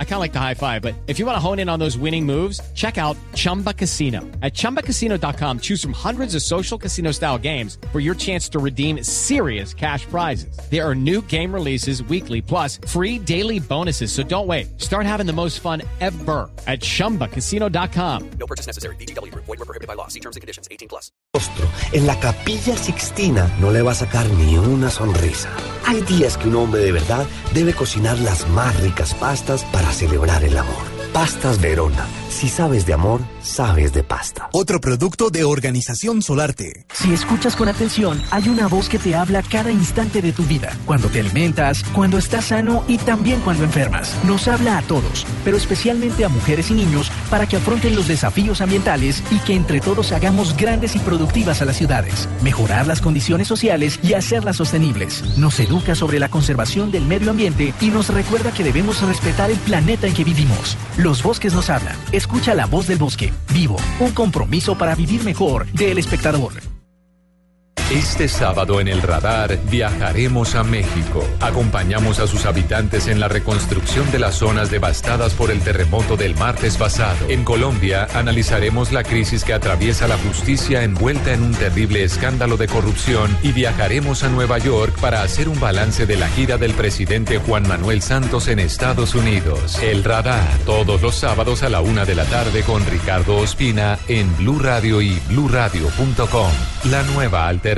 I kind of like the high five, but if you want to hone in on those winning moves, check out Chumba Casino. At chumbacasino.com, choose from hundreds of social casino style games for your chance to redeem serious cash prizes. There are new game releases weekly, plus free daily bonuses. So don't wait. Start having the most fun ever at chumbacasino.com. No purchase necessary. BGW. Void were prohibited by law. See terms and conditions. 18 plus. rostro, en la capilla Sixtina no le va a sacar ni una sonrisa. Hay días que un hombre de verdad debe cocinar las más ricas pastas para celebrar el amor. Pastas Verona. Si sabes de amor, sabes de pasta. Otro producto de Organización Solarte. Si escuchas con atención, hay una voz que te habla cada instante de tu vida. Cuando te alimentas, cuando estás sano y también cuando enfermas. Nos habla a todos, pero especialmente a mujeres y niños para que afronten los desafíos ambientales y que entre todos hagamos grandes y productivas a las ciudades. Mejorar las condiciones sociales y hacerlas sostenibles. Nos educa sobre la conservación del medio ambiente y nos recuerda que debemos respetar el planeta en que vivimos. Los bosques nos hablan. Escucha la voz del bosque. Vivo. Un compromiso para vivir mejor. Del espectador. Este sábado en el radar viajaremos a México. Acompañamos a sus habitantes en la reconstrucción de las zonas devastadas por el terremoto del martes pasado. En Colombia analizaremos la crisis que atraviesa la justicia envuelta en un terrible escándalo de corrupción y viajaremos a Nueva York para hacer un balance de la gira del presidente Juan Manuel Santos en Estados Unidos. El radar, todos los sábados a la una de la tarde con Ricardo Ospina en Blue Radio y bluradio.com. La nueva alternativa.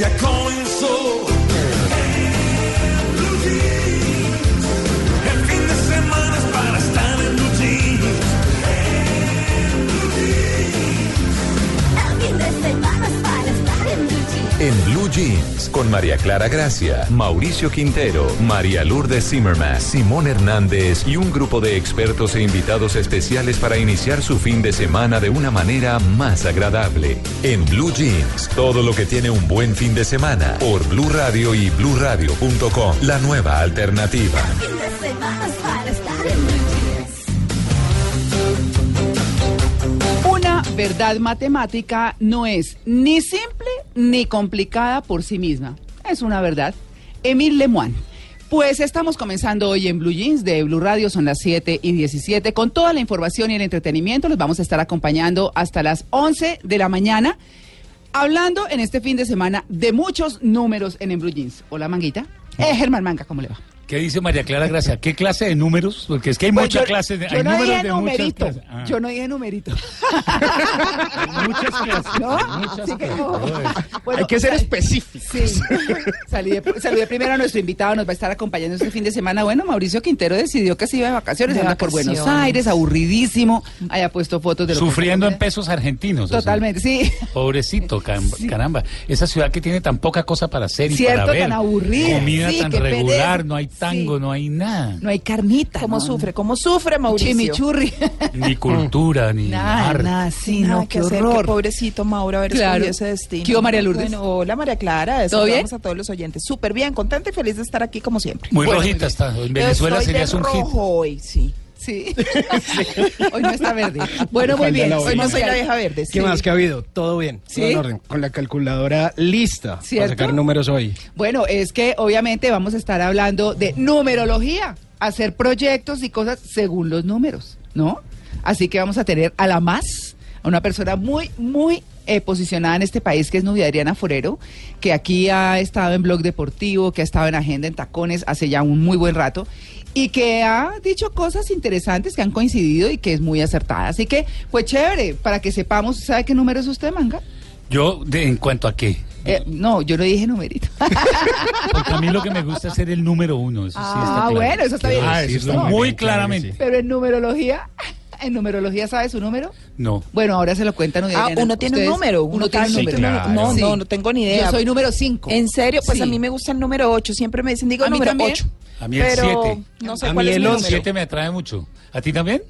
día que ya comenzó. En Blue Jeans, con María Clara Gracia, Mauricio Quintero, María Lourdes Zimmerman, Simón Hernández y un grupo de expertos e invitados especiales para iniciar su fin de semana de una manera más agradable. En Blue Jeans, todo lo que tiene un buen fin de semana, por Blue Radio y bluradio.com, la nueva alternativa. Fin de semana Una verdad matemática no es ni simple ni complicada por sí misma. Es una verdad. Emile Lemoine. Pues estamos comenzando hoy en Blue Jeans de Blue Radio, son las 7 y 17, con toda la información y el entretenimiento. Los vamos a estar acompañando hasta las 11 de la mañana, hablando en este fin de semana de muchos números en, en Blue Jeans. Hola, Manguita. Eh, Germán Manga, ¿cómo le va? ¿Qué dice María Clara Gracia? ¿Qué clase de números? Porque es que hay Pues muchas yo- clases de. Yo hay no números de muchas numerito. clases. Ah. Yo no dije numerito. Hay muchas clases. ¿No? muchas Así que, clases. bueno, Hay que ser sal- específico. Sí. Saludé, saludé primero a nuestro invitado, nos va a estar acompañando este fin de semana. Bueno, Mauricio Quintero decidió que se iba de vacaciones, De anda por Buenos. Aires, aburridísimo. Haya puesto fotos de lo Sufriendo en pesos argentinos. o sea, Totalmente, sí. Pobrecito, caramba, caramba. Esa ciudad que tiene tan poca cosa para hacer y Cierto, para ver. tan aburrida. Comida Sí, tan regular, pereza. no hay tango, Sí. no hay nada. No hay carnita. ¿Cómo ¿no? sufre? ¿Cómo sufre Mauricio? Chimichurri. Ni cultura, ni Nada, arte. nada, sí, Nada no, que qué hacer, horror. qué pobrecito Mauro haber Claro. escogido ese destino. ¿Qué hubo, María Lourdes? Bueno, hola María Clara, ¿Todo bien? saludamos a todos los oyentes. Súper bien, contenta y feliz de estar aquí como siempre. Muy Bueno, rojita está. En Venezuela serías un hit. hoy, sí. Sí. Hoy no está verde. Bueno, muy bien. Hoy no soy la vieja verde. ¿Qué sí. más que ha habido? Todo bien. ¿Sí? Todo en orden. Con la calculadora lista ¿Cierto? para sacar números hoy. Bueno, es que obviamente vamos a estar hablando de numerología, hacer proyectos y cosas según los números, ¿no? Así que vamos a tener a la más, a una persona muy, muy eh, posicionada en este país, que es Nubia Adriana Forero, que aquí ha estado en Blog Deportivo, que ha estado en Agenda en Tacones hace ya un muy buen rato, y que ha dicho cosas interesantes que han coincidido y que es muy acertada. Así que, pues chévere, para que sepamos, ¿sabe qué número es usted, Manga? Yo, de, ¿en cuanto a qué? Eh, no, yo no dije numerito. Porque a mí lo que me gusta es ser el número uno. Eso sí está Ah, claro. bueno, eso está bien. Ah, decirlo eso está muy bien, claro que claramente. sí. Pero en numerología, en numerología sabe su número? No. Bueno, ahora se lo cuentan. Ah, uno tiene un número. Uno tiene un número. un- No, Sí. no, no tengo ni idea. Yo soy número 5. En serio, pues Sí. a mí me gusta el número 8. Siempre me dicen, digo A mí número también. 8. A mí el Pero 7. no sé a cuál mí es el mi 11. número. 7 me atrae mucho. ¿A ti también?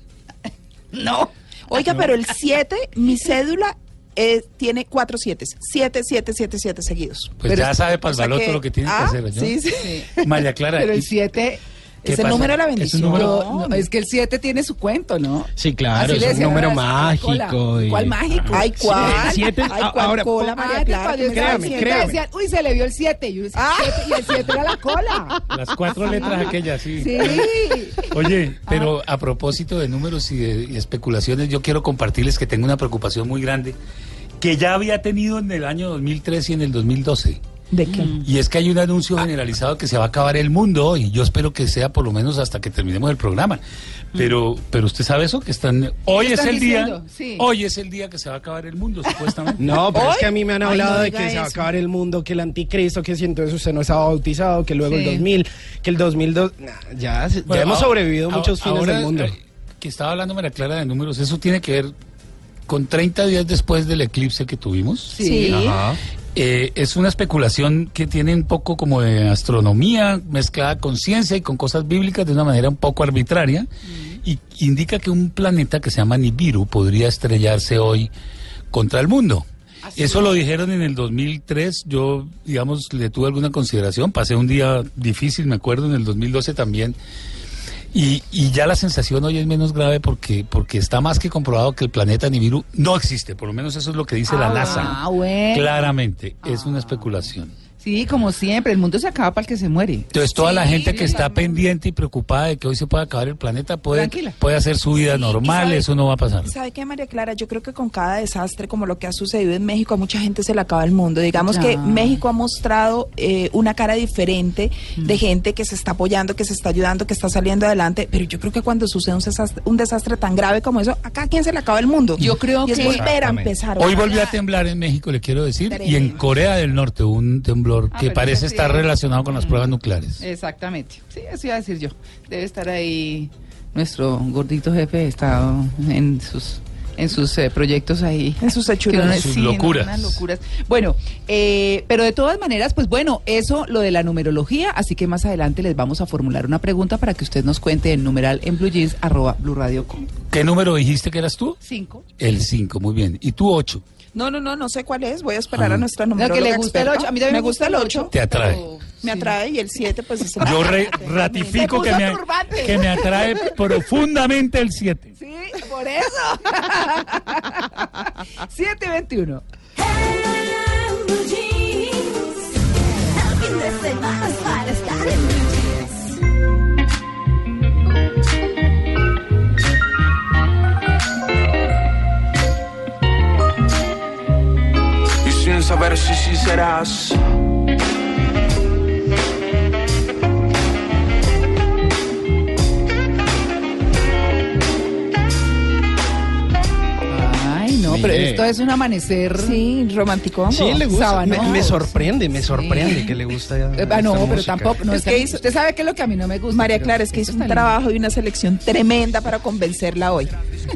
No. Oiga, pero el 7, mi cédula eh, tiene cuatro siete. Siete, siete, siete, siete seguidos. Pues ya sabe para el baloto que- lo que tiene Ah, que hacer. ¿no? Sí, sí. María Clara. Pero el y- 7 ¿Qué Es el pasa? número de la Es bendición. número- No, es que el 7 tiene su cuento, ¿no? Sí, claro, es un número mágico. y- ¿Cuál mágico? Ay, ¿cuál? Siete- Ay, ¿cuál ahora, cola, María Ah, Clara? cuando ¿Qué me estaba está créame, créame. decían, uy, se le vio el 7. Y, yo decía, Ah. "Siete", y el 7 era la cola. Las cuatro letras aquellas, sí. Sí. Oye, pero a propósito de números y de y especulaciones, yo quiero compartirles que tengo una preocupación muy grande que ya había tenido en el año 2013 y en el 2012. ¿De qué? Y es que hay un anuncio generalizado que se va a acabar el mundo y yo espero que sea por lo menos hasta que terminemos el programa. Pero, pero usted sabe eso que están hoy es están el día? Sí. hoy es el día que se va a acabar el mundo supuestamente. No, pero ¿Hoy? es que a mí me han Ay, hablado no de que se va a acabar el mundo, que el anticristo, que si entonces usted no estaba bautizado, que luego el Sí. 2000, que el 2002... Nah, ya, ya hemos ahora- sobrevivido muchos fines ahora, del mundo. eh, Que estaba hablando María Clara de números, eso tiene que ver con 30 días después del eclipse que tuvimos. Sí. Ajá. Eh, es una especulación que tiene un poco como de astronomía mezclada con ciencia y con cosas bíblicas de una manera un poco arbitraria y indica que un planeta que se llama Nibiru podría estrellarse hoy contra el mundo. Eso lo dijeron en el 2003, yo digamos le tuve alguna consideración, pasé un día difícil, me acuerdo, en el 2012 también. Y, y ya la sensación hoy es menos grave porque, porque está más que comprobado que el planeta Nibiru no existe, por lo menos eso es lo que dice la Ah, NASA. bueno. Claramente, es una especulación. Sí, como siempre, el mundo se acaba para el que se muere. Entonces toda la Sí, gente que está pendiente y preocupada de que hoy se pueda acabar el planeta puede, Tranquila. puede hacer su vida Sí, normal, sabe- eso no va a pasar. ¿Sabe qué, María Clara? Yo creo que con cada desastre como lo que ha sucedido en México, a mucha gente se le acaba el mundo. Digamos que. México ha mostrado eh, una cara diferente Mm. de gente que se está apoyando, que se está ayudando, que está saliendo adelante. Pero yo creo que cuando sucede un desastre, un desastre tan grave como eso, acá a quién se le acaba el mundo. Yo creo y es que- volver a Exactamente. empezar. Hoy volvió a temblar en México, le quiero decir, y en. Corea del Norte hubo un temblor Ah, que parece sí. estar relacionado con las pruebas nucleares. Exactamente. Sí, eso iba a decir yo. Debe estar ahí nuestro gordito jefe, está en sus en sus eh, proyectos ahí. En sus hechuras. no- Sus sí, no, locuras. unas locuras. Bueno, eh, pero de todas maneras, pues bueno, eso lo de la numerología, así que más adelante les vamos a formular una pregunta para que usted nos cuente el numeral en blue jeans arroba blue radio com. ¿Qué número dijiste que eras tú? Cinco. El 5, muy bien. ¿Y tú 8? No, no, no, no sé cuál es. Voy a esperar Ah. a nuestra No, numeróloga que le gusta el experta. ocho. A mí también me gusta el 8. Te atrae. pero- Me sí. atrae y el 7 pues es el Yo re- ratifico que me, turbante. que me atrae profundamente el 7. Sí, por eso. 721. En saber si sí serás. Ay, no, pero Mire. esto es un amanecer. Sí, romántico. Sí, le gusta. Me, sorprende, me sorprende que le gusta. Eh, ah, no, pero música. tampoco. No, Es que hizo- usted sabe que es lo que a mí no me gusta. María Clara, es que hizo un trabajo y una selección tremenda para convencerla hoy.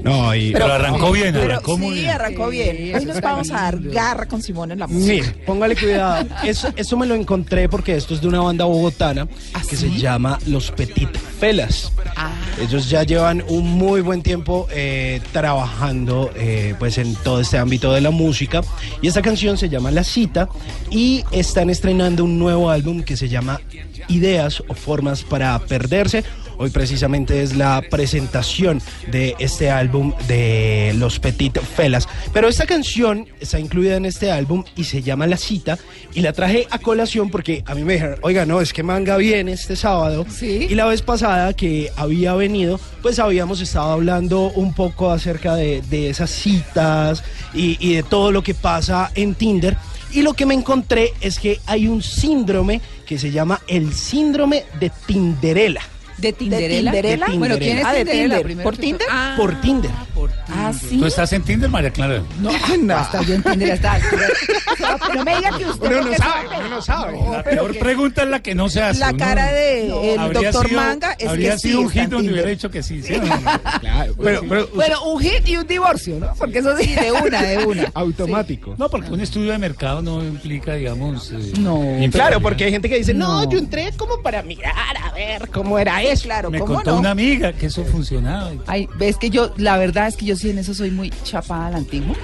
No, y, Pero arrancó bien, Pero arrancó muy sí, bien. arrancó Sí, bien. Hoy nos vamos a dar garra con Simón en la música. Mire, póngale cuidado. Eso, eso me lo encontré porque esto es de una banda bogotana que se llama Los Petit Felas. Ellos ya llevan un muy buen tiempo eh, trabajando eh, pues en todo este ámbito de la música y esta canción se llama La Cita y están estrenando un nuevo álbum que se llama Ideas o Formas para Perderse. Hoy precisamente es la presentación de este álbum de Los Petit Felas. Pero esta canción está incluida en este álbum y se llama La Cita y la traje a colación porque a mí me dijeron, oiga, no, es que Manga viene este sábado. Sí. Y la vez pasada que había venido, pues habíamos estado hablando un poco acerca de, de esas citas y, y de todo lo que pasa en Tinder. Y lo que me encontré es que hay un síndrome que se llama el síndrome de Tinderela. ¿De Tinderela? Tinderela? De Bueno, ¿quién es Ah, de Tinderela? Tinder. ¿Por Tinder? Ah, Por Tinder. por Ah, sí. ¿Tú estás en Tinder, María Clara? No, no. Hasta yo entiendo, ya está. No me diga que usted. Uno no sabe, sabe. uno no sabe. No, La peor que- pregunta es la que no se hace. La cara de el doctor sido- Manga es Habría que sido sí un en hit donde Tinder. hubiera dicho que sí. ¿sí o no? Claro, pero, pero Bueno, un hit y un divorcio, ¿no? Porque eso sí, de una, de una. automático. No, porque un estudio de mercado no implica, digamos. eh, No. Claro, porque hay gente que dice, no, No. yo entré como para mirar, a ver cómo era Claro, Me ¿cómo contó no? una amiga que eso funcionaba. Ay, ves que yo, la verdad es que yo sí en eso soy muy chapada al antiguo,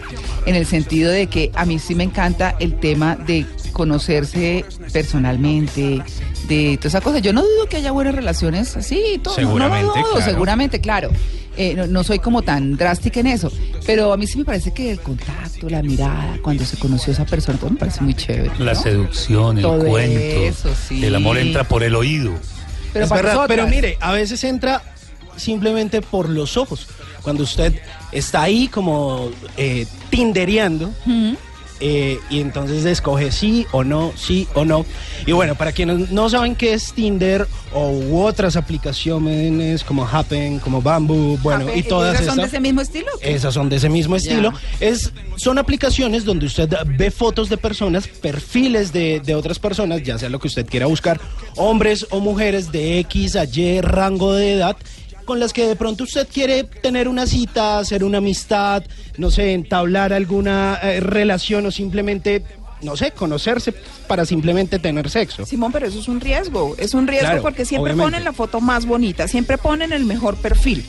en el sentido de que a mí sí me encanta el tema de conocerse personalmente, de toda esa cosa. Yo no dudo que haya buenas relaciones así y todo. no- Seguramente, no, lo dudo, claro. seguramente, claro. Eh, no, no soy como tan drástica en eso, pero a mí sí me parece que el contacto, la mirada, cuando se conoció esa persona, todo me parece muy chévere. La ¿no? seducción, el Todo cuento. eso, sí. El amor entra por el oído. Pero es verdad, pero mire, a veces entra simplemente por los ojos. Cuando usted está ahí como eh, tindereando. Eh, y entonces escoge sí o no, sí o no. Y bueno, para quienes no saben qué es Tinder o u otras aplicaciones como Happen, como Bamboo, bueno, y todas ¿esas son de ese mismo estilo? esas son de ese mismo estilo. Es, son aplicaciones donde usted ve fotos de personas, perfiles de, de otras personas, ya sea lo que usted quiera buscar, hombres o mujeres de X a Y rango de edad, con las que de pronto usted quiere tener una cita, hacer una amistad, no sé, entablar alguna eh, relación o simplemente, no sé, conocerse para simplemente tener sexo. Simón, pero eso es un riesgo. Es un riesgo Claro, porque siempre obviamente. ponen la foto más bonita, siempre ponen el mejor perfil.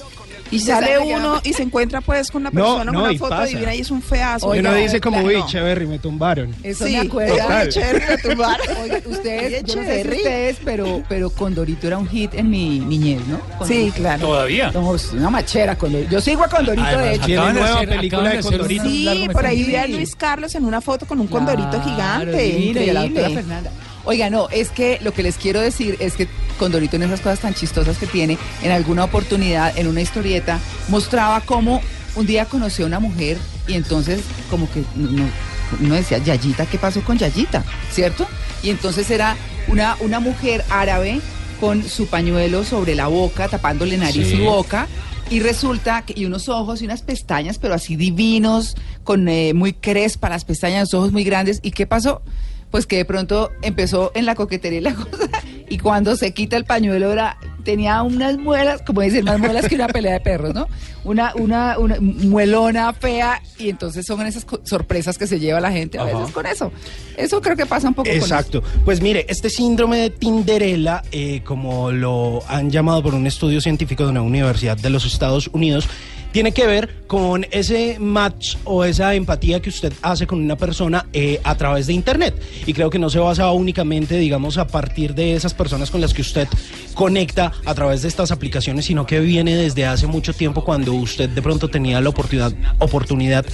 Y sale uno no- y se encuentra pues con No, persona no, con una foto pasa. divina y es un feazo. Y uno Oiga, dice como, uy, chévere, me tumbaron. Eso Sí, me acuerda. total. chévere de tumbar. Oiga, ustedes, yo no sé si Echeverry. ustedes, pero, pero Condorito era un hit en mi niñez, ¿no? Sí, Condorito. claro. Todavía. No, es una machera. Condorito. Yo sigo a Condorito, Además, de hecho. Tiene nueva hacer- película de Condorito. Sí, por ahí vi a. Luis Carlos en una foto con un condorito Claro, gigante. divino, y a la doctora Increíble. Fernanda. Oiga, no, es que lo que les quiero decir es que Condorito en esas cosas tan chistosas que tiene, en alguna oportunidad, en una historieta, mostraba cómo un día conoció a una mujer y entonces como que no, uno decía, Yayita, ¿qué pasó con Yayita? ¿Cierto? Y entonces era una, una mujer árabe con su pañuelo sobre la boca, tapándole nariz Sí. y boca, y resulta que, y unos ojos y unas pestañas, pero así divinos, con eh, muy crespa las pestañas, los ojos muy grandes. ¿Y qué pasó? Pues que de pronto empezó en la coquetería y la cosa, y cuando se quita el pañuelo era, tenía unas muelas, como dicen, más muelas que una pelea de perros, ¿no? Una, una, una muelona fea, y entonces son esas sorpresas que se lleva la gente a Ajá. veces con eso. Eso creo que pasa un poco con eso. Exacto. Pues mire, este síndrome de Tinderella, eh, como lo han llamado por un estudio científico de una universidad de los Estados Unidos, tiene que ver con ese match o esa empatía que usted hace con una persona eh, a través de Internet. Y creo que no se basa únicamente, digamos, a partir de esas personas con las que usted conecta a través de estas aplicaciones, sino que viene desde hace mucho tiempo cuando usted de pronto tenía la oportunidad, oportunidad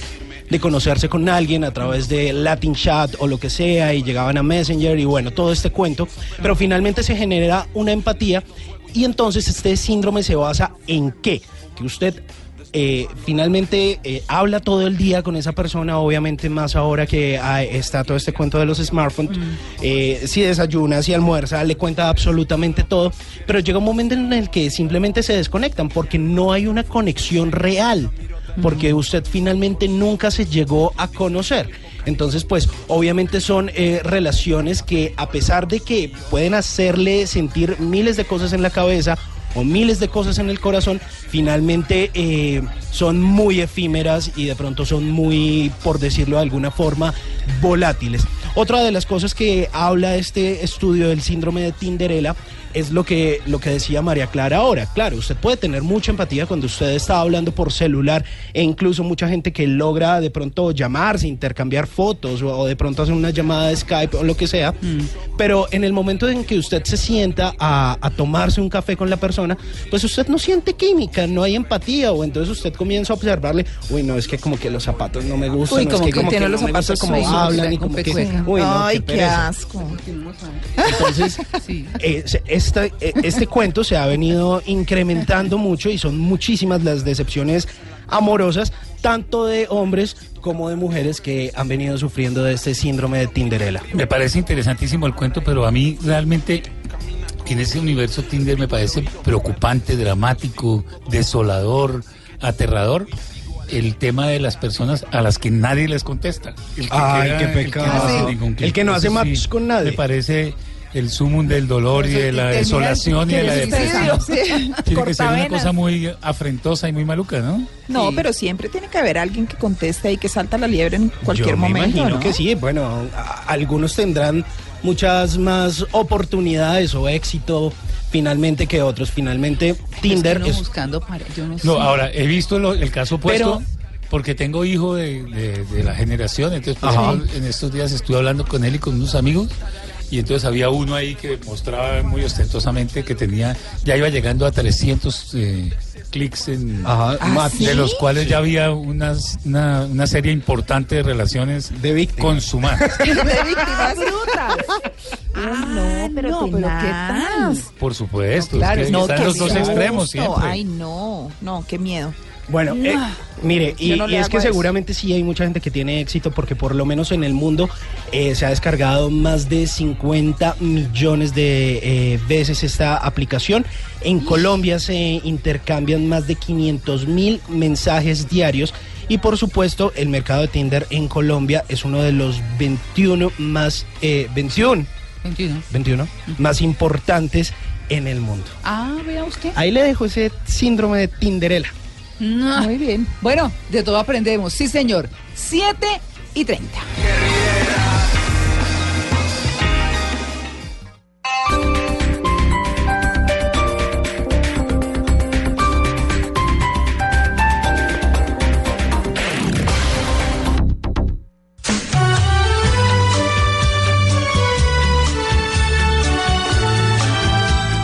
de conocerse con alguien a través de Latin Chat o lo que sea y llegaban a Messenger y bueno, todo este cuento, pero finalmente se genera una empatía y entonces este síndrome se basa en qué? Que usted eh, finalmente eh, habla todo el día con esa persona, obviamente más ahora que ah, está todo este cuento de los smartphones, eh, si desayuna, si almuerza, le cuenta absolutamente todo, pero llega un momento en el que simplemente se desconectan porque no hay una conexión real porque usted finalmente nunca se llegó a conocer. Entonces, pues obviamente son eh, relaciones que a pesar de que pueden hacerle sentir miles de cosas en la cabeza o miles de cosas en el corazón, finalmente eh, son muy efímeras y de pronto son muy, por decirlo de alguna forma, volátiles. Otra de las cosas que habla este estudio del síndrome de Tinderella es lo que, lo que decía María Clara ahora. Claro, usted puede tener mucha empatía cuando usted está hablando por celular e incluso mucha gente que logra de pronto llamarse, intercambiar fotos o, o de pronto hacer una llamada de Skype o lo que sea. Pero en el momento en que usted se sienta a, a tomarse un café con la persona, pues usted no siente química, no hay empatía o entonces usted comienza a observarle, uy, no, es que como que los zapatos no me gustan. Uy, no, es como que tiene no los me zapatos como hablan y como que... uy, no, Ay, qué pereza. asco. Entonces, Sí. eh, eh, este cuento se ha venido incrementando mucho y son muchísimas las decepciones amorosas, tanto de hombres como de mujeres que han venido sufriendo de este síndrome de Tinderella. Me parece interesantísimo el cuento, pero a mí realmente en ese universo Tinder me parece preocupante, dramático, desolador, aterrador. el tema de las personas a las que nadie les contesta. El que Ay, queda- qué el que pecado. no hace Sí. El que no hace match con nadie. Me parece el sumum del dolor y de la desolación y de la depresión. sí. Tiene que ser una cosa muy afrentosa y muy maluca, ¿no? No, Sí. pero siempre tiene que haber alguien que conteste y que salta la liebre en cualquier Yo me momento. imagino ¿no? que sí. Bueno, algunos tendrán muchas más oportunidades o éxito finalmente que otros. Finalmente, Tinder Es que uno es... buscando pare- yo no, No, sé. ahora he visto lo- el caso opuesto Pero- porque tengo hijo de, de- de la generación, entonces ejemplo, en estos días estuve hablando con él y con unos amigos y entonces había uno ahí que mostraba muy ostentosamente que tenía, ya iba llegando a 300 eh, clics en... Ajá, ¿Ah, sí? De los cuales ya había unas, una, una serie importante de relaciones De víctimas. consumadas. de víctimas brutas. Ah, no, pero no, pero ¿qué tal? Por supuesto, No, claro, es que no, están que los dos sí. extremos No, siempre. ay, no, no, qué miedo. Bueno, eh, mire, y, no es que eso. seguramente sí hay mucha gente que tiene éxito porque por lo menos en el mundo eh, se ha descargado más de 50 millones de eh, veces esta aplicación. En Colombia se intercambian más de 500 mil mensajes diarios y por supuesto el mercado de Tinder en Colombia es uno de los 21 más... Eh, 21, 21. 21 más importantes en el mundo. Ah, vea usted. Ahí le dejo ese síndrome de Tinderela. No. Muy bien. Bueno, de todo aprendemos. Sí, señor. 7 y 30.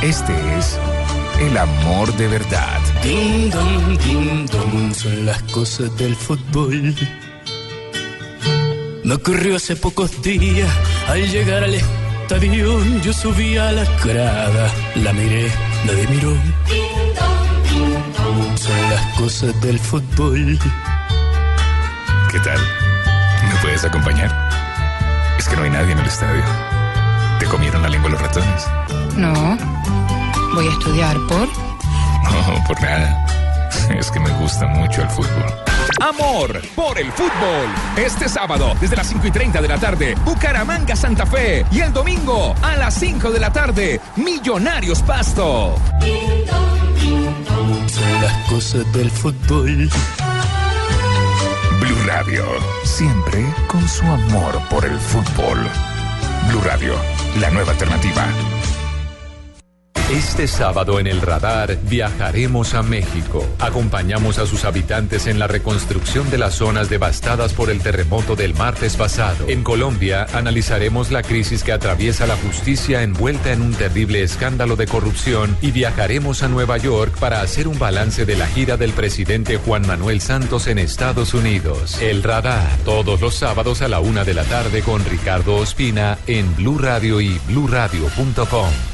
Este es el amor de verdad. Ding dong, ding dong, son las cosas del fútbol. Me ocurrió hace pocos días, al llegar al estadio, yo subí a la grada, la miré, nadie miró. Son las cosas del fútbol. ¿Qué tal? ¿Me puedes acompañar? Es que no hay nadie en el estadio. ¿Te comieron la lengua los ratones? No. Voy a estudiar por. No, por nada. Es que me gusta mucho el fútbol. Amor por el fútbol. Este sábado, desde las 5 y 30 de la tarde, Bucaramanga Santa Fe. Y el domingo, a las 5 de la tarde, Millonarios Pasto. Son las cosas del fútbol. Blue Radio, siempre con su amor por el fútbol. Blue Radio, la nueva alternativa. Este sábado en el radar viajaremos a México. Acompañamos a sus habitantes en la reconstrucción de las zonas devastadas por el terremoto del martes pasado. En Colombia analizaremos la crisis que atraviesa la justicia envuelta en un terrible escándalo de corrupción y viajaremos a Nueva York para hacer un balance de la gira del presidente Juan Manuel Santos en Estados Unidos. El radar, todos los sábados a la una de la tarde con Ricardo Ospina en Blue Radio y bluradio.com.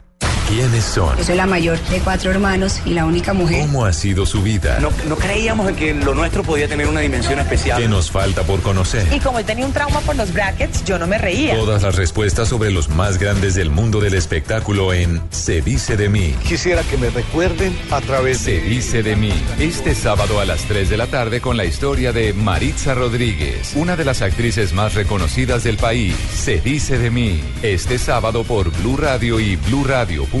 ¿Quiénes son? Yo soy la mayor de cuatro hermanos y la única mujer. ¿Cómo ha sido su vida? No, no creíamos en que lo nuestro podía tener una dimensión especial. ¿Qué nos falta por conocer? Y como él tenía un trauma por los brackets, yo no me reía. Todas las respuestas sobre los más grandes del mundo del espectáculo en Se dice de mí. Quisiera que me recuerden a través Se dice de mí. Este sábado a las 3 de la tarde con la historia de Maritza Rodríguez, una de las actrices más reconocidas del país. Se dice de mí. Este sábado por Blue Radio y bluradio.com.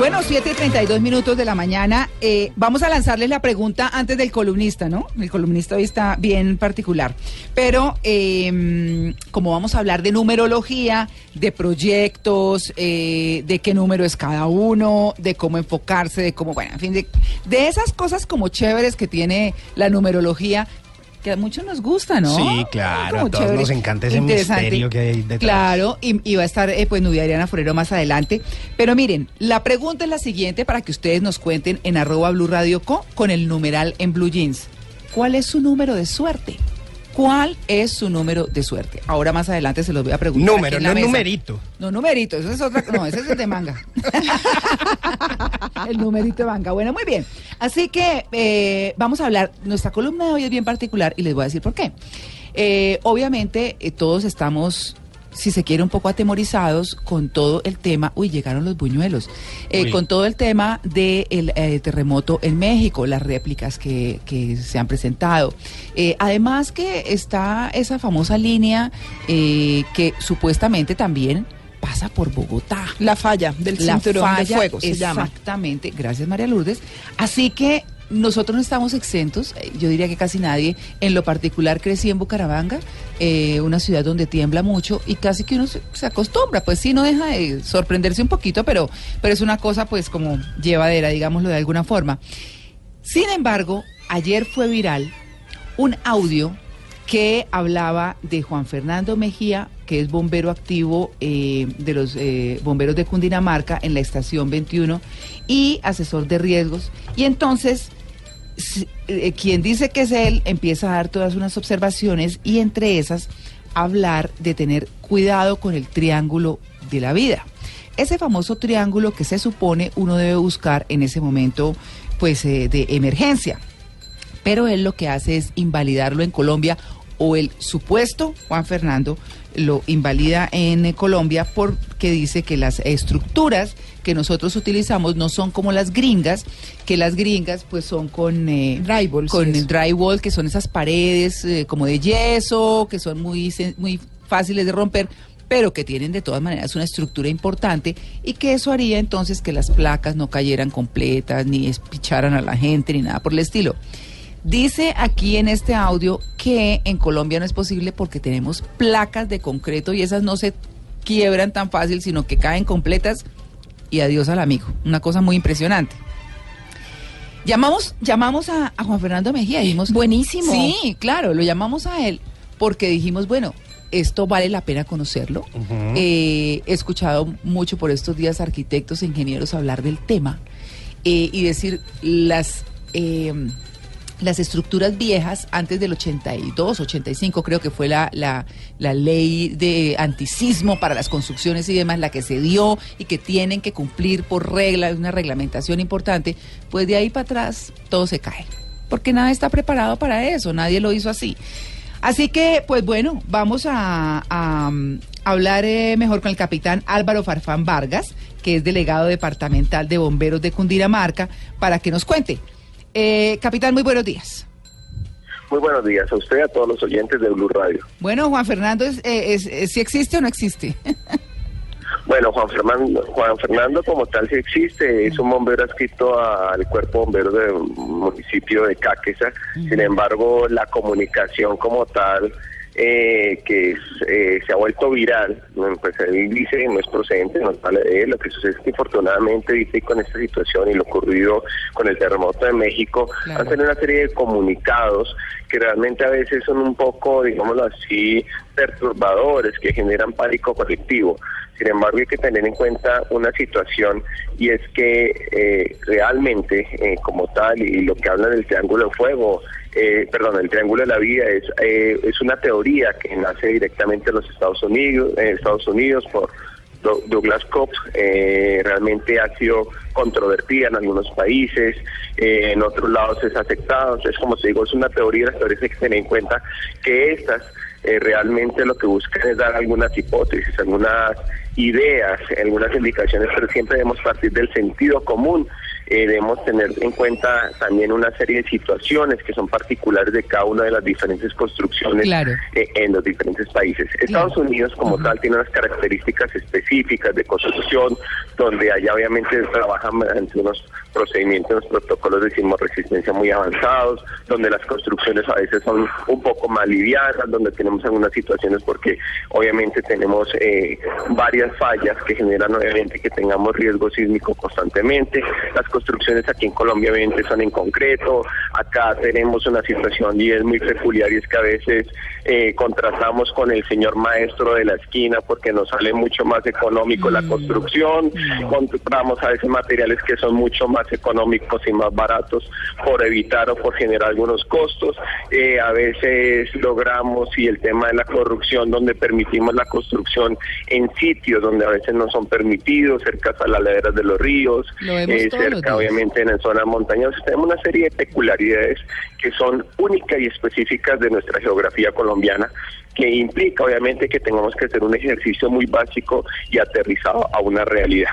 Bueno, 7 y 32 minutos de la mañana. Eh, vamos a lanzarles la pregunta antes del columnista, ¿no? El columnista hoy está bien particular. Pero eh, como vamos a hablar de numerología, de proyectos, eh, de qué número es cada uno, de cómo enfocarse, de cómo, bueno, en fin, de, de esas cosas como chéveres que tiene la numerología, que a muchos nos gusta, ¿no? Sí, claro, Como a todos chévere, nos encanta ese misterio que hay detrás. Claro, y, y va a estar eh, pues Nubia Adriana Forero más adelante. Pero miren, la pregunta es la siguiente para que ustedes nos cuenten en arroba Blue Radio Co con el numeral en Blue Jeans. ¿Cuál es su número de suerte? ¿Cuál es su número de suerte? Ahora más adelante se los voy a preguntar. Número, no mesa. numerito. No, numerito, eso es otra, no, ese es el de manga. el numerito de manga. Bueno, muy bien. Así que eh, vamos a hablar, nuestra columna de hoy es bien particular y les voy a decir por qué. Eh, obviamente eh, todos estamos, si se quiere, un poco atemorizados con todo el tema, uy, llegaron los buñuelos, Eh, con todo el tema del terremoto en México, las réplicas que, que se han presentado. Eh, además que está esa famosa línea eh, que supuestamente también pasa por Bogotá. La falla del La cinturón de fuego se llama. Exactamente, gracias María Lourdes. Así que nosotros no estamos exentos, eh, yo diría que casi nadie. En lo particular crecí en Bucaramanga, eh, una ciudad donde tiembla mucho y casi que uno se, acostumbra, pues sí, no deja de sorprenderse un poquito, pero, pero es una cosa pues como llevadera, digámoslo de alguna forma. Sin embargo, ayer fue viral un audio que hablaba de Juan Fernando Mejía, que es bombero activo eh, de los bomberos de Cundinamarca en la estación 21 y asesor de riesgos. Y entonces, quien dice que es él empieza a dar todas unas observaciones y entre esas hablar de tener cuidado con el triángulo de la vida. Ese famoso triángulo que se supone uno debe buscar en ese momento pues eh, de emergencia pero él lo que hace es invalidarlo en Colombia o el supuesto Juan Fernando lo invalida en eh, Colombia porque dice que las estructuras que nosotros utilizamos no son como las gringas, que las gringas pues son con eh, drywall, con sí, drywall, que son esas paredes eh, como de yeso, que son muy muy fáciles de romper, pero que tienen de todas maneras una estructura importante y que eso haría entonces que las placas no cayeran completas, ni espicharan a la gente, ni nada por el estilo. Dice aquí en este audio que en Colombia no es posible porque tenemos placas de concreto y esas no se quiebran tan fácil, sino que caen completas y adiós al amigo. Una cosa muy impresionante. Llamamos, llamamos a, a Juan Fernando Mejía. Dijimos, Buenísimo. Sí, claro, lo llamamos a él porque dijimos, bueno, esto vale la pena conocerlo. Eh, he escuchado mucho por estos días arquitectos e ingenieros hablar del tema eh, y decir las... eh, las estructuras viejas, antes del 82, 85, creo que fue la, la, la ley de antisismo para las construcciones y demás, la que se dio y que tienen que cumplir por regla, una reglamentación importante, pues de ahí para atrás todo se cae. Porque nada está preparado para eso, nadie lo hizo así. Así que, pues bueno, vamos a, um, hablar eh, mejor con el capitán Álvaro Farfán Vargas, que es delegado departamental de bomberos de Cundinamarca, para que nos cuente. Eh, capitán, muy buenos días. Muy buenos días a usted y a todos los oyentes de Blue Radio. Bueno, Juan Fernando, ¿es, eh, es- es- ¿sí existe o no existe? Bueno, Juan Fernando, Juan Fernando como tal sí existe, es un bombero adscrito al cuerpo bombero del municipio de Cáqueza. Sin embargo, la comunicación como tal eh, que es, eh, se ha vuelto viral, pues él dice no es procedente, no vale de él. Lo que sucede es que infortunadamente dice con esta situación y lo ocurrido con el terremoto de México, han tenido una serie de comunicados que realmente a veces son un poco, digámoslo así, perturbadores, que generan pánico colectivo. Sin embargo, hay que tener en cuenta una situación y es que eh, realmente, eh, como tal, y lo que habla del triángulo de fuego, eh, perdón, el triángulo de la vida es, eh, es una teoría que nace directamente en los Estados Unidos, en Estados Unidos por Do- Douglas Cox, eh, realmente ha sido controvertida en algunos países, eh, en otros lados es aceptada. Entonces, como te digo, es una teoría, las teorías hay que tener en cuenta que estas eh, realmente lo que buscan es dar algunas hipótesis, algunas ideas, algunas indicaciones, pero siempre debemos partir del sentido común. Eh, debemos tener en cuenta también una serie de situaciones que son particulares de cada una de las diferentes construcciones Claro. eh, en los diferentes países. Estados Unidos como tal tiene unas características específicas de construcción donde allá obviamente trabajan mediante unos procedimientos, unos protocolos de sismo resistencia muy avanzados, donde las construcciones a veces son un poco más livianas, donde tenemos algunas situaciones porque obviamente tenemos eh, varias fallas que generan obviamente que tengamos riesgo sísmico constantemente. Las construcciones aquí en Colombia obviamente son en concreto. Acá tenemos una situación y es muy peculiar y es que a veces eh, contratamos con el señor maestro de la esquina porque nos sale mucho más económico la construcción. Compramos a veces materiales que son mucho más económicos y más baratos por evitar o por generar algunos costos. Eh, a veces logramos y el tema de la corrupción donde permitimos la construcción en sitios donde a veces no son permitidos, cerca a las laderas de los ríos, Lo eh, cerca obviamente en zonas montañosas. Tenemos una serie de peculiaridades que son únicas y específicas de nuestra geografía colombiana que implica obviamente que tengamos que hacer un ejercicio muy básico y aterrizado a una realidad.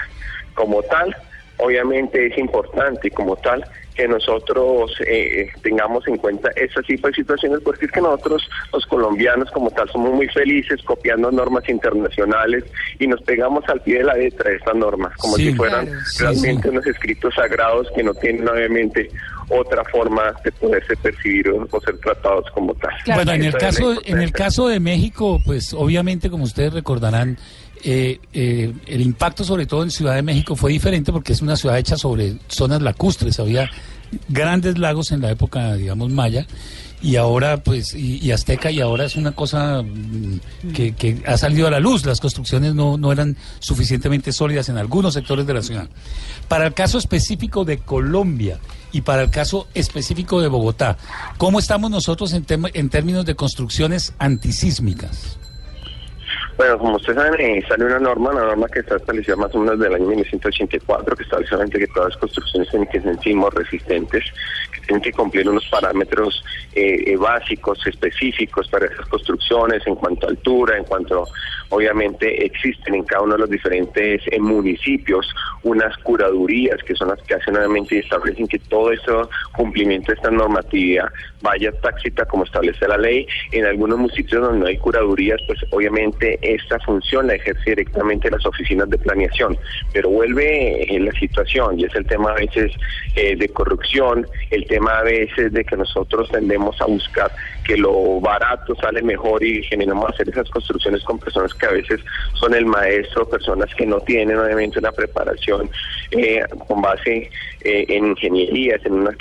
Como tal, obviamente es importante como tal que nosotros eh, tengamos en cuenta esas tipo de situaciones porque es que nosotros los colombianos como tal somos muy felices copiando normas internacionales y nos pegamos al pie de la letra de estas normas como Sí, si fueran claro, sí, realmente sí. unos escritos sagrados que no tienen obviamente otra forma de poderse percibir o, o ser tratados como tal. Bueno, en el caso, en el caso de México, pues obviamente, como ustedes recordarán, eh, eh, el impacto sobre todo en Ciudad de México fue diferente porque es una ciudad hecha sobre zonas lacustres, había grandes lagos en la época, digamos, maya. Y ahora, pues, y, azteca, y ahora es una cosa mm, que, que ha salido a la luz. Las construcciones no, no eran suficientemente sólidas en algunos sectores de la ciudad. Para el caso específico de Colombia y para el caso específico de Bogotá, ¿cómo estamos nosotros en, en términos de construcciones antisísmicas? Bueno, como ustedes saben, eh, sale una norma, una norma que está establecida más o menos del año 1984, que establece que todas las construcciones tienen que ser sismos resistentes, tienen que cumplir unos parámetros eh, eh, básicos, específicos para esas construcciones en cuanto a altura, en cuanto, obviamente, existen en cada uno de los diferentes eh, municipios unas curadurías que son las que hacen obviamente y establecen que todo ese cumplimiento de esta normatividad vaya táxita como establece la ley. En algunos municipios donde no hay curadurías, pues obviamente esta función la ejerce directamente las oficinas de planeación, pero vuelve en la situación y es el tema a veces eh, de corrupción, el tema a veces de que nosotros tendemos a buscar que lo barato sale mejor y generamos hacer esas construcciones con personas que a veces son el maestro, personas que no tienen obviamente una preparación eh, con base eh, en ingenierías, en una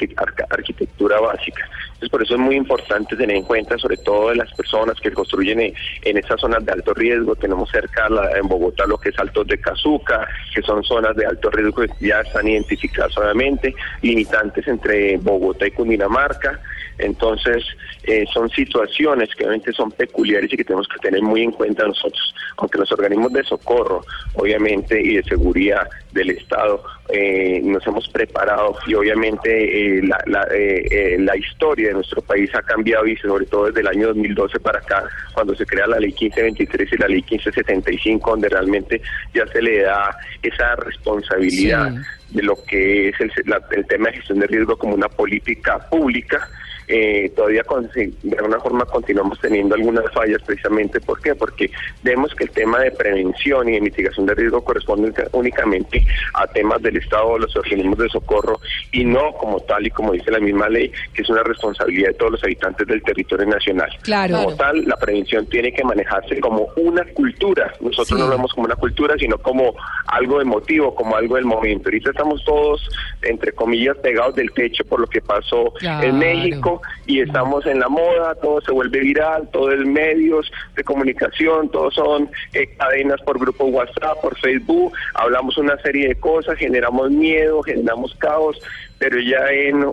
arquitectura básica. Entonces, por eso es muy importante tener en cuenta, sobre todo de las personas que construyen en, en estas zonas de alto riesgo. Tenemos cerca en Bogotá lo que es Altos de Cazuca, que son zonas de alto riesgo que ya están identificadas obviamente, limitantes entre Bogotá y Cundinamarca. Entonces, eh, son situaciones que obviamente son peculiares y que tenemos que tener muy en cuenta nosotros. Aunque los organismos de socorro, obviamente, y de seguridad del Estado, eh, nos hemos preparado y obviamente eh, la, la, eh, eh, la historia de nuestro país ha cambiado y sobre todo desde el año 2012 para acá, cuando se crea la ley 1523 y la ley 1575, donde realmente ya se le da esa responsabilidad de lo que es el, la- el tema de gestión de riesgo como una política pública. Eh, todavía con- de alguna forma continuamos teniendo algunas fallas precisamente ¿por qué? porque vemos que el tema de prevención y de mitigación de riesgo corresponde únicamente a temas del Estado o los organismos de socorro y no como tal y como dice la misma ley que es una responsabilidad de todos los habitantes del territorio nacional Claro. como tal la prevención tiene que manejarse como una cultura nosotros no lo vemos como una cultura sino como algo emotivo como algo del momento ahorita estamos todos entre comillas pegados del techo por lo que pasó Claro. en México y estamos en la moda, todo se vuelve viral, todo es medios de comunicación, todos son eh, cadenas por grupo WhatsApp, por Facebook, hablamos una serie de cosas, generamos miedo, generamos caos, pero ya en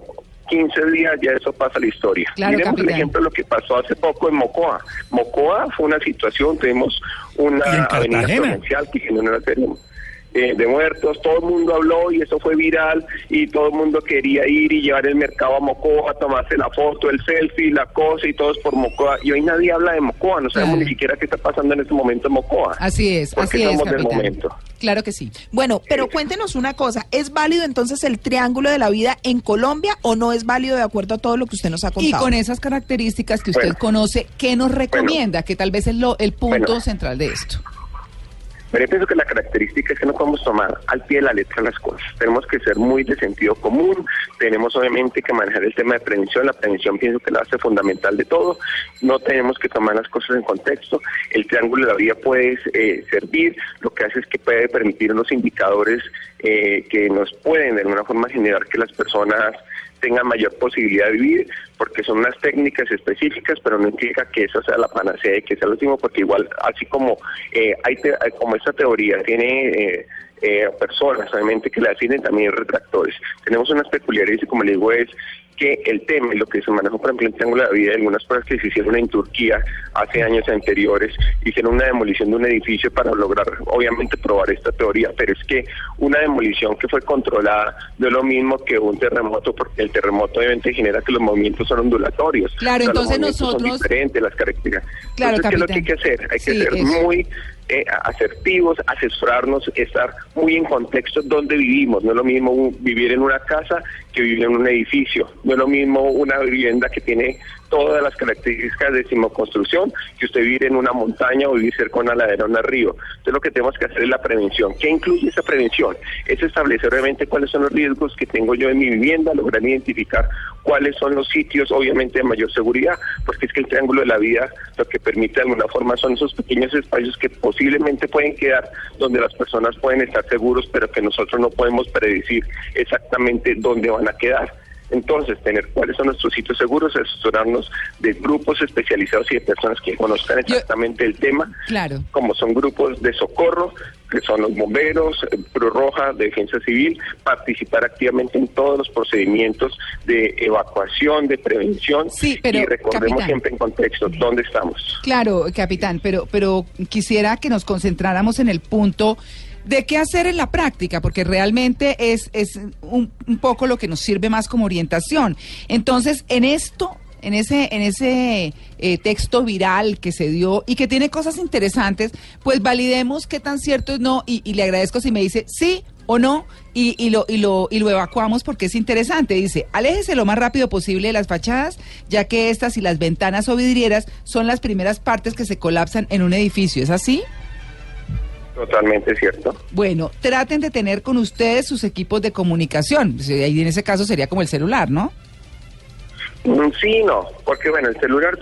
15 días ya eso pasa a la historia. Claro, Miremos el capitán. ejemplo de lo que pasó hace poco en Mocoa. Mocoa fue una situación, tuvimos una avenida provincial que generó una serie eh, de muertos, todo el mundo habló y eso fue viral y todo el mundo quería ir y llevar el mercado a Mocoa, tomarse la foto, el selfie, la cosa y todos por Mocoa. Y hoy nadie habla de Mocoa, no sabemos ni siquiera qué está pasando en este momento en Mocoa. Así es, Porque así es, del momento. Claro que sí. Bueno, pero cuéntenos una cosa, ¿es válido entonces el triángulo de la vida en Colombia o no es válido de acuerdo a todo lo que usted nos ha Y contado? con esas características que usted Bueno. conoce, ¿qué nos recomienda? Que tal vez es lo, el punto Bueno. central de esto. Pero yo pienso que la característica es que no podemos tomar al pie de la letra las cosas. Tenemos que ser muy de sentido común, tenemos obviamente que manejar el tema de prevención. La prevención pienso que la base fundamental de todo. No tenemos que tomar las cosas en contexto. El triángulo de la vida puede eh, servir, lo que hace es que puede permitir unos indicadores eh, que nos pueden de alguna forma generar que las personas tengan mayor posibilidad de vivir, porque son unas técnicas específicas, pero no implica que esa sea la panacea y que sea lo último, porque igual, así como eh, hay te- hay- como esta teoría tiene eh, eh, personas, obviamente, que la definen también retractores. Tenemos unas peculiaridades y como le digo es que el tema y lo que se manejó, por ejemplo, en Triángulo de la Vida, algunas cosas que se hicieron en Turquía hace años anteriores, hicieron una demolición de un edificio para lograr, obviamente, probar esta teoría, pero es que una demolición que fue controlada no es lo mismo que un terremoto, porque el terremoto obviamente genera que los movimientos son ondulatorios. Claro, O sea, los entonces son nosotros- diferentes, las características. Claro, entonces, ¿qué es lo que hay que hacer? Hay que Sí, ser eso. muy eh, asertivos, asesorarnos, estar muy en contexto donde vivimos. No es lo mismo vivir en una casa que vivir en un edificio. No es lo mismo una vivienda que tiene todas las características de simoconstrucción que usted vivir en una montaña o vivir cerca de una ladera o un río. Entonces lo que tenemos que hacer es la prevención. ¿Qué incluye esa prevención? Es establecer obviamente cuáles son los riesgos que tengo yo en mi vivienda, lograr identificar cuáles son los sitios obviamente de mayor seguridad, porque es que el triángulo de la vida lo que permite de alguna forma son esos pequeños espacios que posiblemente pueden quedar donde las personas pueden estar seguros, pero que nosotros no podemos predecir exactamente dónde van a quedar. Entonces, tener cuáles son nuestros sitios seguros, asesorarnos de grupos especializados y de personas que conozcan exactamente el tema, Claro. como son grupos de socorro, que son los bomberos, eh, Cruz Roja, Defensa Civil, participar activamente en todos los procedimientos de evacuación, de prevención pero, y recordemos capitán. siempre en contexto dónde estamos. Claro, capitán, pero, pero quisiera que nos concentráramos en el punto de qué hacer en la práctica, porque realmente es, es un, poco lo que nos sirve más como orientación. Entonces, en esto, en ese, en ese eh, texto viral que se dio y que tiene cosas interesantes, pues validemos qué tan cierto es no, y, y le agradezco si me dice sí o no, y, y lo, y, lo, y lo evacuamos porque es interesante. Dice, aléjese lo más rápido posible de las fachadas, ya que estas y las ventanas o vidrieras son las primeras partes que se colapsan en un edificio. ¿Es así? Totalmente cierto. Bueno, traten de tener con ustedes sus equipos de comunicación. En ese caso sería como el celular, ¿no? Mm, Sí, no, porque bueno, el celular,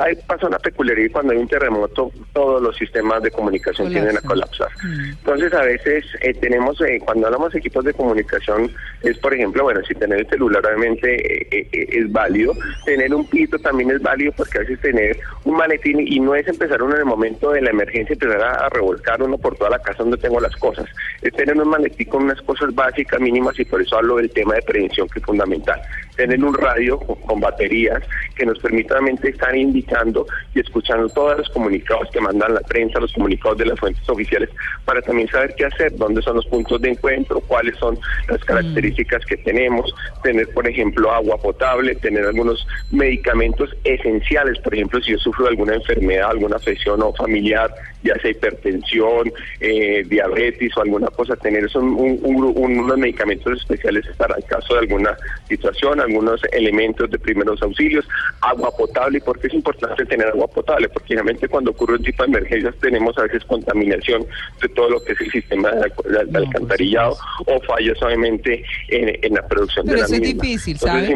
hay, pasa una peculiaridad y cuando hay un terremoto, todos los sistemas de comunicación tienden a colapsar. Entonces, a veces eh, tenemos, eh, cuando hablamos de equipos de comunicación, es por ejemplo, bueno, si tener el celular obviamente eh, eh, eh, es válido, tener un pito también es válido porque a veces tener un maletín y no es empezar uno en el momento de la emergencia, empezar a, a revolcar uno por toda la casa donde tengo las cosas, es tener un maletín con unas cosas básicas, mínimas y por eso hablo del tema de prevención que es fundamental. Tener un radio con, con baterías que nos permita obviamente estar indicando y escuchando todos los comunicados que mandan la prensa, los comunicados de las fuentes oficiales, para también saber qué hacer, dónde son los puntos de encuentro, cuáles son las características que tenemos, tener, por ejemplo, agua potable, tener algunos medicamentos esenciales, por ejemplo, si yo sufro de alguna enfermedad, alguna afección o familiar, ya sea hipertensión, eh, diabetes o alguna cosa, tener un- un unos medicamentos especiales para el caso de alguna situación, algunos elementos de primeros auxilios, agua potable, ¿y por qué es importante tener agua potable? Porque realmente cuando ocurre un tipo de emergencias tenemos a veces contaminación de todo lo que es el sistema de, de- de alcantarillado o fallos obviamente en, en la producción Pero de la eso es misma. difícil, Entonces, ¿sabe?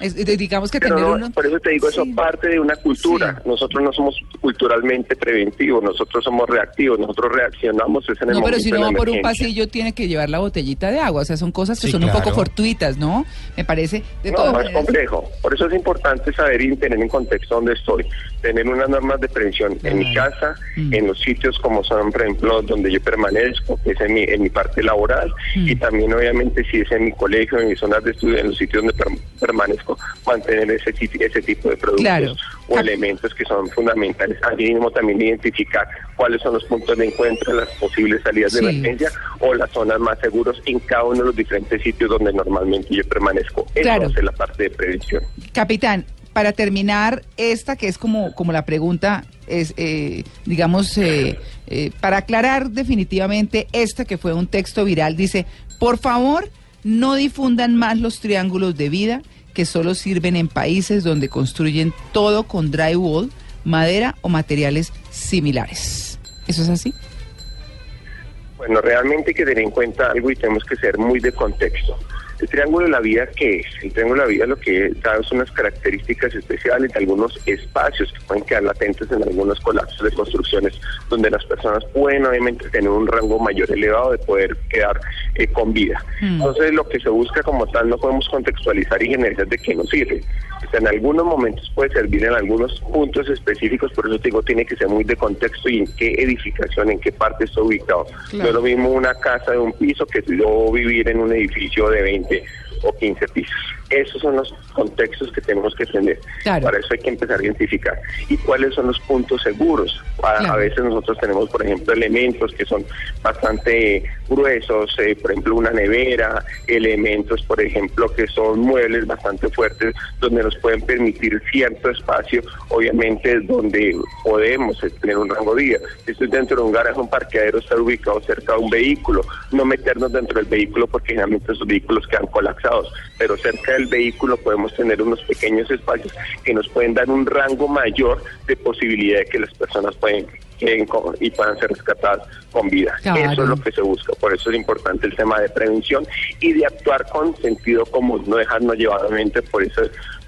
Es Es- es- digamos que pero tener no, uno... por eso te digo, eso parte de una cultura. Nosotros no somos culturalmente preventivos, nosotros somos reactivos, nosotros reaccionamos es en el No, pero si la va por un pasillo tiene que llevar la botellita de agua. O sea, son cosas que Sí, son un poco claro. fortuitas, ¿no? Me parece. De no, todas no es complejo. Por eso es importante saber y tener en contexto dónde estoy. Tener unas normas de prevención en mi casa, Mm. en los sitios como son, por ejemplo, donde yo permanezco, que es en mi, en mi parte laboral, Mm. y también obviamente si es en mi colegio, en mis zonas de estudio, en los sitios donde per- permanezco, mantener ese, ti- ese tipo de productos Claro. o elementos que son fundamentales. Así mismo también identificar cuáles son los puntos de encuentro, las posibles salidas de Sí. emergencia o las zonas más seguras en cada uno de los diferentes sitios donde normalmente yo permanezco. Claro. es la parte de prevención. Capitán, para terminar, esta que es como, como la pregunta, es, eh, digamos, eh, eh, para aclarar definitivamente esta que fue un texto viral, dice, por favor, no difundan más los triángulos de vida que solo sirven en países donde construyen todo con drywall, madera o materiales similares. ¿Eso es así? Bueno, realmente hay que tener en cuenta algo y tenemos que ser muy de contexto. El triángulo de la vida, ¿qué es? El triángulo de la vida lo que da es unas características especiales de algunos espacios que pueden quedar latentes en algunos colapsos de construcciones, donde las personas pueden obviamente tener un rango mayor elevado de poder quedar eh, con vida. Mm. Entonces, lo que se busca como tal no podemos contextualizar y generalizar de qué nos sirve. O sea, en algunos momentos puede servir en algunos puntos específicos, por eso te digo, tiene que ser muy de contexto y en qué edificación, en qué parte está ubicado. No es lo mismo una casa de un piso que yo vivir en un edificio de 20 o 15 pisos. Esos son los contextos que tenemos que tener. Claro. Para eso hay que empezar a identificar. ¿Y cuáles son los puntos seguros? A, a veces nosotros tenemos, por ejemplo, elementos que son bastante gruesos, eh, por ejemplo, una nevera, elementos, por ejemplo, que son muebles bastante fuertes, donde nos pueden permitir cierto espacio, obviamente, donde podemos eh, tener un rango de vida. Si estoy dentro de un garaje, un parqueadero, estar ubicado cerca de un vehículo, no meternos dentro del vehículo porque generalmente esos vehículos quedan colapsados, pero cerca del vehículo podemos tener unos pequeños espacios que nos pueden dar un rango mayor de posibilidad de que las personas pueden y puedan ser rescatadas con vida. Claro. Eso es lo que se busca, por eso es importante el tema de prevención y de actuar con sentido común, no dejarnos llevar mente por eso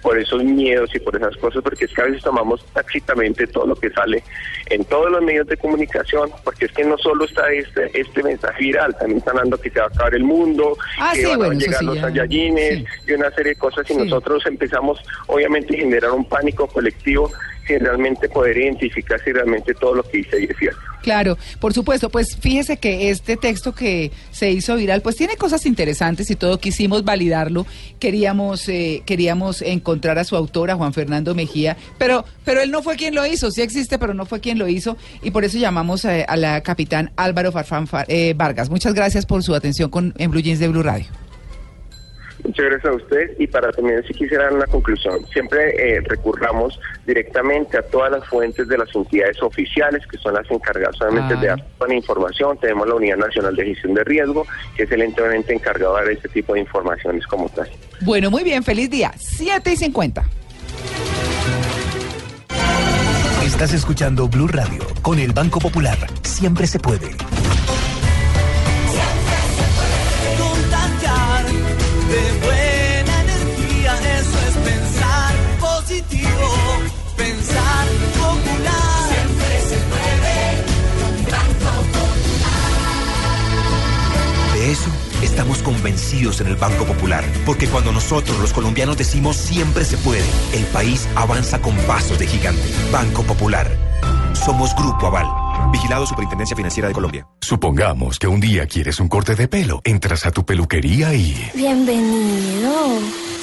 por esos miedos y por esas cosas, porque es que a veces tomamos tácitamente todo lo que sale en todos los medios de comunicación, porque es que no solo está este este mensaje viral, también están dando que se va a acabar el mundo, Ah, que sí, van bueno, a llegar sí, los ya. Saiyajines y una serie de cosas y nosotros empezamos obviamente a generar un pánico colectivo sin realmente poder identificar si realmente todo lo que dice ahí es cierto. Claro, por supuesto, pues fíjese que este texto que se hizo viral, pues tiene cosas interesantes y todo, quisimos validarlo, queríamos, eh, queríamos encontrar a su autor, a Juan Fernando Mejía, pero, pero él no fue quien lo hizo, sí existe, pero no fue quien lo hizo, y por eso llamamos eh, a la capitán Álvaro Farfán Far- eh, Vargas. Muchas gracias por su atención con, en Blue Jeans de Blue Radio. Muchas gracias a usted y para terminar si quisiera dar una conclusión, siempre eh, recurramos directamente a todas las fuentes de las entidades oficiales que son las encargadas solamente de dar toda la información. Tenemos la Unidad Nacional de Gestión de Riesgo, que es el ente encargado de dar este tipo de informaciones como tal. Bueno, muy bien, feliz día, 7 y 50. Estás escuchando Blue Radio con el Banco Popular. Siempre se puede. Estamos convencidos en el Banco Popular, porque cuando nosotros los colombianos decimos siempre se puede, el país avanza con pasos de gigante. Banco Popular. Somos Grupo Aval. Vigilado Superintendencia Financiera de Colombia. Supongamos que un día quieres un corte de pelo. Entras a tu peluquería y... Bienvenido.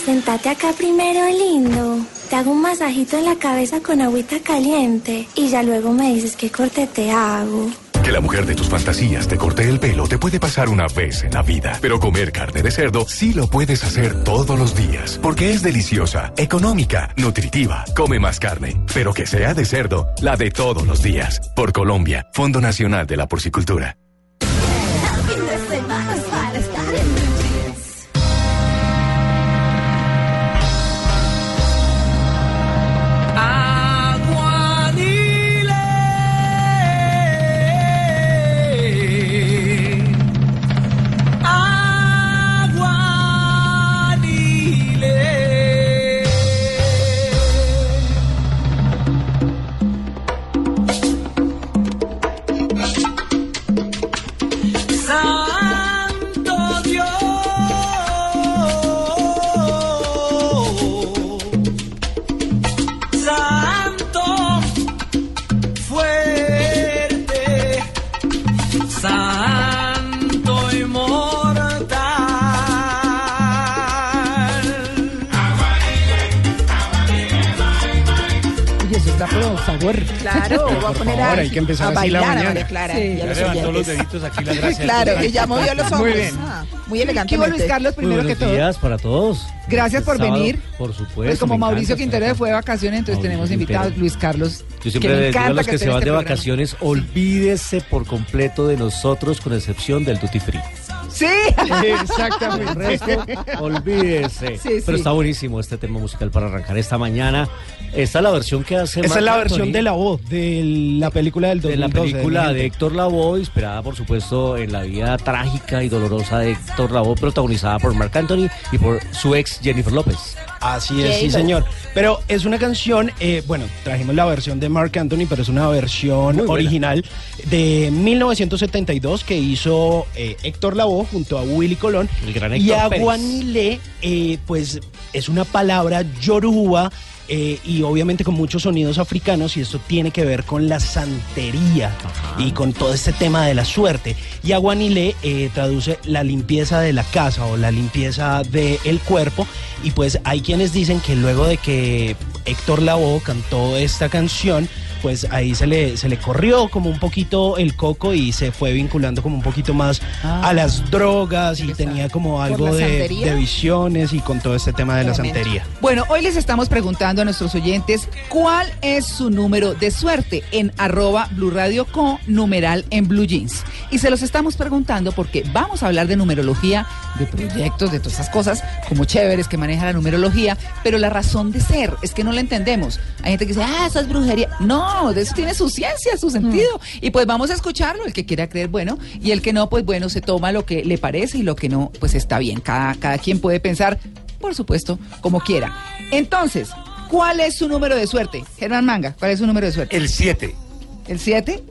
Sentate acá primero, lindo. Te hago un masajito en la cabeza con agüita caliente y ya luego me dices qué corte te hago. Que la mujer de tus fantasías te corte el pelo te puede pasar una vez en la vida. Pero comer carne de cerdo sí lo puedes hacer todos los días. Porque es deliciosa, económica, nutritiva. Come más carne, pero que sea de cerdo, la de todos los días. Por Colombia, Fondo Nacional de la Porcicultura. Que empezar a así la bailar a mañana. María Clara Sí. a Ya levantó los deditos aquí la gracia. Claro, ella movió los ojos. Muy bien. Ah, muy ¿Qué elegantemente. Luis Carlos, primero Muy que buenos todo? días para todos. Gracias por Este sábado, venir. Por supuesto. Pues como Mauricio encanta Quintero fue de vacaciones, entonces Mauricio tenemos invitados Quintero. Luis Carlos. Yo siempre me le digo a encanta los que esté se van este de programa. vacaciones, olvídese por completo de nosotros, con excepción del duty free. Sí. Exactamente. El resto, olvídese. Sí, Pero sí. está buenísimo este tema musical para arrancar esta mañana. Esta es la versión que hace es la Anthony versión de la voz de la película del de la 2012, película de. Héctor Lavoe, inspirada por supuesto en la vida trágica y dolorosa de Héctor Lavoe, protagonizada por Marc Anthony y por su ex Jennifer López. Así es, sí, señor. Pero es una canción, eh, bueno, trajimos la versión de Mark Anthony, pero es una versión original de 1972 que hizo eh, Héctor Lavoe junto a Willy Colón. El gran y Héctor Pérez. aguanile, eh, pues es una palabra yoruba. Eh, y obviamente con muchos sonidos africanos y esto tiene que ver con la santería y con todo este tema de la suerte. Y aguanile eh, traduce la limpieza de la casa o la limpieza del cuerpo y pues hay quienes dicen que luego de que Héctor Lavoe cantó esta canción, pues ahí se le, se le corrió como un poquito el coco y se fue vinculando como un poquito más Ah. a las drogas y tenía como algo de, visiones y con todo este tema de la santería. Bueno, hoy les estamos preguntando a nuestros oyentes cuál es su número de suerte en arroba Blue Radio Co, numeral en Blue Jeans. Y se los estamos preguntando porque vamos a hablar de numerología, de proyectos, de todas esas cosas, como chéveres que maneja la numerología, pero la razón de ser es que no la entendemos. Hay gente que dice, ah, eso es brujería. No, de eso tiene su ciencia, su sentido. Y pues vamos a escucharlo, el que quiera creer, bueno, y el que no, pues bueno, se toma lo que le parece y lo que no, pues está bien. Cada, cada quien puede pensar por supuesto, como quiera. Entonces, ¿cuál es su número de suerte? Germán Manga, ¿cuál es su número de suerte? El 7. ¿El 7?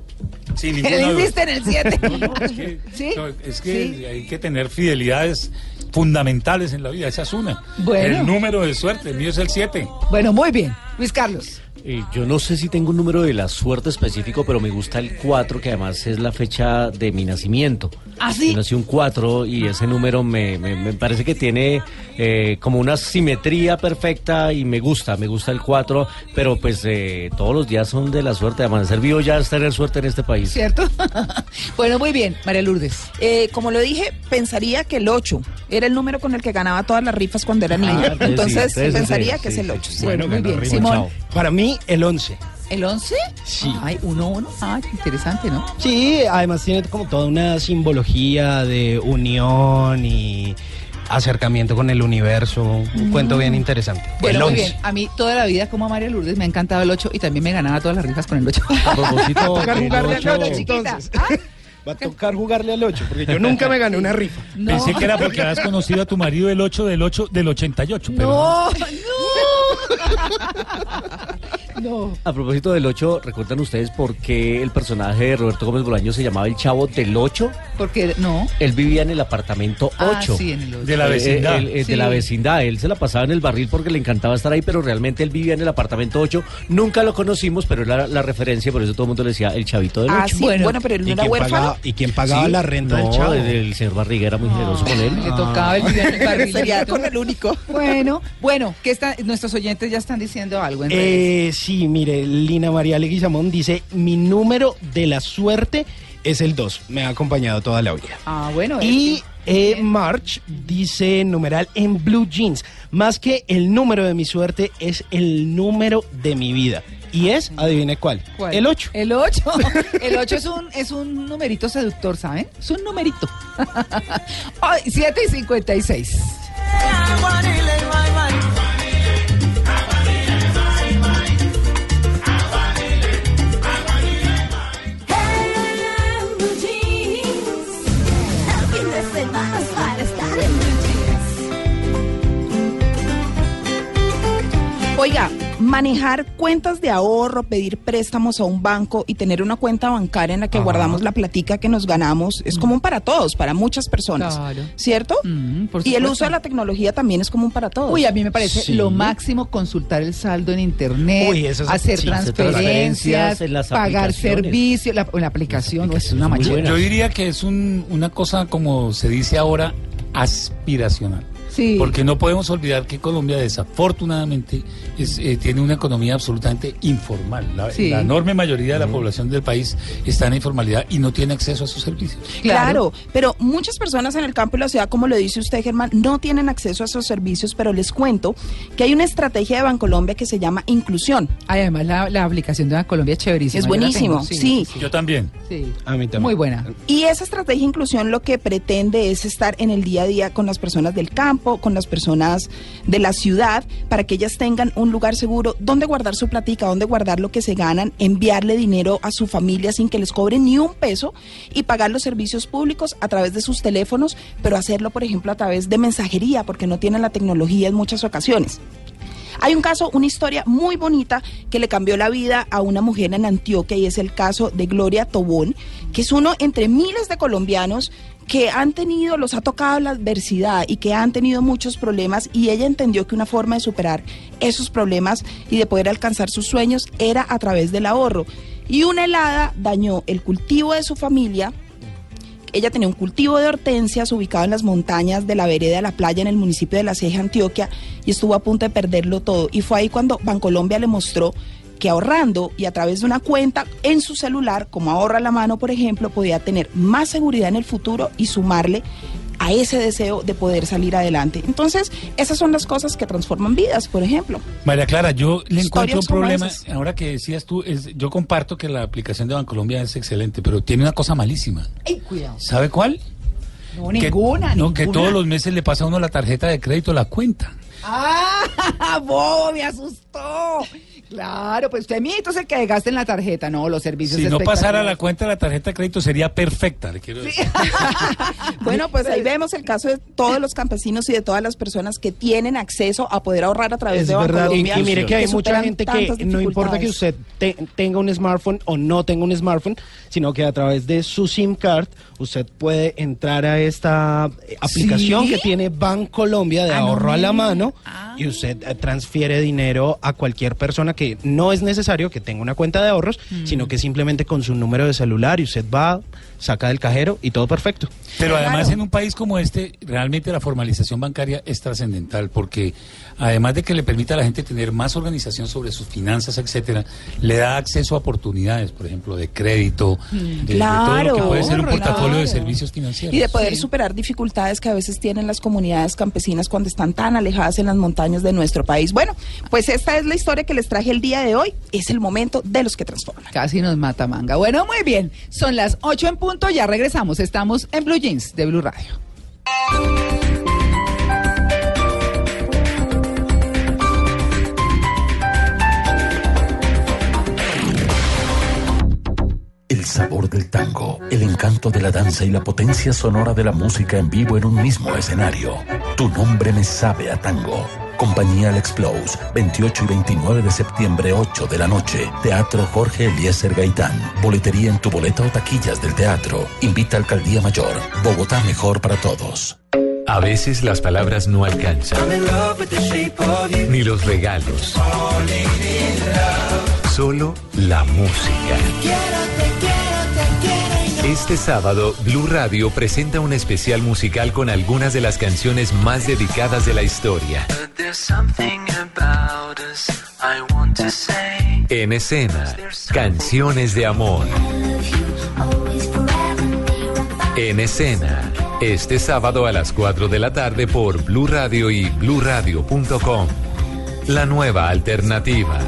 Sí, ¿Qué ninguna duda. hiciste en el 7? Es que, ¿Sí? no, es que Sí. hay que tener fidelidades fundamentales en la vida, esa es una. Bueno. El número de suerte, el mío es el 7. Bueno, muy bien. Luis Carlos. Eh, yo no sé si tengo un número de la suerte específico, pero me gusta el 4, que además es la fecha de mi nacimiento. ¿Ah, sí? Yo nací un 4 y ese número me, me- me parece que tiene eh, como una simetría perfecta y me gusta, me gusta el 4, pero pues eh, todos los días son de la suerte. Amanecer vivo ya es tener suerte en este país. ¿Cierto? bueno, muy bien, María Lourdes. Eh, como lo dije, pensaría que el 8 era el número con el que ganaba todas las rifas cuando era niño. Ah, Entonces, sí, sí, pensaría sí, que es el sí, 8. sí. Bueno, muy bien. Simón, para mí el 11. ¿El 11? Sí. Ay, 1 1. Ah, qué interesante, ¿no? Sí, además tiene como toda una simbología de unión y acercamiento con el universo. Un Mm. cuento bien interesante. Bueno, el muy 11. bien. A mí toda la vida, como a María Lourdes, me ha encantado el 8 y también me ganaba todas las rifas con el 8. A propósito Va a tocar del jugarle al ocho, 8, chiquita. Va a tocar jugarle al 8, porque yo nunca me gané una rifa. Pensé que era porque habías conocido a tu marido el 8 del 8 del 88, pero No, no. Ha ha ha. A propósito del 8, ¿recuerdan ustedes por qué el personaje de Roberto Gómez Bolaño se llamaba el Chavo del 8? Porque no. Él vivía en el apartamento Ah, 8. sí, en el ocho. De la vecindad. Eh, eh, eh, Sí. De la vecindad. Él se la pasaba en el barril porque le encantaba estar ahí, pero realmente él vivía en el apartamento 8. Nunca lo conocimos, pero era la referencia, por eso todo el mundo le decía el chavito del 8. Ah, sí, bueno, pero él no ¿Y era huérfano. pagaba, ¿y quién pagaba Sí, la renta no, del chavo? El, el señor Barriga era muy generoso con él. Le tocaba el video en el barril. Sería con el único. Bueno, bueno, ¿qué está, nuestros oyentes ya están diciendo algo en redes. Eh, sí, mire, Lina María Leguizamón dice, mi número de la suerte es el 2. Me ha acompañado toda la vida. Ah, bueno. Y eh, March dice numeral en blue jeans. Más que el número de mi suerte es el número de mi vida. Y es, adivine cuál. ¿Cuál? El 8. El 8. El 8 es un, es un numerito seductor, ¿saben? Es un numerito. Ay, 7 y 56. Oiga, manejar cuentas de ahorro, pedir préstamos a un banco y tener una cuenta bancaria en la que Ajá. guardamos la platica que nos ganamos es común para todos, para muchas personas. Claro. ¿Cierto? Mm, y el uso de la tecnología también es común para todos. Uy, a mí me parece Sí. lo máximo consultar el saldo en internet, Uy, eso es- hacer sí, transferencias, transferencias en las pagar servicios, la, la aplicación, no, es una buena. yo diría que es un- una cosa como se dice ahora aspiracional. Sí. Porque no podemos olvidar que Colombia desafortunadamente es, eh, tiene una economía absolutamente informal. La, Sí. la enorme mayoría de la población del país está en informalidad y no tiene acceso a sus servicios. Claro. pero muchas personas en el campo y la ciudad, como lo dice usted, Germán, no tienen acceso a esos servicios, pero les cuento que hay una estrategia de Bancolombia que se llama inclusión. además, la, la aplicación de Colombia es chéverísima. Es buenísimo, sí. Yo también. Sí. A mí también. Muy buena. Y esa estrategia de inclusión lo que pretende es estar en el día a día con las personas del campo, con las personas de la ciudad, para que ellas tengan un lugar seguro donde guardar su platica, donde guardar lo que se ganan, enviarle dinero a su familia sin que les cobren ni un peso y pagar los servicios públicos a través de sus teléfonos, pero hacerlo, por ejemplo, a través de mensajería, porque no tienen la tecnología en muchas ocasiones. Hay un caso, una historia muy bonita que le cambió la vida a una mujer en Antioquia y es el caso de Gloria Tobón, que es uno entre miles de colombianos que han tenido, los ha tocado la adversidad y que han tenido muchos problemas y ella entendió que una forma de superar esos problemas y de poder alcanzar sus sueños era a través del ahorro. Y una helada dañó el cultivo de su familia, ella tenía un cultivo de hortensias ubicado en las montañas de la vereda de la playa en el municipio de La Ceja, Antioquia, y estuvo a punto de perderlo todo. Y fue ahí cuando Bancolombia le mostró que ahorrando y a través de una cuenta en su celular, como ahorra la mano, por ejemplo, podía tener más seguridad en el futuro y sumarle a ese deseo de poder salir adelante. Entonces, esas son las cosas que transforman vidas, por ejemplo. María Clara, yo le encuentro un problema. esas. Ahora que decías tú, es- yo comparto que la aplicación de Bancolombia es excelente, pero tiene una cosa malísima. Ay, cuidado. ¿Sabe cuál? No, Que- ninguna, no, que ninguna. todos los meses le pasa a uno la tarjeta de crédito a la cuenta. ¡Ah! ¡Bobo! ¡Me asustó! Claro, pues usted mito es el que gaste en la tarjeta, no, los servicios Si no pasara la cuenta de la tarjeta de crédito sería perfecta, le quiero decir. Bueno, pues ahí vemos el caso de todos los campesinos y de todas las personas que tienen acceso a poder ahorrar a través Es de verdad, y, Bancolombia. y mire que hay mucha gente que no importa que usted te- tenga un smartphone o no tenga un smartphone, sino que a través de su SIM card usted puede entrar a esta eh, aplicación ¿Sí? que tiene Bancolombia de Ah, no ahorro a la mano y usted eh, transfiere dinero a cualquier persona que no es necesario que tenga una cuenta de ahorros, Mm. sino que simplemente con su número de celular y usted va, saca del cajero y todo perfecto. Pero además Claro. en un país como este, realmente la formalización bancaria es trascendental porque además de que le permite a la gente tener más organización sobre sus finanzas, etcétera, le da acceso a oportunidades, por ejemplo, de crédito, de, de todo lo Claro, que puede ser un portafolio de claro. servicios financieros. Y de poder superar dificultades que a veces tienen las comunidades campesinas cuando están tan alejadas en las montañas de nuestro país. Bueno, pues esta es la historia que les traje el día de hoy. Es el momento de los que transforman. Casi nos mata manga. Bueno, muy bien. Son las 8 en punto, ya regresamos. Estamos en Blue Jeans de Blue Radio. El sabor del tango, el encanto de la danza y la potencia sonora de la música en vivo en un mismo escenario. Tu nombre me sabe a tango. Compañía El Explos, 28 y 29 de septiembre, 8 de la noche. Teatro Jorge Eliezer Gaitán. Boletería en tu boleta o taquillas del teatro. Invita Alcaldía Mayor. Bogotá mejor para todos. A veces las palabras no alcanzan, ni los regalos, solo la música. Este sábado, Blue Radio presenta un especial musical con algunas de las canciones más dedicadas de la historia. En escena, canciones de amor. En escena, este sábado a las 4 de la tarde por Blue Radio y bluradio.com. La nueva alternativa.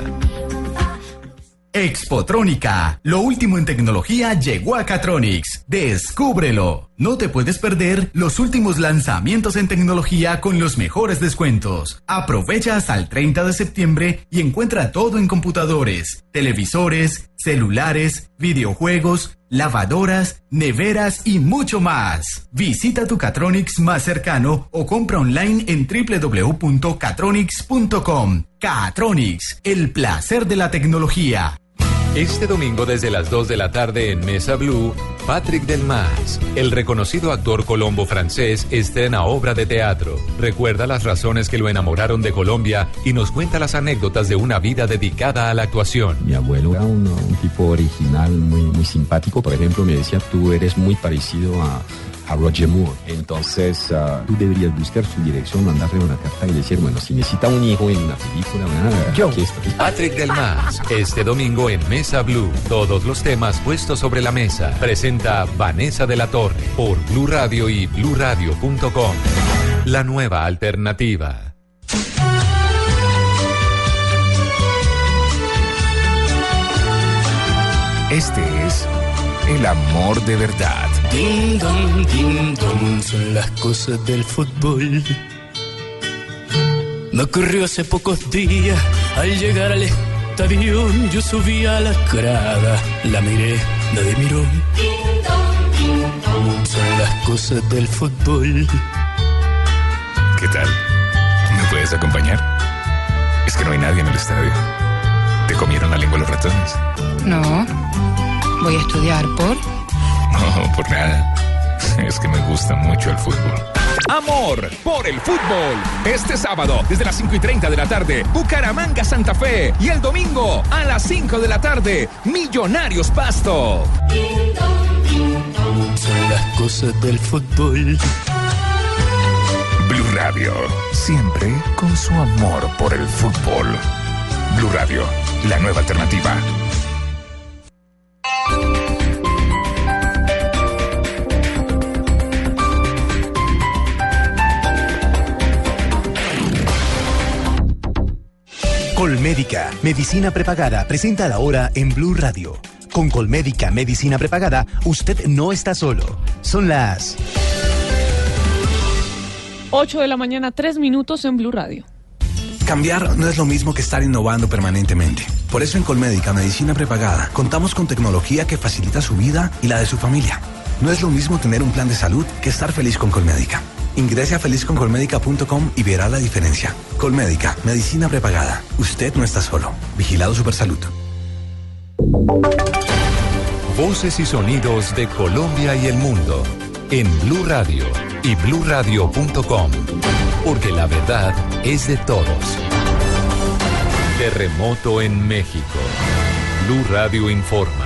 Expotrónica, lo último en tecnología llegó a Catronics. Descúbrelo. No te puedes perder los últimos lanzamientos en tecnología con los mejores descuentos. Aprovecha hasta el 30 de septiembre y encuentra todo en computadores, televisores, celulares, videojuegos, lavadoras, neveras y mucho más. Visita tu Catronics más cercano o compra online en www.catronics.com. Catronics, el placer de la tecnología. Este domingo desde las 2 de la tarde en Mesa Blue, Patrick Delmas, el reconocido actor colombo francés, estrena obra de teatro. Recuerda las razones que lo enamoraron de Colombia y nos cuenta las anécdotas de una vida dedicada a la actuación. Mi abuelo era un, un tipo original, muy, muy simpático. Por ejemplo, me decía, tú eres muy parecido a, a Roger Moore. Entonces, ah, tú deberías buscar su dirección, mandarle una carta y decir, bueno, si necesita un hijo en una película, ah, aquí estoy. Patrick del Mas, este domingo en Mesa Blue. Todos los temas puestos sobre la mesa. Presenta Vanessa de la Torre por Blue Radio y bluradio.com. La nueva alternativa. Este es el amor de verdad. Ding dong, ding dong, son las cosas del fútbol. Me ocurrió hace pocos días, al llegar al estadio, yo subí a la grada, la miré, nadie miró. Son las cosas del fútbol. ¿Qué tal? ¿Me puedes acompañar? Es que no hay nadie en el estadio. ¿Te comieron la lengua los ratones? No. Voy a estudiar por. No, por nada. Es que me gusta mucho el fútbol. Amor por el fútbol. Este sábado, desde las 5 y 30 de la tarde, Bucaramanga Santa Fe. Y el domingo, a las 5 de la tarde, Millonarios Pasto. Son las cosas del fútbol. Blue Radio, siempre con su amor por el fútbol. Blue Radio, la nueva alternativa. Colmédica, medicina prepagada, presenta la hora en Blue Radio. Con Colmédica, medicina prepagada, usted no está solo. Son las 8 de la mañana, 3 minutos en Blue Radio. Cambiar no es lo mismo que estar innovando permanentemente. Por eso en Colmédica Medicina Prepagada contamos con tecnología que facilita su vida y la de su familia. No es lo mismo tener un plan de salud que estar feliz con Colmédica. Ingrese a felizconcolmédica.com y verá la diferencia. Colmédica, medicina prepagada. Usted no está solo. Vigilado Supersalud. Voces y sonidos de Colombia y el mundo en Blue Radio y bluradio.com. Porque la verdad es de todos. Terremoto en México. Blue Radio informa.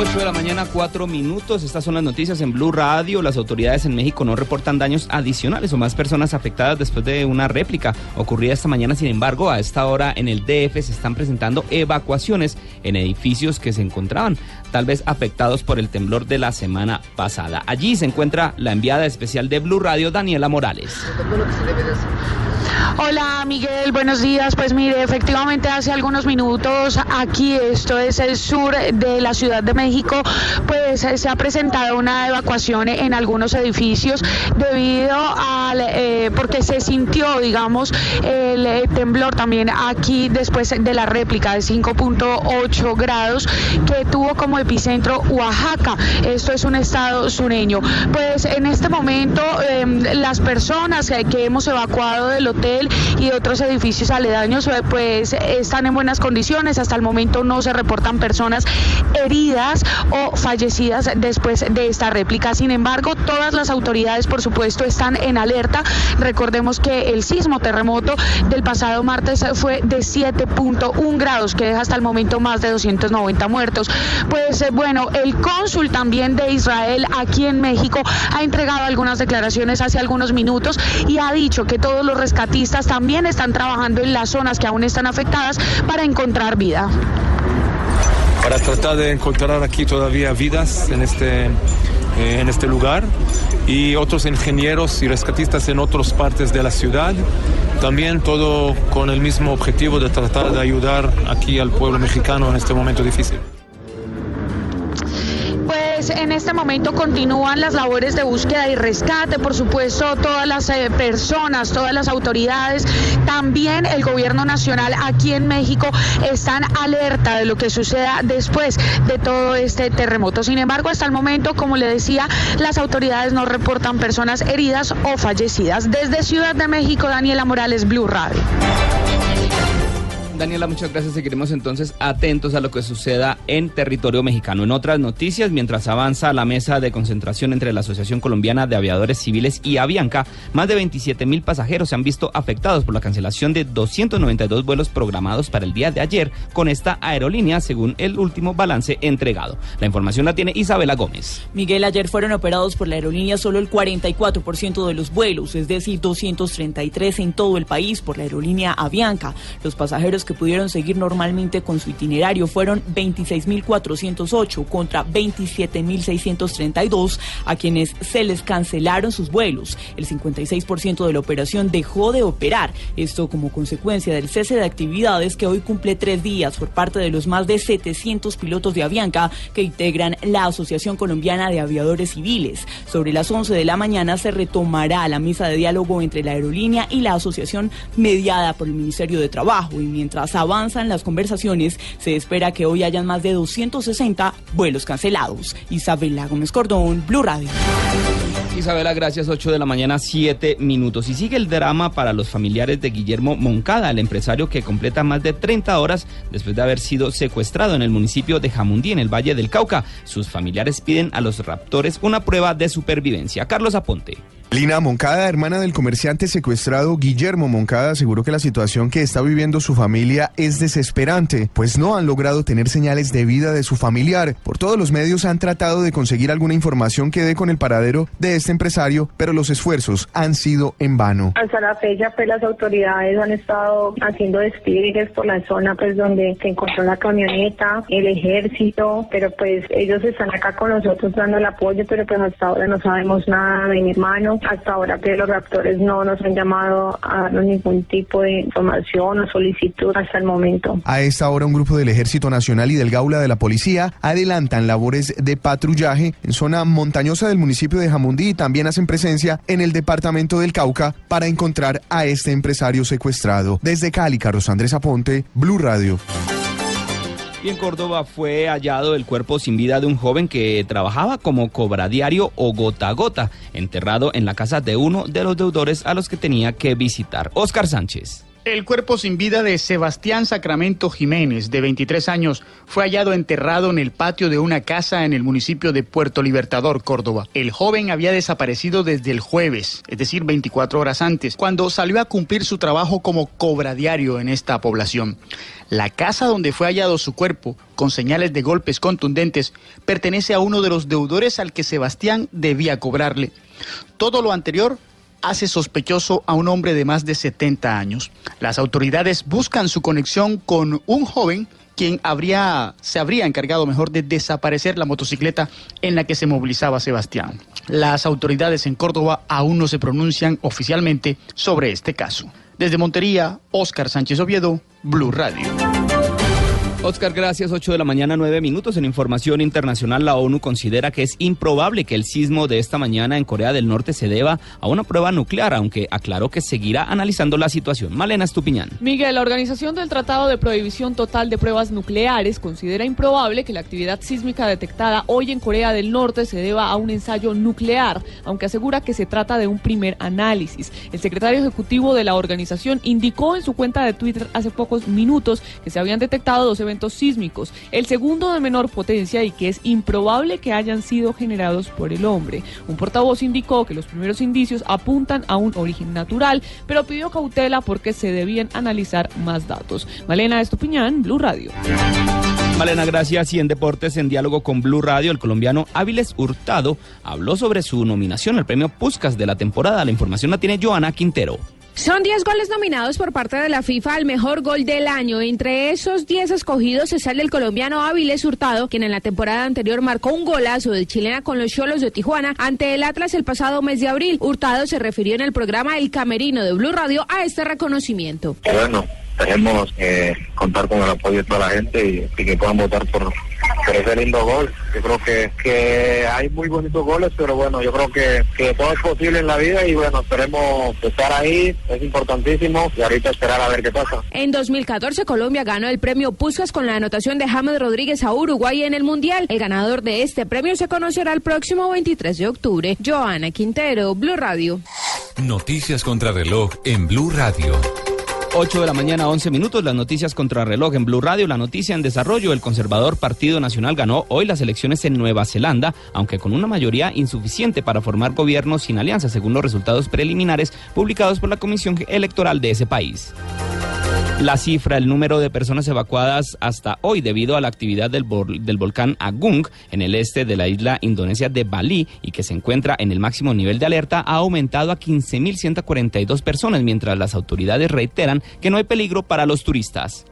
8 de la mañana, 4 minutos. Estas son las noticias en Blue Radio. Las autoridades en México no reportan daños adicionales o más personas afectadas después de una réplica ocurrida esta mañana. Sin embargo, a esta hora en el DF se están presentando evacuaciones en edificios que se encontraban tal vez afectados por el temblor de la semana pasada. Allí se encuentra la enviada especial de Blue Radio, Daniela Morales. Hola Miguel, buenos días. Pues mire, efectivamente hace algunos minutos aquí, esto es el sur de la Ciudad de México, pues eh, se ha presentado una evacuación en algunos edificios debido al, eh, porque se sintió, digamos, el eh, temblor también aquí después de la réplica de 5.8 grados que tuvo como epicentro Oaxaca. Esto es un estado sureño. Pues en este momento em, las personas que, hemos evacuado del hotel y otros edificios aledaños pues están en buenas condiciones. Hasta el momento no se reportan personas heridas o fallecidas después de esta réplica. Sin embargo, todas las autoridades, por supuesto, están en alerta. Recordemos que el sismo terremoto del pasado martes fue de 7.1 grados, que deja hasta el momento más de 290 muertos. Pues eh, bueno, el cónsul también de Israel aquí en México ha entregado algunas declaraciones hace algunos minutos y ha dicho que todos los rescatistas también están trabajando en las zonas que aún están afectadas para encontrar vida. Para tratar de encontrar aquí todavía vidas en este, eh, en este lugar y otros ingenieros y rescatistas en otras partes de la ciudad. También todo con el mismo objetivo de tratar de ayudar aquí al pueblo mexicano en este momento difícil. Pues en este momento continúan las labores de búsqueda y rescate, por supuesto, todas las eh, personas, todas las autoridades, también el gobierno nacional aquí en México están alerta de lo que suceda después de todo este terremoto. Sin embargo, hasta el momento, como le decía, las autoridades no reportan personas heridas o fallecidas. Desde Ciudad de México, Daniela Morales, Blue Radio. Daniela, muchas gracias. Seguiremos entonces atentos a lo que suceda en territorio mexicano. En otras noticias, mientras avanza la mesa de concentración entre la Asociación Colombiana de Aviadores Civiles y Avianca, más de 27 mil pasajeros se han visto afectados por la cancelación de 292 vuelos programados para el día de ayer con esta aerolínea, según el último balance entregado. La información la tiene Isabela Gómez. Miguel, ayer fueron operados por la aerolínea solo el 44% de los vuelos, es decir, 233 en todo el país por la aerolínea Avianca. Los pasajeros que pudieron seguir normalmente con su itinerario fueron 26.408 contra 27.632 a quienes se les cancelaron sus vuelos. El 56% de la operación dejó de operar, esto como consecuencia del cese de actividades que hoy cumple tres días por parte de los más de 700 pilotos de Avianca que integran la Asociación Colombiana de Aviadores Civiles. Sobre las 11 de la mañana se retomará la mesa de diálogo entre la aerolínea y la asociación mediada por el Ministerio de Trabajo y mientras avanzan las conversaciones se espera que hoy hayan más de 260 vuelos cancelados. Isabela Gómez Cordón, Blue Radio. Isabela, gracias. 8 de la mañana, 7 minutos. Y sigue el drama para los familiares de Guillermo Moncada, el empresario que completa más de 30 horas después de haber sido secuestrado en el municipio de Jamundí, en el Valle del Cauca. Sus familiares piden a los raptores una prueba de supervivencia. Carlos Aponte. Lina Moncada, hermana del comerciante secuestrado Guillermo Moncada, aseguró que la situación que está viviendo su familia es desesperante, pues no han logrado tener señales de vida de su familiar. Por todos los medios han tratado de conseguir alguna información que dé con el paradero de este empresario, pero los esfuerzos han sido en vano. Hasta la fecha, pues las autoridades han estado haciendo despliegues por la zona, pues donde se encontró la camioneta, el ejército, pero pues ellos están acá con nosotros dando el apoyo, pero pues hasta ahora no sabemos nada de mi hermano hasta ahora que los raptores no nos han llamado a darnos ningún tipo de información o solicitud hasta el momento. A esta hora un grupo del Ejército Nacional y del Gaula de la Policía adelantan labores de patrullaje en zona montañosa del municipio de Jamundí y también hacen presencia en el departamento del Cauca para encontrar a este empresario secuestrado. Desde Cali, Carlos Andrés Aponte, Blue Radio. En Córdoba fue hallado el cuerpo sin vida de un joven que trabajaba como cobradiario o gota a gota, enterrado en la casa de uno de los deudores a los que tenía que visitar. Oscar Sánchez. El cuerpo sin vida de Sebastián Sacramento Jiménez, de 23 años, fue hallado enterrado en el patio de una casa en el municipio de Puerto Libertador, Córdoba. El joven había desaparecido desde el jueves, es decir, 24 horas antes, cuando salió a cumplir su trabajo como cobradiario en esta población. La casa donde fue hallado su cuerpo, con señales de golpes contundentes, pertenece a uno de los deudores al que Sebastián debía cobrarle. Todo lo anterior hace sospechoso a un hombre de más de 70 años. Las autoridades buscan su conexión con un joven quien habría, se habría encargado mejor de desaparecer la motocicleta en la que se movilizaba Sebastián. Las autoridades en Córdoba aún no se pronuncian oficialmente sobre este caso. Desde Montería, Óscar Sánchez Oviedo, Blue Radio. Oscar, gracias. 8 de la mañana, 9 minutos. En información internacional, la ONU considera que es improbable que el sismo de esta mañana en Corea del Norte se deba a una prueba nuclear, aunque aclaró que seguirá analizando la situación. Malena Estupiñán. Miguel, la Organización del Tratado de Prohibición Total de Pruebas Nucleares considera improbable que la actividad sísmica detectada hoy en Corea del Norte se deba a un ensayo nuclear, aunque asegura que se trata de un primer análisis. El secretario ejecutivo de la organización indicó en su cuenta de Twitter hace pocos minutos que se habían detectado dos eventos sísmicos, el segundo de menor potencia y que es improbable que hayan sido generados por el hombre. Un portavoz indicó que los primeros indicios apuntan a un origen natural, pero pidió cautela porque se debían analizar más datos. Malena Estupiñán, Blue Radio. Malena, gracias. Y en deportes, en diálogo con Blue Radio, el colombiano Áviles Hurtado habló sobre su nominación al premio Puscas de la temporada. La información la tiene Joana Quintero. Son 10 goles nominados por parte de la FIFA al mejor gol del año. Entre esos 10 escogidos está el del colombiano Áviles Hurtado, quien en la temporada anterior marcó un golazo de chilena con los Cholos de Tijuana ante el Atlas el pasado mes de abril. Hurtado se refirió en el programa El Camerino de Blue Radio a este reconocimiento. Bueno, esperemos eh, contar con el apoyo de toda la gente y, y que puedan votar por, por ese lindo gol. Yo creo que, que hay muy bonitos goles, pero bueno, yo creo que, que todo es posible en la vida y bueno, esperemos estar ahí, es importantísimo y ahorita esperar a ver qué pasa. En 2014 Colombia ganó el premio Puskas con la anotación de James Rodríguez a Uruguay en el Mundial. El ganador de este premio se conocerá el próximo 23 de octubre. Joana Quintero, Blue Radio. Noticias contra reloj en Blue Radio. 8 de la mañana, 11 minutos, las noticias contra reloj en Blue Radio, la noticia en desarrollo, el conservador Partido Nacional ganó hoy las elecciones en Nueva Zelanda, aunque con una mayoría insuficiente para formar gobierno sin alianza, según los resultados preliminares publicados por la Comisión Electoral de ese país. La cifra, el número de personas evacuadas hasta hoy debido a la actividad del, del volcán Agung en el este de la isla indonesia de Bali y que se encuentra en el máximo nivel de alerta ha aumentado a 15.142 personas, mientras las autoridades reiteran que no hay peligro para los turistas.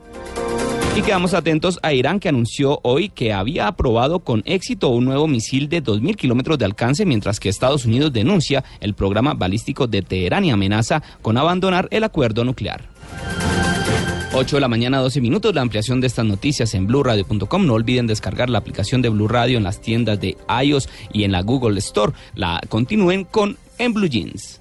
Y quedamos atentos a Irán que anunció hoy que había aprobado con éxito un nuevo misil de 2.000 kilómetros de alcance, mientras que Estados Unidos denuncia el programa balístico de Teherán y amenaza con abandonar el acuerdo nuclear. 8 de la mañana, 12 minutos. La ampliación de estas noticias en blurradio.com. No olviden descargar la aplicación de Blue Radio en las tiendas de iOS y en la Google Store. La continúen con en Blue Jeans.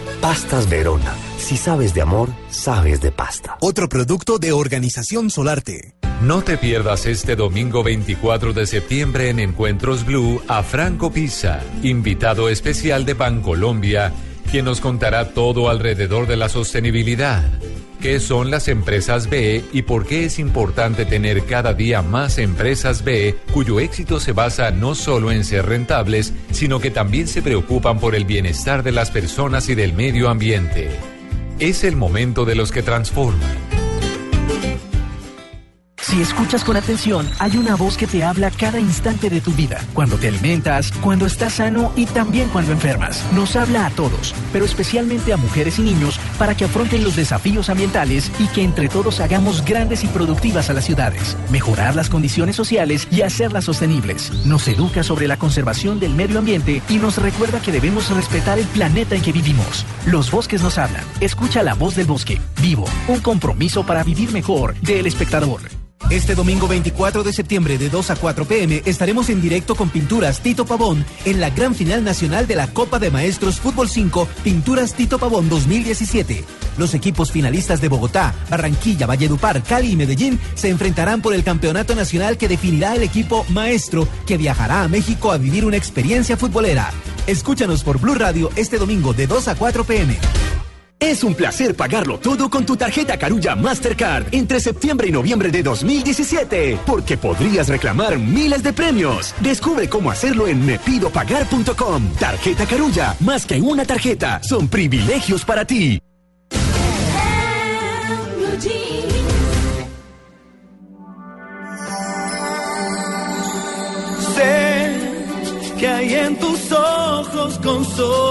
Pastas Verona. Si sabes de amor, sabes de pasta. Otro producto de Organización Solarte. No te pierdas este domingo 24 de septiembre en Encuentros Blue a Franco Pisa, invitado especial de Bancolombia, quien nos contará todo alrededor de la sostenibilidad. ¿Qué son las empresas B y por qué es importante tener cada día más empresas B cuyo éxito se basa no solo en ser rentables, sino que también se preocupan por el bienestar de las personas y del medio ambiente? Es el momento de los que transforman. Si escuchas con atención, hay una voz que te habla cada instante de tu vida, cuando te alimentas, cuando estás sano y también cuando enfermas. Nos habla a todos, pero especialmente a mujeres y niños, para que afronten los desafíos ambientales y que entre todos hagamos grandes y productivas a las ciudades, mejorar las condiciones sociales y hacerlas sostenibles. Nos educa sobre la conservación del medio ambiente y nos recuerda que debemos respetar el planeta en que vivimos. Los bosques nos hablan. Escucha la voz del bosque. Vivo. Un compromiso para vivir mejor. Del espectador. Este domingo 24 de septiembre de 2 a 4 pm estaremos en directo con Pinturas Tito Pavón en la gran final nacional de la Copa de Maestros Fútbol 5 Pinturas Tito Pavón 2017. Los equipos finalistas de Bogotá, Barranquilla, Valledupar, Cali y Medellín se enfrentarán por el campeonato nacional que definirá el equipo maestro que viajará a México a vivir una experiencia futbolera. Escúchanos por Blue Radio este domingo de 2 a 4 pm. Es un placer pagarlo todo con tu tarjeta Carulla Mastercard entre septiembre y noviembre de 2017, porque podrías reclamar miles de premios. Descubre cómo hacerlo en mepidopagar.com. Tarjeta Carulla, más que una tarjeta, son privilegios para ti. Sé que hay en tus ojos con que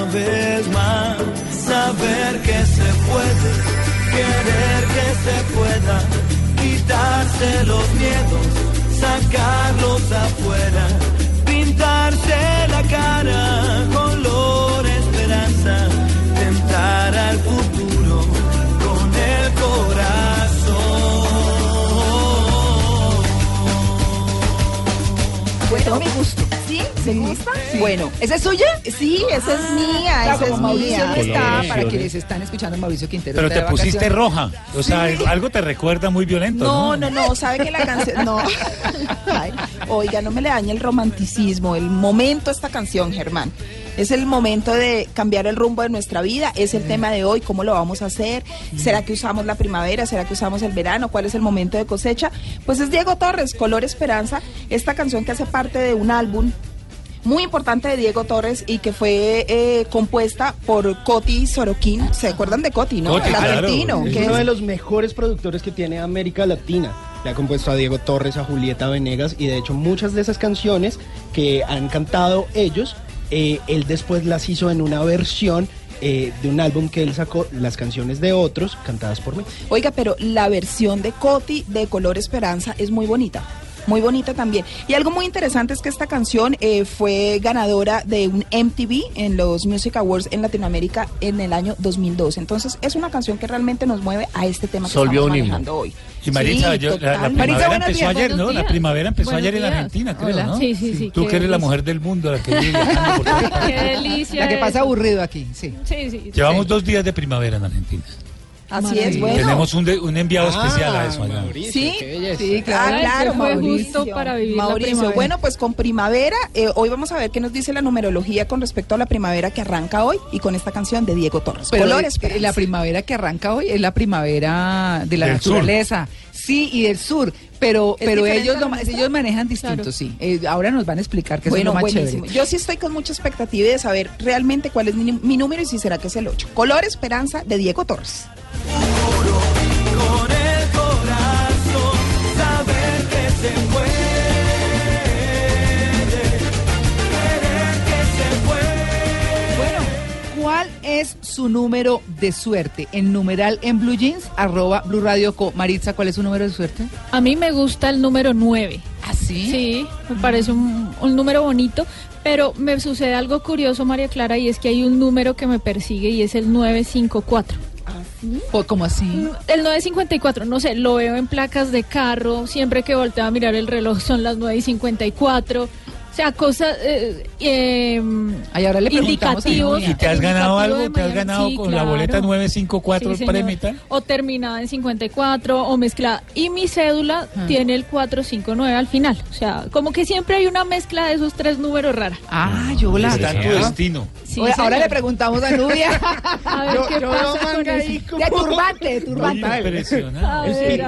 vez más saber que se puede, querer que se pueda, quitarse los miedos, sacarlos afuera, pintarse la cara, color esperanza, tentar al futuro con el corazón. Bueno, mi gusto. ¿Se gusta? Bueno, ¿esa es suya? Sí, esa es mía, Claro, esa es Mauricio mía. está, Para quienes están escuchando Mauricio Quintero. Pero te pusiste roja. O sea, Sí. algo te recuerda muy violento. No, no, no, sabe que la canción, no. Ay, oiga, no me le dañe el romanticismo, el momento de esta canción, Germán. Es el momento de cambiar el rumbo de nuestra vida, es el tema de hoy, cómo lo vamos a hacer, será que usamos la primavera, será que usamos el verano, cuál es el momento de cosecha. Pues es Diego Torres, Color Esperanza, esta canción que hace parte de un álbum muy importante de Diego Torres y que fue eh, compuesta por Coti Sorokin. ¿Se acuerdan de Coti, no? Coti, el claro. argentino. Es que uno es- de los mejores productores que tiene América Latina. le ha compuesto a Diego Torres, a Julieta Venegas y de hecho muchas de esas canciones que han cantado ellos, eh, él después las hizo en una versión eh, de un álbum que él sacó, las canciones de otros cantadas por mí. Oiga, pero la versión de Coti de Color Esperanza es muy bonita. Muy bonita también. Y algo muy interesante es que esta canción eh, fue ganadora de un MTV en los Music Awards en Latinoamérica en el año 2002. Entonces es una canción que realmente nos mueve a este tema que Solvió estamos manejando hoy. Y Maritza, Sí, yo- la, la primavera buenos empezó días, ayer, ¿no? La días. primavera empezó Buenos ayer en días. Argentina, creo, Hola. ¿no? Sí, sí, sí, Tú que eres la mujer del mundo, la que vive. Qué delicia. La que pasa aburrido aquí, sí. Sí, sí. Llevamos dos días de primavera en Argentina. Así es, bueno. Tenemos un, de- un enviado Ah, especial a eso allá. Sí, Sí, Ah, claro. claro, fue Mauricio. justo para vivir la Mauricio, bueno, pues con primavera, eh, hoy vamos a ver qué nos dice la numerología con respecto a la primavera que arranca hoy y con esta canción de Diego Torres. Pero Color eh, Esperanza. la primavera que arranca hoy es la primavera de la Del sur. naturaleza. Sí, y del sur. Pero, ¿Es pero ellos, lo ellos manejan distinto, sí. Eh, ahora nos van a explicar que eso es Bueno, lo más buenísimo. chévere. Yo sí estoy con mucha expectativa de saber realmente cuál es mi, mi número y si será que es el 8. Color Esperanza de Diego Torres. Con el corazón, saber que se puede, querer que se puede. Bueno, ¿cuál es su número de suerte? En numeral en Blue Jeans, arroba Blue Radio Co. Maritza, ¿cuál es su número de suerte? A mí me gusta el número 9. ¿Ah, sí? Sí, me parece un, un número bonito, pero me sucede algo curioso, María Clara, y es que hay un número que me persigue y es el 954. ¿O ¿Cómo así? El 954, no sé, lo veo en placas de carro, siempre que volteo a mirar el reloj son las 954. O sea, cosas eh, eh, Ay, ahora le preguntamos a indicativos. ¿Y te has ganado algo? ¿Te has ganado Sí, con la boleta 954 Sí, premio? O terminada en 54 o mezclada. Y mi cédula tiene el 459 al final. O sea, como que siempre hay una mezcla de esos tres números rara. Ah, yo la Está en tu destino. Sí, Oye, ahora le preguntamos a Nubia. A ver qué pasa con eso. De turbante, de turbante. Impresionante. A ver,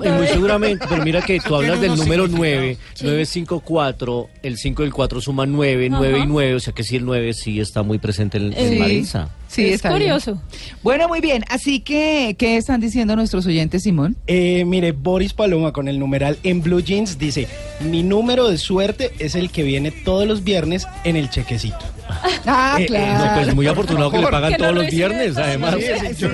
ver, muy seguramente, pero mira que tú hablas del número significados. 9, 954, el 5 y el 4 suman 9, Ajá. 9 y 9, o sea que sí el 9 sí está muy presente en, en Sí. Marisa. Sí, es está bien. curioso. Bueno, muy bien. Así que, ¿qué están diciendo nuestros oyentes, Simón? Eh, mire, Boris Paloma con el numeral en Blue Jeans dice, mi número de suerte es el que viene todos los viernes en el chequecito. Ah, Eh, eh, claro. No, pues muy afortunado que le pagan Que no todos los recibe viernes, además. Sí, sí, sí.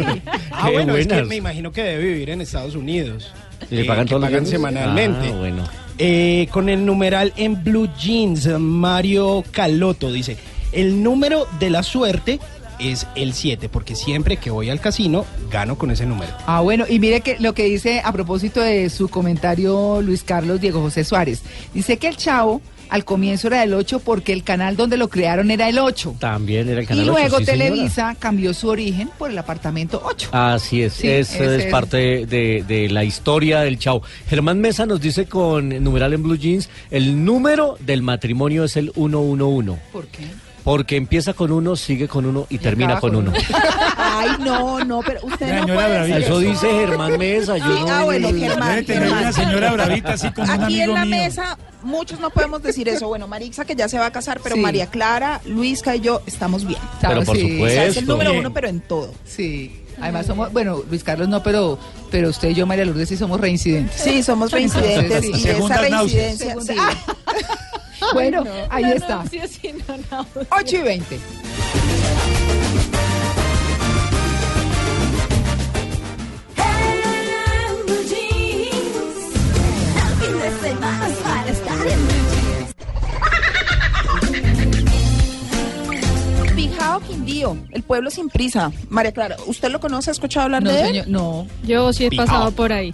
Ah, Qué bueno, es que buenas. me imagino que debe vivir en Estados Unidos. ¿Y le Eh, pagan que todos los pagan viernes? semanalmente. Ah, bueno. Eh, con el numeral en Blue Jeans, Mario Caloto dice, el número de la suerte es el 7, porque siempre que voy al casino, gano con ese número. Ah, bueno, y mire que lo que dice a propósito de su comentario Luis Carlos Diego José Suárez. Dice que el chavo al comienzo era el 8 porque el canal donde lo crearon era el 8. También era el canal Y luego 8, sí, señora. Televisa cambió su origen por el apartamento 8. Así es, Sí, eso ese es es. parte de, de la historia del chavo. Germán Mesa nos dice con numeral en Blue Jeans, el número del matrimonio es el 111. ¿Por qué? Porque empieza con uno, sigue con uno y, termina acaba con uno. Ay, no, no, pero usted no Señora puede Bravita. decir Eso dice Germán Mesa. Yo Sí, no- ah, bueno, Germán, Debe tener Germán. una señora bravita así como un Aquí en amigo la mío. mesa muchos no podemos decir eso. Bueno, Marixa que ya se va a casar, pero Sí. María Clara, Luisca y yo estamos bien. Pero por Sí. O sea, es supuesto. el número uno, pero en todo. Sí. Además somos, bueno, Luis Carlos no, pero pero usted y yo, María Lourdes, sí somos reincidentes. Sí, somos reincidentes Sí. y esa reincidencia. sí. Bueno, ahí No, está. no, sí, sí, no, no. 8 y 20. Quindío, el pueblo sin prisa. María Clara, ¿usted lo conoce? ¿Ha escuchado hablar No, de él? señor, no. Yo sí he pasado por ahí.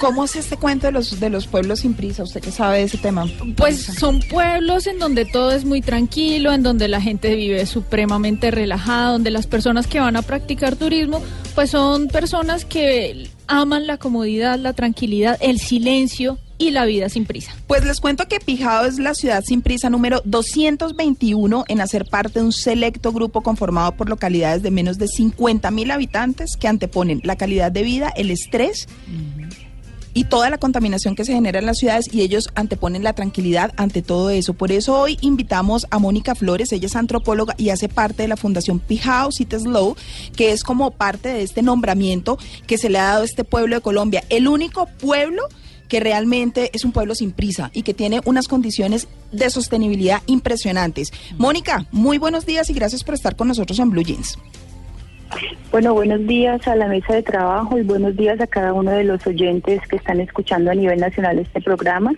¿Cómo es este cuento de los, de los pueblos sin prisa? ¿Usted qué sabe de ese tema? Pues son pueblos en donde todo es muy tranquilo, en donde la gente vive supremamente relajada, donde las personas que van a practicar turismo, pues son personas que aman la comodidad, la tranquilidad, el silencio y la vida sin prisa. Pues les cuento que Pijao es la ciudad sin prisa número 221 en hacer parte de un selecto grupo conformado por localidades de menos de 50 mil habitantes que anteponen la calidad de vida, el estrés y toda la contaminación que se genera en las ciudades y ellos anteponen la tranquilidad ante todo eso. Por eso hoy invitamos a Mónica Flores, ella es antropóloga y hace parte de la Fundación Pijao Sit Slow, que es como parte de este nombramiento que se le ha dado a este pueblo de Colombia, el único pueblo que realmente es un pueblo sin prisa y que tiene unas condiciones de sostenibilidad impresionantes. Mónica, muy buenos días y gracias por estar con nosotros en Blue Jeans. Bueno, buenos días a la mesa de trabajo y buenos días a cada uno de los oyentes que están escuchando a nivel nacional este programa.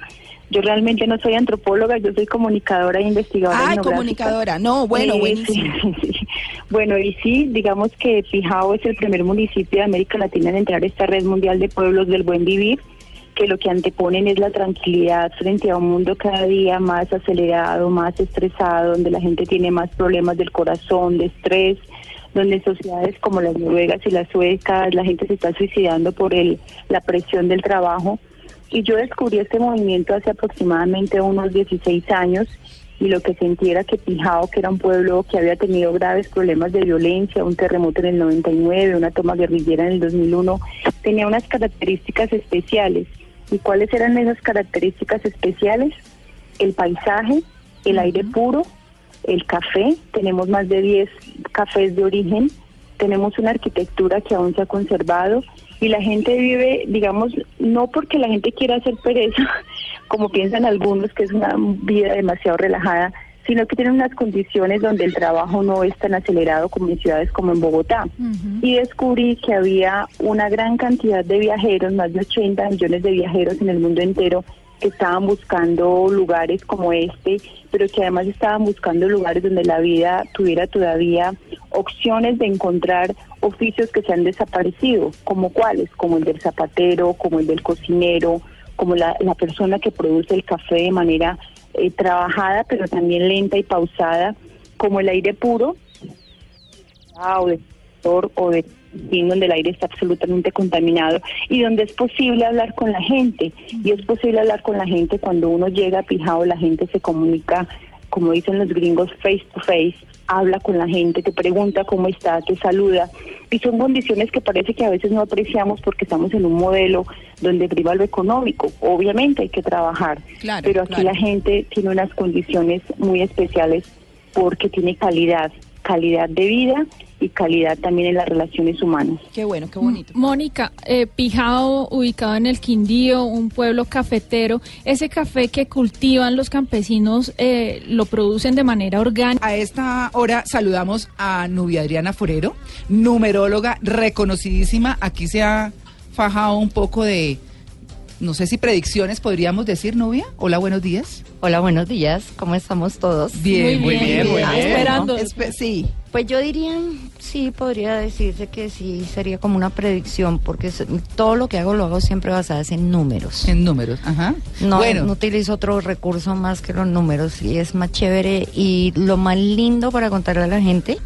Yo realmente no soy antropóloga, yo soy comunicadora e investigadora. Ay, etnográfica. comunicadora. No, bueno, Eh, buenísimo. sí, sí. Bueno, y sí, digamos que Pijao es el primer municipio de América Latina en entrar a esta red mundial de pueblos del buen vivir, que lo que anteponen es la tranquilidad frente a un mundo cada día más acelerado, más estresado, donde la gente tiene más problemas del corazón, de estrés, donde sociedades como las noruegas y las suecas la gente se está suicidando por el, la presión del trabajo. Y yo descubrí este movimiento hace aproximadamente unos 16 años y lo que sentí era que Pijao, que era un pueblo que había tenido graves problemas de violencia, un terremoto en el 99, una toma guerrillera en el 2001, tenía unas características especiales. ¿Y cuáles eran esas características especiales? El paisaje, el aire puro, el café, tenemos más de 10 cafés de origen, tenemos una arquitectura que aún se ha conservado y la gente vive, digamos, no porque la gente quiera hacer pereza, como piensan algunos, que es una vida demasiado relajada, sino que tienen unas condiciones donde el trabajo no es tan acelerado como en ciudades como en Bogotá. Y descubrí que había una gran cantidad de viajeros, más de 80 millones de viajeros en el mundo entero, que estaban buscando lugares como este, pero que además estaban buscando lugares donde la vida tuviera todavía opciones de encontrar oficios que se han desaparecido, como cuáles, como el del zapatero, como el del cocinero, como la, la persona que produce el café de manera eh, trabajada, pero también lenta y pausada, como el aire puro, ah, o de o de donde el aire está absolutamente contaminado y donde es posible hablar con la gente. Y es posible hablar con la gente cuando uno llega a Pijao, la gente se comunica, como dicen los gringos, face to face, habla con la gente, te pregunta cómo está, te saluda. Y son condiciones que parece que a veces no apreciamos porque estamos en un modelo donde priva lo económico. Obviamente hay que trabajar, Claro, pero aquí claro. la gente tiene unas condiciones muy especiales porque tiene calidad, calidad de vida y calidad también en las relaciones humanas. Qué bueno, qué bonito. Mónica, eh, Pijao, ubicado en el Quindío, un pueblo cafetero, ese café que cultivan los campesinos eh, lo producen de manera orgánica. A esta hora saludamos a Nubia Adriana Forero, numeróloga reconocidísima. Aquí se ha fajado un poco de, no sé si predicciones podríamos decir, Nubia. Hola, buenos días. Hola, buenos días. ¿Cómo estamos todos? Bien, muy bien, muy bien. Esperando. Espe- sí. Pues yo diría, sí, podría decirse que sí, sería como una predicción, porque todo lo que hago lo hago siempre basadas en números. En números, ajá. No, Bueno. no utilizo otro recurso más que los números y es más chévere y lo más lindo para contarle a la gente,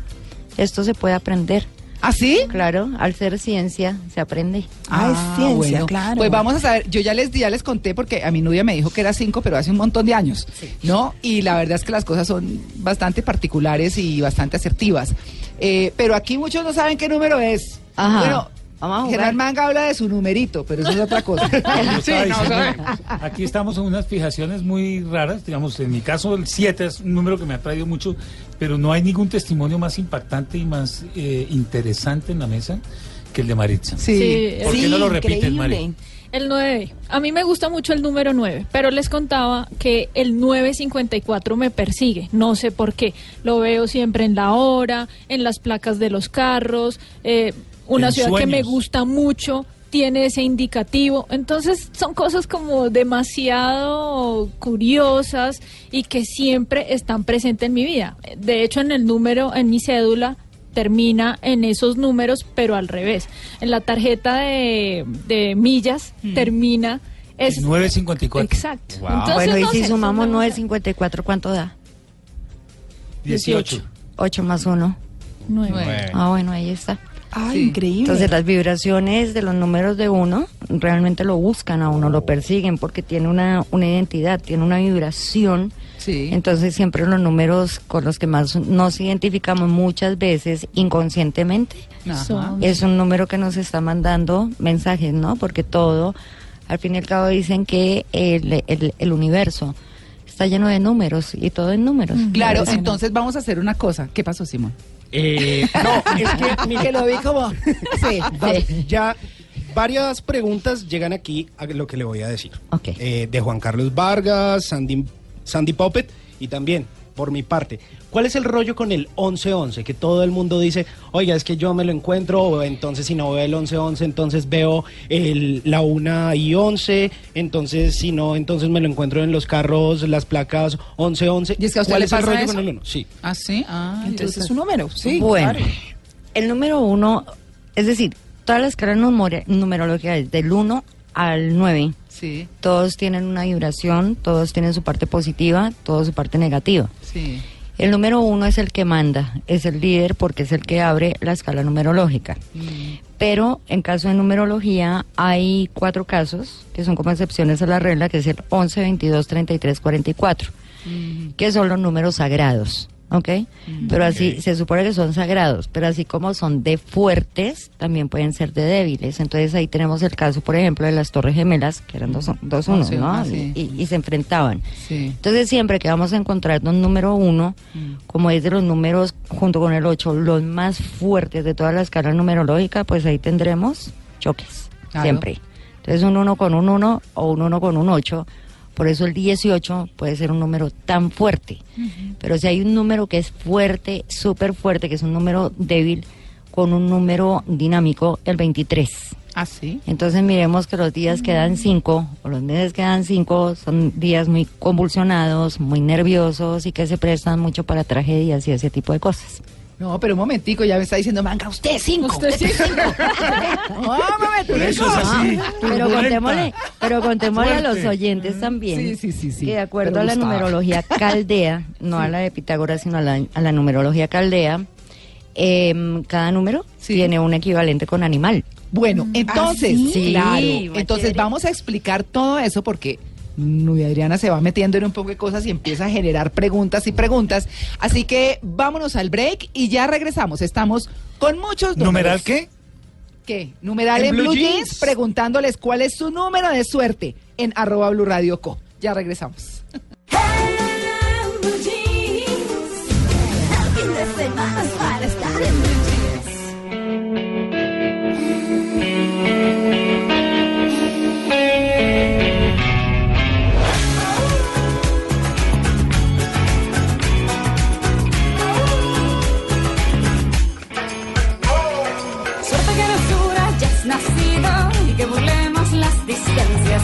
esto se puede aprender. ¿Ah, sí? Claro, al ser ciencia se aprende. Ah, bueno. Pues vamos a saber, yo ya les ya les conté porque a mi novia me dijo que era cinco, pero hace un montón de años, ¿no? Y la verdad es que las cosas son bastante particulares y bastante asertivas. Eh, pero aquí muchos no saben qué número es. Ajá. Bueno, Vamos a jugar. Germán Manga habla de su numerito, pero eso es otra cosa. Sí, no, diciendo, aquí estamos en unas fijaciones muy raras, digamos, en mi caso el 7 es un número que me ha traído mucho, pero no hay ningún testimonio más impactante y más eh, interesante en la mesa que el de Maritza. Sí, ¿Por qué no lo repites, Mari? increíble. El 9. A mí me gusta mucho el número 9, pero les contaba que el 954 me persigue. No sé por qué. Lo veo siempre en la hora, en las placas de los carros. eh, una ciudad que me gusta mucho tiene ese indicativo. Entonces son cosas como demasiado curiosas y que siempre están presentes en mi vida. De hecho, en el número, en mi cédula, termina en esos números, pero al revés. En la tarjeta de, de millas termina... Es, 954. Exacto. Wow. Entonces, bueno, y no si sé, sumamos son 954, ¿cuánto da? 18. 8 más 1. Nueve. Ah, bueno, ahí está. Ah, increíble. Entonces las vibraciones de los números de uno realmente lo buscan a uno, lo persiguen porque tiene una, una identidad, tiene una vibración. Sí. Entonces siempre los números con los que más nos identificamos muchas veces inconscientemente Ajá. es un número que nos está mandando mensajes, ¿no? Porque todo, al fin y al cabo dicen que el, el, el universo está lleno de números y todo en números. Claro, entonces vamos a hacer una cosa. ¿Qué pasó, Simón? Eh, no, es que, mire, que lo vi como. Sí, Sí. ya. varias preguntas llegan aquí a lo que le voy a decir. Eh, de Juan Carlos Vargas, Sandy, Sandy Poppet y también, por mi parte, ¿cuál es el rollo con el 11-11? Que todo el mundo dice, oiga, es que yo me lo encuentro, o entonces si no veo el 11-11, entonces veo el, la 1 y 11, entonces si no, entonces me lo encuentro en los carros, las placas 11-11. ¿Y es que a usted ¿Cuál le es el pasa rollo eso? con el 1? Sí. Ah, sí. Ah, Entonces es un número, sí. bueno, claro. el número uno, es decir, todas las numerología es del 1 al 9. Sí. Todos tienen una vibración, todos tienen su parte positiva, todos su parte negativa. Sí. El número uno es el que manda, es el líder porque es el que abre la escala numerológica. Pero en caso de numerología hay cuatro casos que son como excepciones a la regla, que es el 11, 22, 33, 44, que son los números sagrados. ¿Ok? Pero así se supone que son sagrados, pero así como son de fuertes, también pueden ser de débiles. Entonces ahí tenemos el caso, por ejemplo, de las Torres Gemelas, que eran dos, dos unos, sí, ¿no? ah, sí. y, y se enfrentaban. Sí. Entonces siempre que vamos a encontrar un número uno, como es de los números junto con el 8, los más fuertes de toda la escala numerológica, pues ahí tendremos choques, Claro. siempre. Entonces un 1 con un 1 o un 1 con un 8, por eso el 18 puede ser un número tan fuerte. Pero si hay un número que es fuerte, súper fuerte, que es un número débil, con un número dinámico, el 23. Ah, sí. Entonces miremos que los días que dan cinco, o los meses que dan cinco, son días muy convulsionados, muy nerviosos y que se prestan mucho para tragedias y ese tipo de cosas. No, pero un momentico, ya me está diciendo, manga, usted cinco. Usted sí. No, un momentico. Eso es así. Pero contémosle, pero contémosle a los oyentes también Sí, sí, sí, sí. que de acuerdo Pero a la numerología caldea, no a la de Pitágoras, sino a la, a la numerología caldea, em, cada número tiene un equivalente con animal. Bueno, entonces, ¿Ah, sí? claro, entonces vamos a explicar todo eso porque Nubia Adriana se va metiendo en un poco de cosas y empieza a generar preguntas y preguntas. Así que vámonos al break y ya regresamos. Estamos con muchos números. ¿Numeral qué? ¿Qué? Numeral en, En Blue Blue Jeans, Jeans. preguntándoles cuál es su número de suerte en arroba Blue Radio Co. Ya regresamos.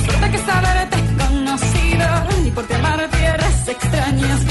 Suerte que es conocido y por amar tierras extrañas.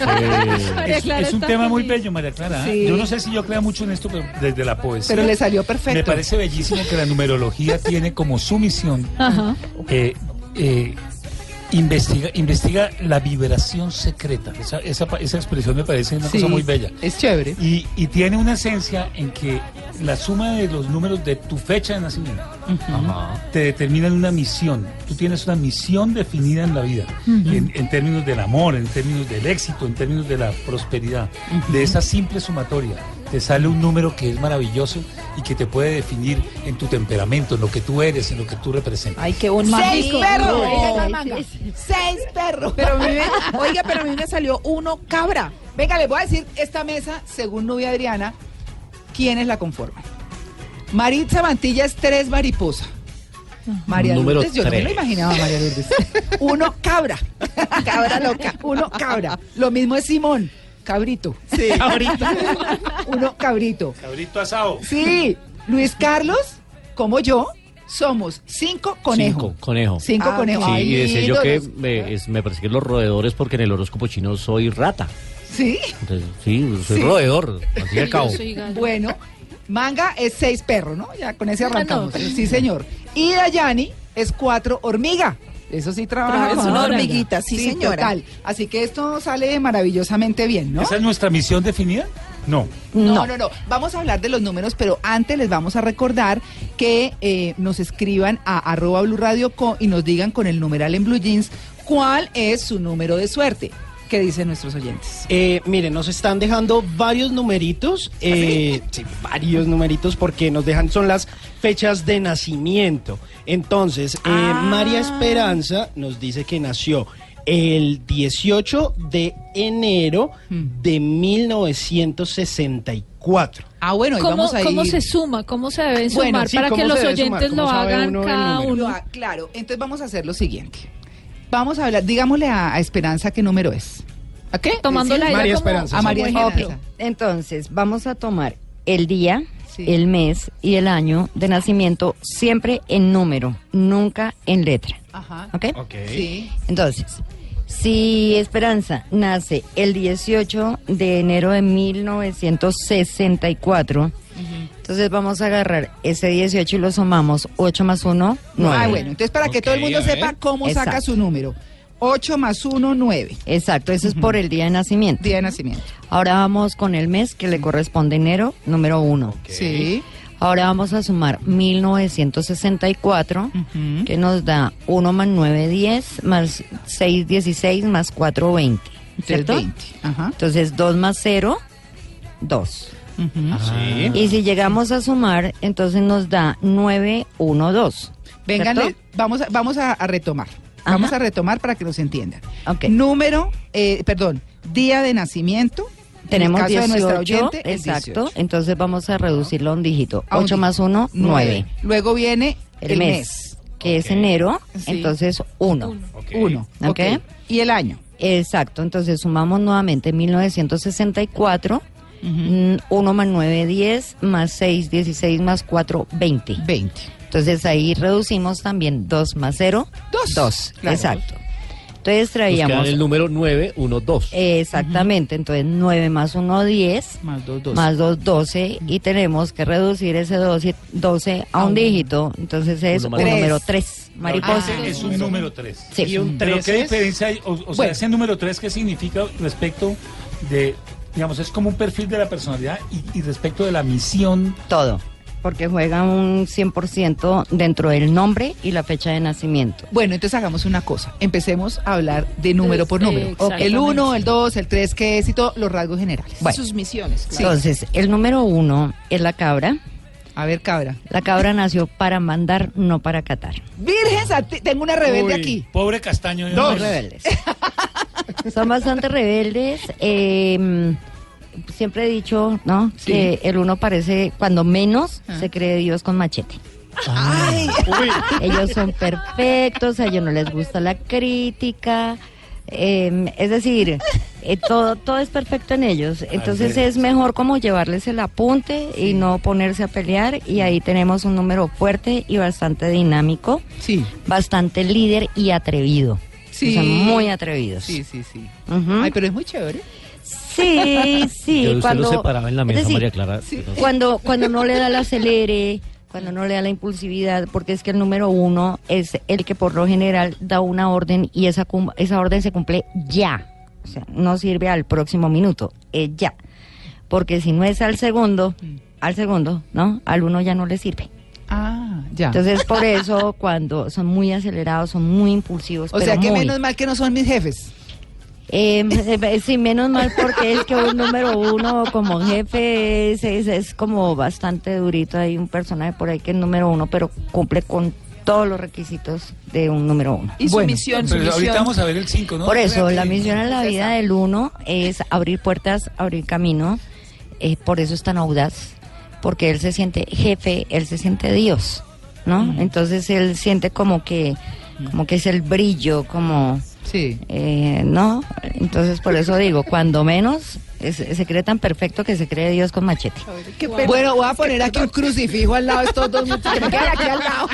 Es, Clara es un tema muy bello, María Clara. ¿eh? Sí. Yo no sé si yo creo mucho en esto, pero desde la poesía. Pero le salió perfecto. Me parece bellísimo que la numerología tiene como su misión Ajá. eh, eh, investiga, investiga la vibración secreta. Esa, esa, esa expresión me parece una Sí, cosa muy bella. Es chévere. Y, y tiene una esencia en que la suma de los números de tu fecha de nacimiento te determinan una misión. Tú tienes una misión definida en la vida, en términos del amor, en términos del éxito, en términos de la prosperidad. De esa simple sumatoria te sale un número que es maravilloso y que te puede definir en tu temperamento, en lo que tú eres, en lo que tú representas. Ay, qué bonito. Seis perros. Seis perros. Pero a mí me- oiga, pero a mí me salió uno cabra. Venga, les voy a decir esta mesa, según Nubia Adriana, quiénes la conforman. Maritza Mantilla es tres mariposa. María Número Lourdes, yo no me lo tres. imaginaba, María Lourdes. Uno cabra. Cabra loca. Uno cabra. Lo mismo es Simón. Cabrito. Sí. Cabrito. Uno cabrito. Cabrito asado. Sí. Luis Carlos, como yo, somos cinco conejos. Cinco, conejo. Cinco Ah, conejos. Sí, Ay, y decía yo que me, es- me parece que los roedores, porque en el horóscopo chino soy rata. Sí. Entonces, sí, soy Sí. roedor, al fin y al cabo. Bueno, Manga es seis perros, ¿no? Ya con ese Ah, arrancamos. no. Sí, señor. Y Dayani es 4 hormiga. Eso sí trabaja con hormiga. hormiguitas, sí, señora. total. Así que esto sale maravillosamente bien, ¿no? ¿Esa es nuestra misión definida? No. No, no, no. Vamos a hablar de los números, pero antes les vamos a recordar que eh, nos escriban a arroba Blue Radio Co y nos digan con el numeral en Blue Jeans cuál es su número de suerte. ¿Qué dicen nuestros oyentes? Eh, miren, nos están dejando varios numeritos, eh, sí, varios numeritos porque nos dejan, son las fechas de nacimiento. Entonces, eh, Ah. María Esperanza nos dice que nació el 18 de enero Hmm. de 1964. Ah, bueno, y ¿Cómo, vamos a cómo se suma? ¿Cómo se debe Bueno, sumar sí, para ¿cómo que los oyentes ¿Cómo lo hagan uno cada uno? Claro, entonces vamos a hacer lo siguiente. Vamos a hablar, digámosle a, a Esperanza qué número es. ¿A qué? Tomando la María como- Esperanza, A. María Ok, Esperanza. entonces vamos a tomar el día, el mes y el año de nacimiento siempre en número, nunca en letra. Ajá. ¿Ok? Sí. Entonces, si Esperanza nace el 18 de enero de 1964, entonces vamos a agarrar ese 18 y lo sumamos 8 más 1, 9. Ah, bueno, entonces para que todo el mundo sepa cómo saca Exacto. su número. 8 más 1, 9. Exacto, eso es por el día de nacimiento. Día de nacimiento. Ahora vamos con el mes que le corresponde enero, número 1. Sí. Ahora vamos a sumar 1964, que nos da 1 más 9, 10, más 6, 16, más 4, 20. ¿Cierto? 20. Ajá. Entonces 2 más 0, 2. Sí. Y si llegamos a sumar, entonces nos da 9, 1, 2. Vengan, vamos, a, vamos a, a retomar. Vamos a retomar para que nos entiendan. Ok. Número, eh, perdón, día de nacimiento. Tenemos en el caso 18, de nuestra oyente, el exacto. 18. Entonces vamos a reducirlo a un dígito. A un 8 dígito. más 1, 9. Luego viene El, el, mes, mes. que es enero, Sí. entonces 1. Uno. ¿Ok? ok. Y el año. Exacto, entonces sumamos nuevamente 1964, 1 más 9, 10, más 6, 16, más 4, 20. 20. Entonces ahí reducimos también 2 más 0, 2. 2. claro. Exacto. Entonces Nos traíamos... el número 912. Exactamente, entonces 9 más 1, 10, Más 2, 12. más 2, 12, y tenemos que reducir ese 12, 12 a un dígito, entonces es Uno un número tres. 3, mariposa. Ah, es un número 3. Sí. Y un Pero tres ¿qué es- diferencia hay? O, o sea, Bueno. ese número 3, ¿qué significa respecto de, digamos, es como un perfil de la personalidad y, y respecto de la misión? Todo, porque juega un 100% dentro del nombre y la fecha de nacimiento. Bueno, entonces hagamos una cosa. Empecemos a hablar de número por número. El 1, el 2, el 3, qué es y todo, los rasgos generales. Bueno. Sus misiones. claro. Entonces, el número uno es la cabra. A ver, cabra. La cabra nació para mandar, no para catar. Virgen, tengo una rebelde Uy, aquí. Pobre castaño. de Dos rebeldes. Son bastante rebeldes. eh, siempre he dicho, ¿no? Sí. Que el uno parece, cuando menos, Ah. se cree Dios con machete. Ay. Ellos son perfectos, a ellos no les gusta la crítica. eh, es decir, eh, todo, todo es perfecto en ellos. Entonces es mejor como llevarles el apunte y no ponerse a pelear. Y ahí tenemos un número fuerte y bastante dinámico. Sí. Bastante líder y atrevido. Sí. Son muy atrevidos. Sí, sí, sí. Ay, pero es muy chévere. Sí, sí. Yo usted cuando, lo separaba en la es mesa, decir, María Clara. Cuando, cuando no le da el acelere, cuando no le da la impulsividad, porque es que el número uno es el que por lo general da una orden y esa, cum- esa orden se cumple ya. O sea, no sirve al próximo minuto, es ya. Porque si no es al segundo, al segundo, ¿no? Al uno ya no le sirve. Ah, ya. Entonces, por eso, cuando son muy acelerados, son muy impulsivos. o pero sea que muy. menos mal que no son mis jefes. Eh, eh, sí, menos mal porque es que un número uno como jefe es, es, es como bastante durito. Hay un personaje por ahí que es número uno, pero cumple con todos los requisitos de un número uno. Y su Bueno, misión, su pero ahorita misión. vamos a ver el 5, ¿no? Por eso, la misión en la vida del uno es abrir puertas, abrir camino. eh, por eso es tan audaz, porque él se siente jefe, él se siente Dios, ¿no? Entonces él siente como que, como que es el brillo, como, Sí. eh, ¿no? Entonces por eso digo, cuando menos es- se cree tan perfecto que se cree Dios con machete. Bueno, voy a poner aquí un crucifijo al lado de estos dos muchachos que me quedan aquí al lado.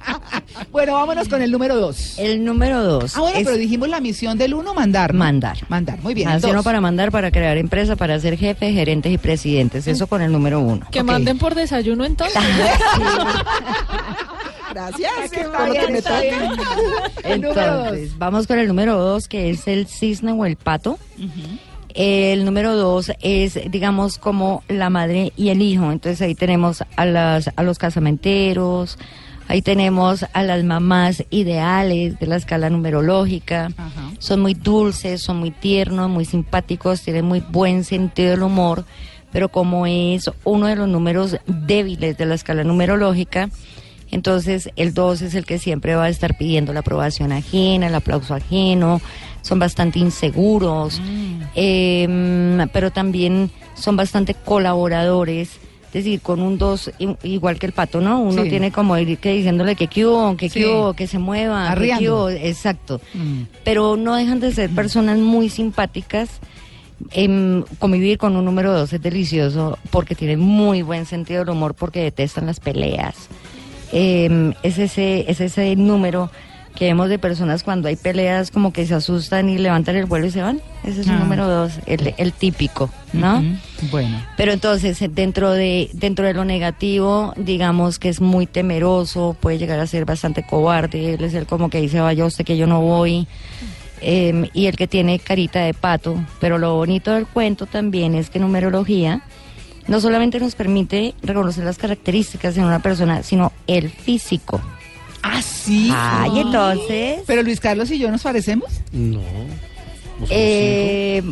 bueno, vámonos con el número dos. El número dos. Ah, bueno, es pero dijimos la misión del uno, mandar. ¿no? mandar. Mandar, muy bien. dos. uno para mandar, para crear empresa, para ser jefe, gerentes y presidentes. Eso con el número uno. Que manden por desayuno entonces. Gracias. Dos. Entonces, vamos con el número dos, que es el cisne o el pato. El número dos es, digamos, como la madre y el hijo. Entonces ahí tenemos a, las, a los casamenteros, ahí tenemos a las mamás ideales de la escala numerológica. Son muy dulces, son muy tiernos, muy simpáticos, tienen muy buen sentido del humor, pero como es uno de los números débiles de la escala numerológica, entonces el 2 es el que siempre va a estar pidiendo la aprobación ajena, el aplauso ajeno, son bastante inseguros, eh, pero también son bastante colaboradores. Es decir, con un 2, igual que el pato, ¿no? Uno Sí. tiene como ir que diciéndole que hubo, que Sí. hubo, que se mueva, que Arriando. hubo, exacto. Pero no dejan de ser personas muy simpáticas. Em, convivir con un número 2 es delicioso porque tienen muy buen sentido del humor, porque detestan las peleas. Em, es, ese, es ese número que vemos de personas cuando hay peleas como que se asustan y levantan el vuelo y se van. Ese es el Ah. número 2, el, el típico, ¿no? Bueno. Pero entonces, eh, dentro de, dentro de lo negativo, digamos que es muy temeroso, puede llegar a ser bastante cobarde, él es el como que dice, vaya usted que yo no voy, em, y el que tiene carita de pato. Pero lo bonito del cuento también es que numerología no solamente nos permite reconocer las características de una persona, sino el físico. Ah, sí. Ay, entonces... Pero Luis Carlos y yo nos parecemos. No. Eh,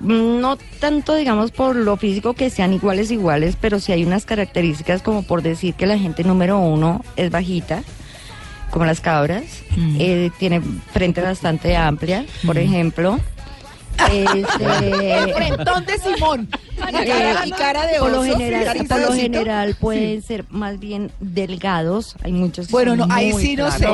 no tanto, digamos, por lo físico que sean iguales, iguales, pero sí hay unas características como por decir que la gente número uno es bajita, como las cabras, eh, tiene frente bastante amplia, por ejemplo. Este, El frentón de Simón. eh, y cara de por lo oso, general, por lo general pueden ser más bien delgados. Hay muchos. que Bueno, son no, ahí muy sí no sé.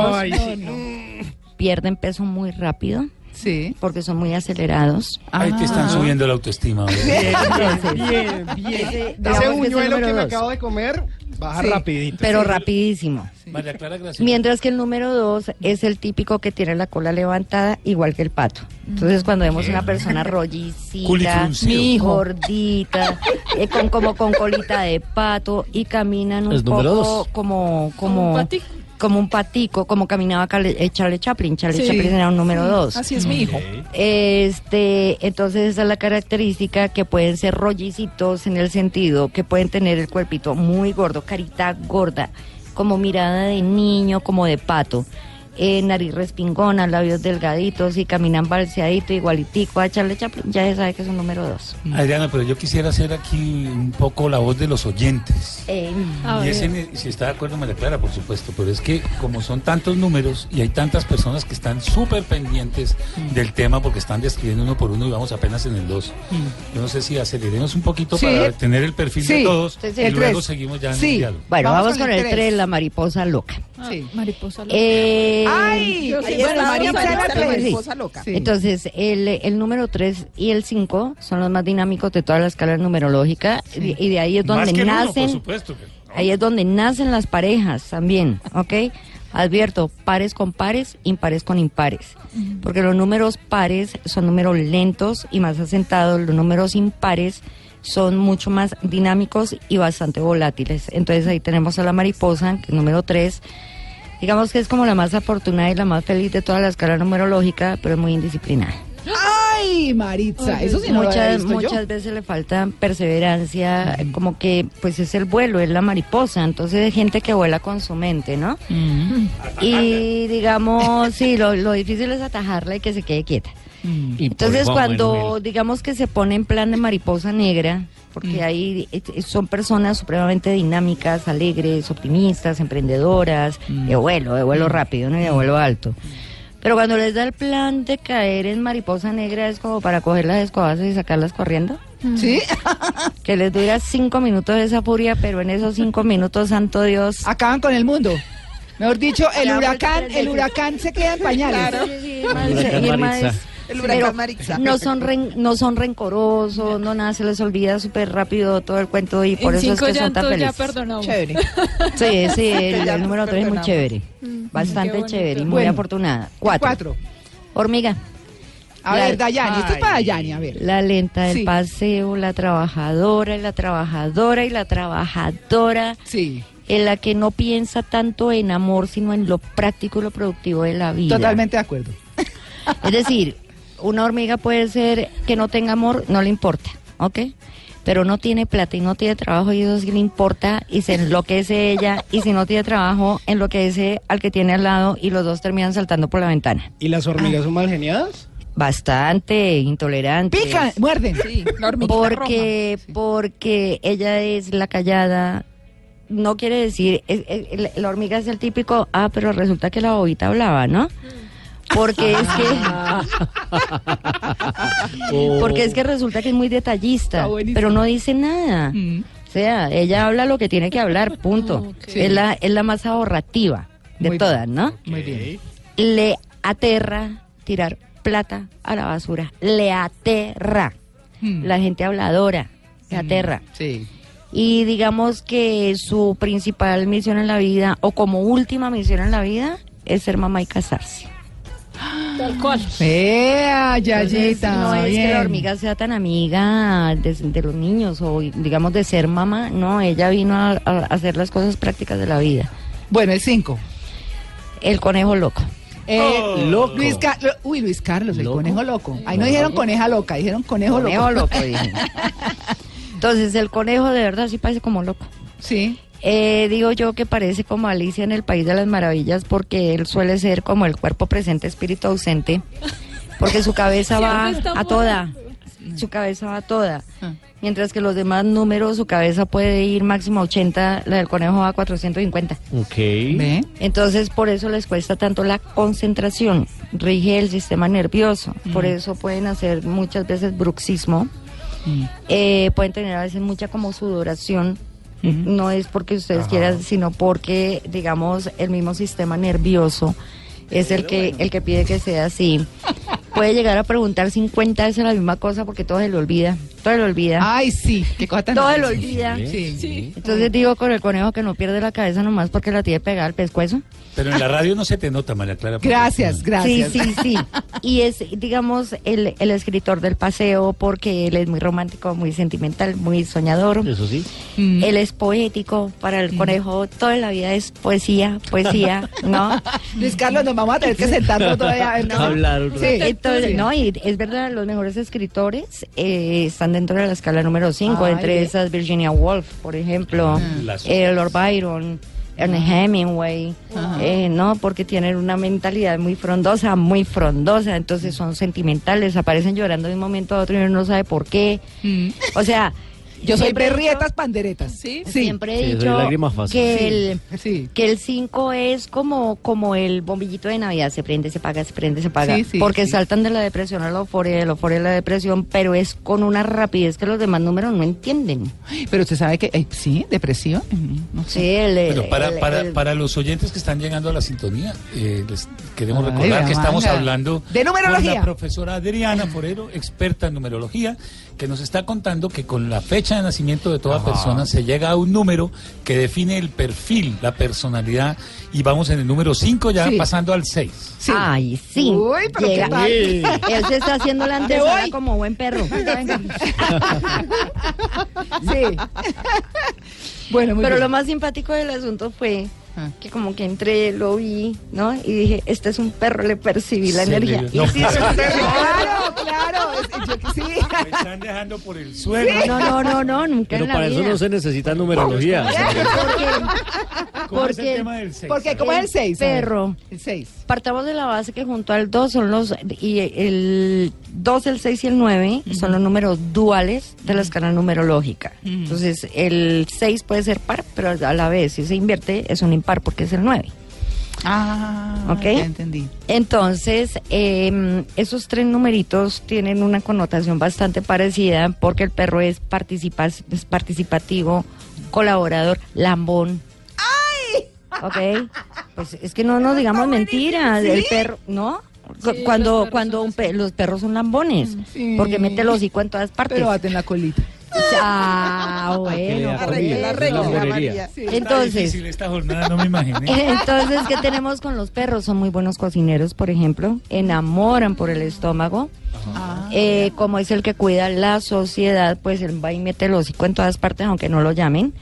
Pierden peso muy rápido. Sí. Porque son muy acelerados. Ahí te están subiendo la autoestima. ¿verdad? Bien, bien. Ese- Ese que buñuelo que me acabo de comer baja Sí, rapidito. Pero Sí. rapidísimo. María Clara. Mientras que el número dos es el típico que tiene la cola levantada, igual que el pato. Entonces, cuando vemos una persona rollicita, gordita, eh, con, como con colita de pato y caminan un poco dos. como, como. Como un patico, como caminaba eh, Charlie Chaplin. Charlie Sí. Chaplin era un número dos. Así es mi hijo. Este, entonces esa es la característica que pueden ser rollicitos en el sentido que pueden tener el cuerpito muy gordo, carita gorda, como mirada de niño, como de pato. Eh, nariz respingona, labios delgaditos y caminan balseadito, igualitico a Charlie Chaplin, ya se sabe que es un número dos. Adriana, pero yo quisiera hacer aquí un poco la voz de los oyentes. Eh, Y ese, si está de acuerdo, me la aclara, por supuesto, pero es que como son tantos números y hay tantas personas que están súper pendientes del tema porque están describiendo uno por uno y vamos apenas en el 2. Yo no sé si aceleremos un poquito Sí. para tener el perfil de todos Sí, sí. y El luego tres. seguimos ya en Sí. el diálogo. Bueno, vamos, Vamos con, el el tres. 3, la mariposa loca. Sí. Mariposa loca. Eh, Ay. Entonces, el, el número 3 y el 5 son los más dinámicos de toda la escala numerológica y, y de ahí es Más donde que el uno, por nacen, ahí es donde nacen las parejas también, ¿ok? Advierto, pares con pares, impares con impares, porque los números pares son números lentos y más asentados, los números impares son mucho más dinámicos y bastante volátiles. Entonces ahí tenemos a la mariposa, que es número 3, digamos que es como la más afortunada y la más feliz de toda la escala numerológica, pero es muy indisciplinada. Ay, Maritza, eso sí no lo muchas, yo. muchas veces le falta perseverancia, como que pues es el vuelo, es la mariposa, entonces hay gente que vuela con su mente, ¿no? Y digamos, sí, lo, lo difícil es atajarla y que se quede quieta. Entonces cuando digamos que se pone en plan de mariposa negra, porque ahí eh, son personas supremamente dinámicas, alegres, optimistas, emprendedoras, de vuelo, de vuelo rápido, ¿no? De vuelo alto. Pero cuando les da el plan de caer en mariposa negra es como para coger las escobazos y sacarlas corriendo. ¿Sí? Que les dura cinco minutos esa furia, pero en esos cinco minutos, santo Dios. Acaban con el mundo. Mejor dicho, el Ya, huracán, pues, el huracán se queda en pañales. Claro. Irma- Irma es- El huracán pero Maritza. no son ren- no son rencorosos, no nada, se les olvida súper rápido todo el cuento y por en eso es que son tan ya felices. perdonamos. Chévere. Sí, sí, el, Ya el número 3 es muy chévere, Mm, bastante chévere y muy Bueno, afortunada. Cuatro. Cuatro. Hormiga. A La- ver, Dayani, esto es para Dayani, a ver. La lenta del Sí. paseo, la trabajadora y la trabajadora y la trabajadora. Sí. en la que no piensa tanto en amor, sino en lo práctico y lo productivo de la vida. Totalmente de acuerdo. Es decir, una hormiga puede ser que no tenga amor, no le importa, ¿ok? Pero no tiene plata y no tiene trabajo y eso sí le importa y se enloquece ella y si no tiene trabajo, enloquece al que tiene al lado y los dos terminan saltando por la ventana. ¿Y las hormigas son mal geniadas? Bastante intolerantes. Pican, muerden. Sí, la porque, porque ella es la callada. No quiere decir, es- es- la hormiga es el típico, ah, pero resulta que la bobita hablaba, ¿no? Porque es que, porque es que resulta que es muy detallista, pero no dice nada. O sea, ella habla lo que tiene que hablar, punto. Sí. Es la, es la más ahorrativa de Muy todas, ¿no? Muy bien. le aterra tirar plata a la basura. Le aterra. La gente habladora. Le aterra. Sí. Y digamos que su principal misión en la vida, o como última misión en la vida, es ser mamá y casarse. Tal cual. Entonces, Yayita. no es que la hormiga sea tan amiga de, de los niños o digamos de ser mamá, no, ella vino a, a hacer las cosas prácticas de la vida. Bueno, el 5. El conejo loco. Eh, Loco. Luis Uy, Luis Carlos, el conejo loco. Ahí no dijeron coneja loca, dijeron conejo, Conejo loco. loco, dije. Entonces, el conejo de verdad sí parece como loco. Sí. Eh, digo yo que parece como Alicia en el País de las Maravillas porque él suele ser como el cuerpo presente, espíritu ausente, porque su cabeza va a toda, su cabeza va a toda. Ah. Mientras que los demás números, su cabeza puede ir máximo a 80, la del conejo va a 450. Ok. Entonces, por eso les cuesta tanto la concentración. Rige el sistema nervioso. Por Mm. eso pueden hacer muchas veces bruxismo. Eh, pueden tener a veces mucha como sudoración. No es porque ustedes quieran, sino porque, digamos, el mismo sistema nervioso es el que, el que pide que sea así. Puede llegar a preguntar 50 veces la misma cosa porque todo se le olvida. Todo le olvida. Ay, sí, qué cosa tan Todo difícil. olvida. Sí. Sí. Entonces digo con el conejo que no pierde la cabeza nomás porque la tiene pegada al pescuezo. Pero en la radio no se te nota, María Clara. Gracias, gracias. Sí, sí, sí. Y es, digamos, el, el escritor del paseo porque él es muy romántico, muy sentimental, muy soñador. Eso sí. Mm. Él es poético. Para el conejo, toda la vida es poesía, poesía, ¿no? Luis Carlos, nos vamos a tener que sentarnos todavía. ¿no? Hablar Sí. Entonces, no, y es verdad, los mejores escritores eh, están dentro de la escala número 5, Ay, entre esas Virginia Woolf, por ejemplo, eh, Lord Byron, Ernest Hemingway, eh, ¿no? Porque tienen una mentalidad muy frondosa, muy frondosa, entonces son sentimentales, aparecen llorando de un momento a otro y uno no sabe por qué. Mm. O sea, Yo soy dicho- berrietas panderetas. Sí, Siempre he Sí, dicho que Sí, el sí. que el 5 es como como el bombillito de Navidad, se prende, se paga, se prende, se paga, Sí, sí, porque sí. saltan de la depresión a la euforia, de la euforia a la depresión, pero es con una rapidez que los demás números no entienden. Pero usted sabe que, eh, sí, depresión. No sé. Sí, el, Pero para, el- para, el- para los oyentes que están llegando a la sintonía, eh, les queremos Ay, recordar que estamos manga. hablando De numerología. con la profesora Adriana Forero, experta en numerología, que nos está contando que con la fecha de nacimiento de toda persona se llega a un número que define el perfil, la personalidad, y vamos en el número 5 ya Sí. pasando al 6. Sí. Ay, sí. Uy, pero qué Llega- tal. Él se está haciendo la antesala como buen perro. Venga. Sí. bueno, muy Pero bien. lo más simpático del asunto fue. Que como que entré, lo vi, ¿no? Y dije, este es un perro, le percibí la Se energía. le- Y no, sí, es un perro. Claro, claro. es- yo que sí. Me están dejando por el suelo. No, no, no, no, nunca Pero en la para eso vida. no se necesita numerología. ¿Cómo es el porque- tema del 6? Porque, ¿cómo es el 6? Perro. El 6. Partamos de la base que junto al 2 son los, y el 2, el 6 y el 9 son los números duales de la escala numerológica. Entonces, el 6 puede ser par, pero a la vez, si se invierte, es un impar porque es el 9. Ah, Ok. ya entendí. Entonces, eh, esos tres numeritos tienen una connotación bastante parecida porque el perro es, participa es participativo, colaborador, lambón. Ok. Pues es que no nos digamos mentiras. El perro, ¿no? Cu- Sí, cuando los perros cuando son un pe- los perros son lambones, Sí. porque mete el hocico en todas partes. Pero baten la colita. Ah, bueno. la regla. Sí. Está Entonces, esta jornada, no me imaginé. entonces, ¿qué tenemos con los perros? Son muy buenos cocineros, por ejemplo. Enamoran por el estómago. Eh, como es el que cuida la sociedad, pues él va y mete el hocico en todas partes, aunque no lo llamen.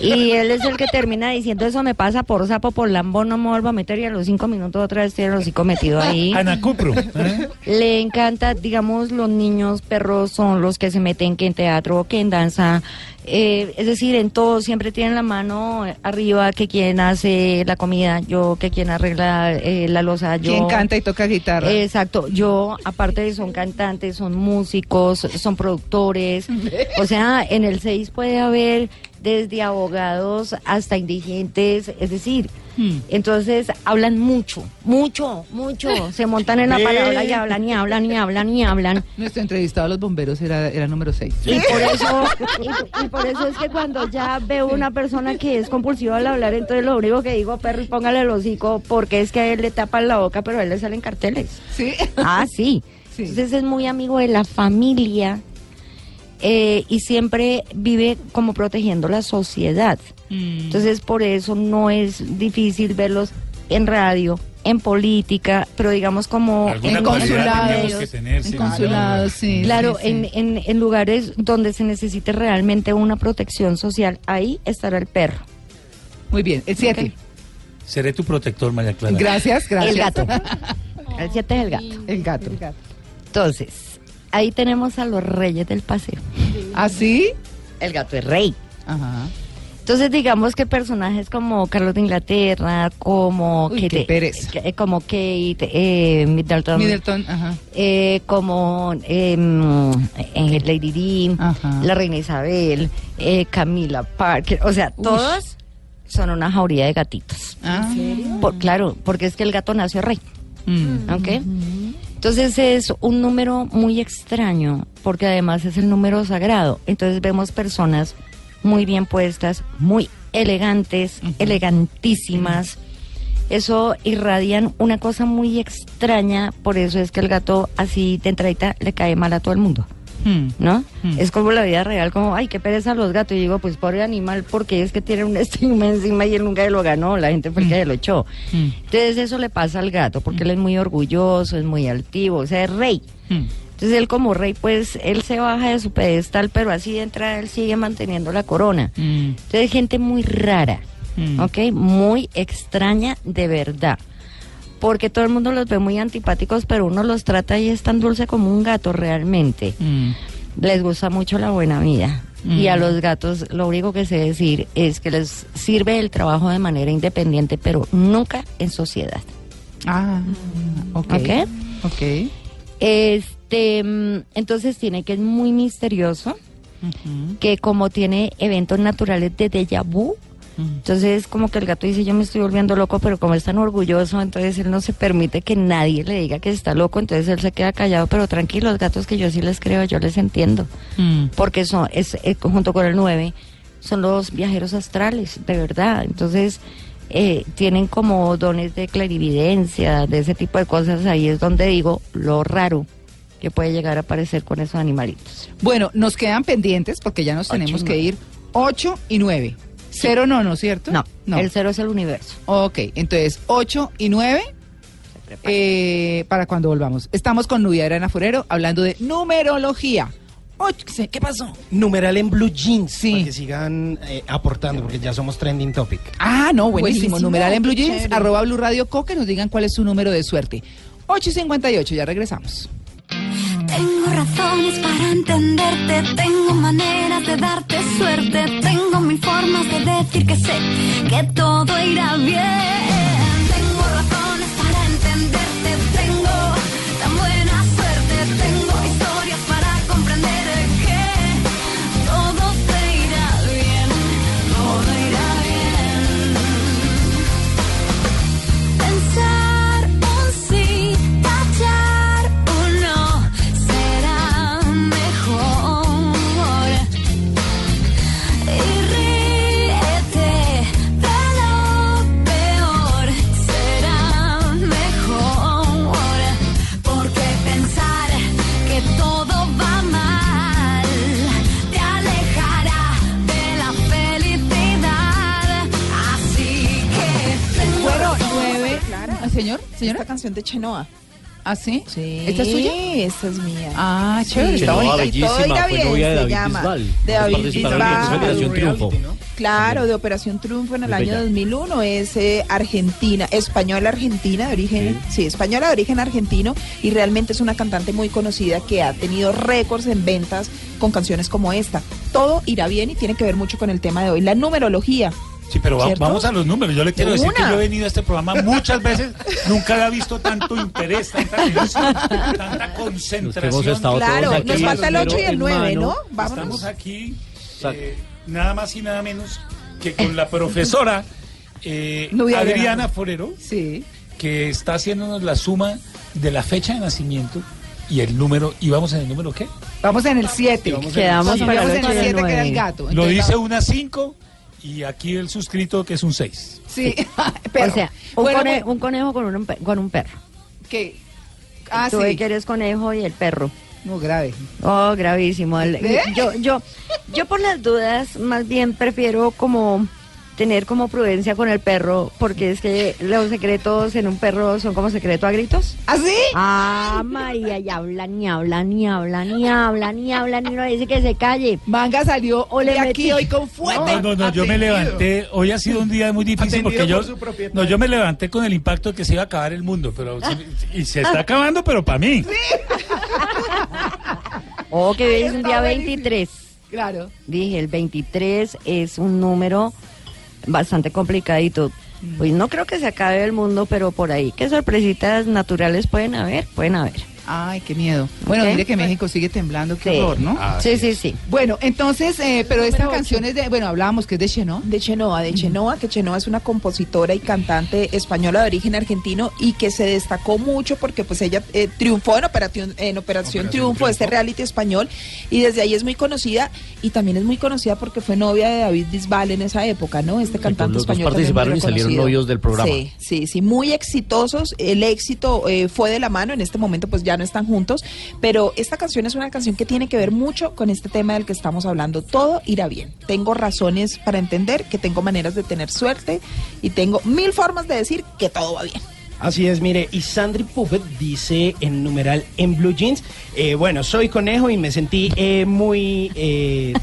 Y él es el que termina diciendo eso me pasa por sapo, por lambo, no me vuelvo a meter y a los cinco minutos otra vez tiene el hocico metido ahí. Anacupro. ¿eh? Le encanta, digamos, los niños perros son los que se meten que en teatro, que en danza, eh, es decir, en todo siempre tienen la mano arriba que quien hace la comida, yo que quien arregla eh, la losa, yo. ¿Quién canta y toca guitarra? Exacto, yo aparte de son cantantes, son músicos, son productores, o sea, en el 6 puede haber desde abogados hasta indigentes, es decir, Hmm. entonces hablan mucho, mucho, mucho, se montan en la palabra y hablan y hablan y hablan y hablan. Nuestro entrevistado a los bomberos era, era número 6. Y por eso, y, y por eso es que cuando ya veo una persona que es compulsiva al hablar, entonces lo único que digo, perro, y póngale el hocico, porque es que a él le tapan la boca, pero a él le salen carteles. Sí. Ah, sí. Entonces es muy amigo de la familia eh, y siempre vive como protegiendo la sociedad. Entonces por eso no es difícil verlos en radio, en política, pero digamos como en consulados. que tener, sí. En consulados, sí. Claro, sí, sí. En, en, en lugares donde se necesite realmente una protección social, ahí estará el perro. Muy bien, el 7. Seré tu protector, María Clara. Gracias, gracias. El gato. El 7 es el gato. El gato. Entonces, ahí tenemos a los reyes del paseo. ¿Ah, sí? El gato es rey. Ajá. Entonces, digamos que personajes como Carlos de Inglaterra, como Uy, Kate, qué eh, como Kate eh, Middleton, Middleton, ajá. eh, como em, eh, Lady Di, la reina Isabel, eh, Camila Parker, o sea, todos son una jauría de gatitos. Ah. Por- claro, porque es que el gato nació rey. Mm. ¿Ok? Entonces es un número muy extraño, porque además es el número sagrado. Entonces vemos personas muy bien puestas, muy elegantes, elegantísimas. Eso irradian una cosa muy extraña, por eso es que el gato así de entradita le cae mal a todo el mundo. Mm. ¿No? Es como la vida real, como, ay, qué pereza los gatos. Y digo, pues pobre animal, porque es que tiene un estigma encima y él nunca lo ganó, la gente fue el que se lo echó. Mm. Entonces eso le pasa al gato, porque él es muy orgulloso, es muy altivo, o sea, es rey. Mm. Entonces él como rey, pues él se baja de su pedestal, pero así de entrada él sigue manteniendo la corona. Mm. Entonces gente muy rara, ¿ok? Muy extraña de verdad. Porque todo el mundo los ve muy antipáticos, pero uno los trata y es tan dulce como un gato realmente. Mm. Les gusta mucho la buena vida. Y a los gatos lo único que sé decir es que les sirve el trabajo de manera independiente, pero nunca en sociedad. Ah, ok. ¿Ok? Ok. Este, mm, entonces tiene que es muy misterioso, que como tiene eventos naturales de déjà vu, entonces como que el gato dice yo me estoy volviendo loco, pero como es tan orgulloso, entonces él no se permite que nadie le diga que está loco, entonces él se queda callado, pero tranquilo, los gatos que yo sí les creo, yo les entiendo, Mm. porque son, es, eh, junto con el 9, son los viajeros astrales, de verdad, entonces... eh, tienen como dones de clarividencia, de ese tipo de cosas, ahí es donde digo lo raro que puede llegar a aparecer con esos animalitos. Bueno, nos quedan pendientes porque ya nos tenemos que ir 8 y 9. Cero no, ¿no es cierto? No, el cero es el universo. Ok, entonces 8 y 9 eh, para cuando volvamos. Estamos con Nubia Arana Forero hablando de numerología. Ocho, ¿Qué pasó? Numeral en blue jeans. Para que sigan eh, aportando, porque ya somos trending topic. Ah, no, buenísimo. Buenísimo, Numeral en Blue Jeans, chévere. arroba Blue Radio Co, que nos digan cuál es su número de suerte. 8 y 58, ya regresamos. Tengo razones para entenderte, tengo maneras de darte suerte, tengo mil formas de decir que sé que todo irá bien. Señor, señora. Esta canción de Chenoa. ¿Ah, sí? Sí. ¿Esta es suya? Esta es mía. Ah, chévere, está bonita. Y todo Fue bien, novia de se David. Bisbal. De David Bisbal. Operación Triunfo. Claro, de Operación Triunfo en el año bella. 2001 es eh, argentina, española argentina de origen, sí. española de origen argentino y realmente es una cantante muy conocida que ha tenido récords en ventas con canciones como esta. Todo irá bien y tiene que ver mucho con el tema de hoy, la numerología. Sí, pero va- vamos a los números. Yo le quiero De decir que una. yo he venido a este programa muchas veces, nunca había visto tanto interés, tanta tanta concentración. Claro, todos aquí, nos falta el ocho y el en nueve, mano. ¿no? Vámonos. Estamos aquí eh, nada más y nada menos que con la profesora eh, Adriana. Forero, sí. que está haciéndonos la suma de la fecha de nacimiento y el número. ¿Y vamos en el número qué? Vamos en el 7. Quedamos Sí, para vamos el en el y el 7 que era el gato. Lo Entonces, dice va- una 5 y aquí el suscrito que es un 6. Sí, O sea, un, Bueno, cone- bueno. un conejo con un, pe- con un perro. ¿Qué? Ah, Tú sí. que eres conejo y el perro. No, grave. Oh, gravísimo. Yo, yo, yo por las dudas, más bien prefiero como tener como prudencia con el perro, porque es que los secretos en un perro son como secreto a gritos. ¿Ah, sí? Ah, María, y habla, ni habla, ni habla, ni habla, ni habla, ni no dice que se calle. Manga salió de aquí metí- hoy con fuerte. No, no, no, yo me levanté, hoy ha sido un día muy difícil Atendido porque yo, no, yo me levanté con el impacto de que se iba a acabar el mundo, pero y se está acabando, pero para mí. Oh, que hoy es un día buenísimo. 23. Claro. Dije, el 23 es un número bastante complicadito. Pues no creo que se acabe el mundo, pero por ahí, ¿qué sorpresitas naturales pueden haber? Pueden haber. Ay, qué miedo. Bueno, mire que México sigue temblando, qué Sí. horror, ¿no? sí, sí, sí. Bueno, entonces, eh, pero esta canción es de, bueno, hablábamos que es de Cheno. De Chenoa, de Chenoa, que Chenoa es una compositora y cantante española de origen argentino y que se destacó mucho porque pues ella eh, triunfó en Operación, en Operación, Triunfo, este reality español, y desde ahí es muy conocida y también es muy conocida porque fue novia de David Bisbal en esa época, ¿no? Este cantante los dos español. muy participaron y salieron novios del programa. Sí, sí, sí, muy exitosos. El éxito eh, fue de la mano, en este momento pues ya no están juntos, pero esta canción es una canción que tiene que ver mucho con este tema del que estamos hablando. Todo irá bien. Tengo razones para entender que tengo maneras de tener suerte y tengo mil formas de decir que todo va bien. Así es, mire, y Sandri Puppet dice en numeral en Blue Jeans, eh, bueno, soy conejo y me sentí eh, muy eh,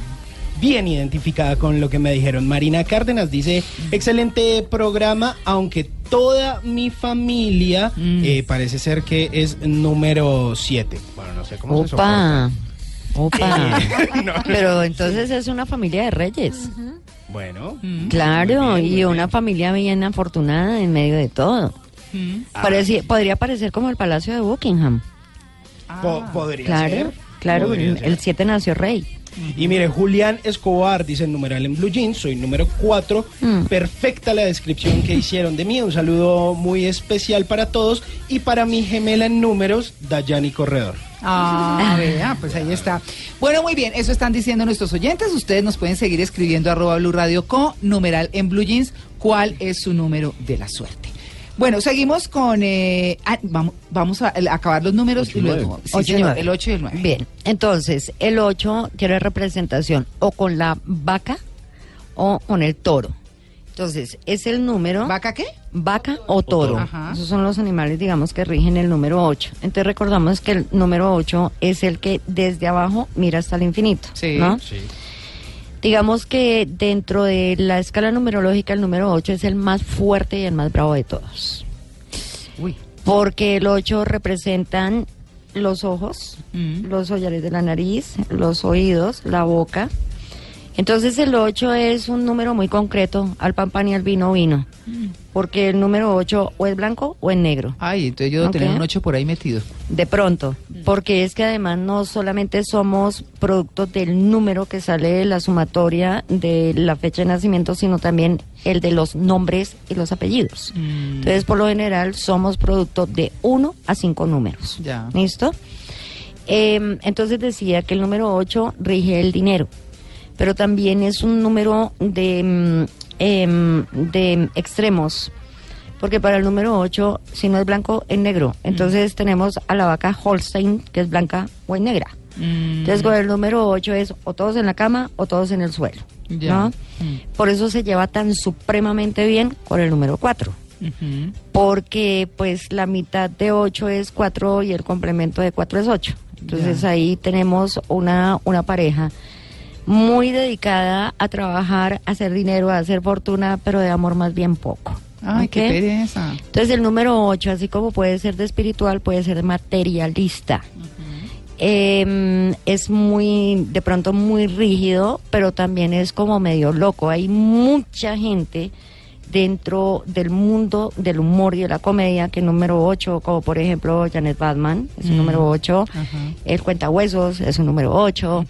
bien identificada con lo que me dijeron. Marina Cárdenas dice, excelente programa, aunque toda mi familia eh, parece ser que es número 7. Bueno, no sé cómo se Opa. soporta. Opa. No, no. Pero entonces es una familia de reyes. Bueno. Claro, Muy bien, muy y bien. una familia bien afortunada en medio de todo. Ah. Pareci- podría parecer como el Palacio de Buckingham. Po- podría Claro, ser. claro, Podría el ser. 7 nació rey. Y mire, Julián Escobar dice el numeral en Blue Jeans, soy número 4. Mm. Perfecta la descripción que hicieron de mí. Un saludo muy especial para todos y para mi gemela en números, Dayani Corredor. Ah, vea, pues ahí está. Bueno, muy bien, eso están diciendo nuestros oyentes. Ustedes nos pueden seguir escribiendo arroba Blue Radio con numeral en Blue Jeans. ¿Cuál es su número de la suerte? Bueno, seguimos con. eh, ah, vamos, vamos a, acabar los números y luego. sí, Ocho y señor, nueve. el 8 y el 9. Bien, entonces el 8 tiene representación o con la vaca o con el toro. Entonces, es el número... ¿Vaca qué? Vaca o toro. Ajá. Esos son los animales, digamos, que rigen el número 8. Entonces recordamos que el número 8 es el que desde abajo mira hasta el infinito. Sí. ¿no? Digamos que dentro de la escala numerológica el número 8 es el más fuerte y el más bravo de todos. Uy. Porque el 8 representan los ojos, Mm. los hollares de la nariz, los oídos, la boca. Entonces el 8 es un número muy concreto, al pan pan y al vino vino. Porque el número 8 o es blanco o es negro. Ay, entonces yo debo tener un 8 por ahí metido. De pronto, porque es que además no solamente somos productos del número que sale de la sumatoria de la fecha de nacimiento, sino también el de los nombres y los apellidos. Entonces, por lo general, somos producto de 1 a 5 números. Ya. ¿Listo? Em, entonces decía que el número 8 rige el dinero, pero también es un número de, mm, em, de extremos, porque para el número 8, si no es blanco, es negro. Entonces tenemos a la vaca Holstein, que es blanca o es negra. Entonces con el número 8 es o todos en la cama o todos en el suelo. Por eso se lleva tan supremamente bien con el número 4. porque pues la mitad de 8 es 4 y el complemento de 4 es 8. Entonces ahí tenemos una, una pareja muy dedicada a trabajar, a hacer dinero, a hacer fortuna, pero de amor más bien poco. Ay, qué pereza. Entonces el número 8, así como puede ser de espiritual, puede ser de materialista. Eh, es muy, de pronto muy rígido, pero también es como medio loco. Hay mucha gente dentro del mundo del humor y de la comedia que número 8, como por ejemplo Janet Batman, es un Mm. número 8, Ajá. el cuentahuesos es un número 8.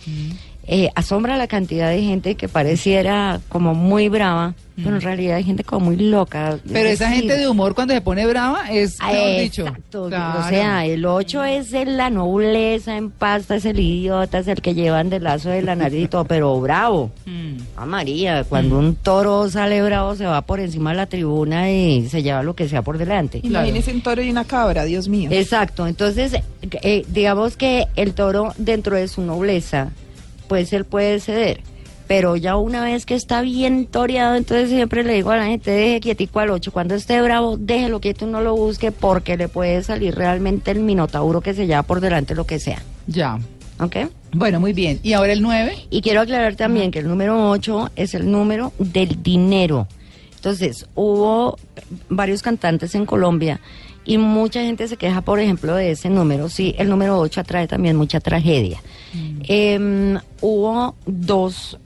Eh, asombra la cantidad de gente que pareciera como muy brava, pero en realidad hay gente como muy loca. Pero Es esa decir, gente de humor cuando se pone brava es, Ah, dicho. Exacto, Claro. o sea, el 8 es el- la nobleza en pasta, es el idiota, es el que llevan del lazo de la nariz y todo, pero bravo. Mm. A María, cuando un toro sale bravo se va por encima de la tribuna y se lleva lo que sea por delante. Imagínese un toro y una cabra, Dios mío. Exacto, entonces eh, digamos que el toro dentro de su nobleza, pues él puede ceder, pero ya una vez que está bien toreado, entonces siempre le digo a la gente, deje quietico al 8, cuando esté bravo, déjelo quieto, no lo busque porque le puede salir realmente el minotauro que se lleva por delante lo que sea. Ya. ¿Ok? Bueno, muy bien. ¿Y ahora el 9? Y quiero aclarar también que el número 8 es el número del dinero. Entonces, hubo varios cantantes en Colombia y mucha gente se queja, por ejemplo, de ese número. Sí, el número 8 atrae también mucha tragedia. Em, hubo dos,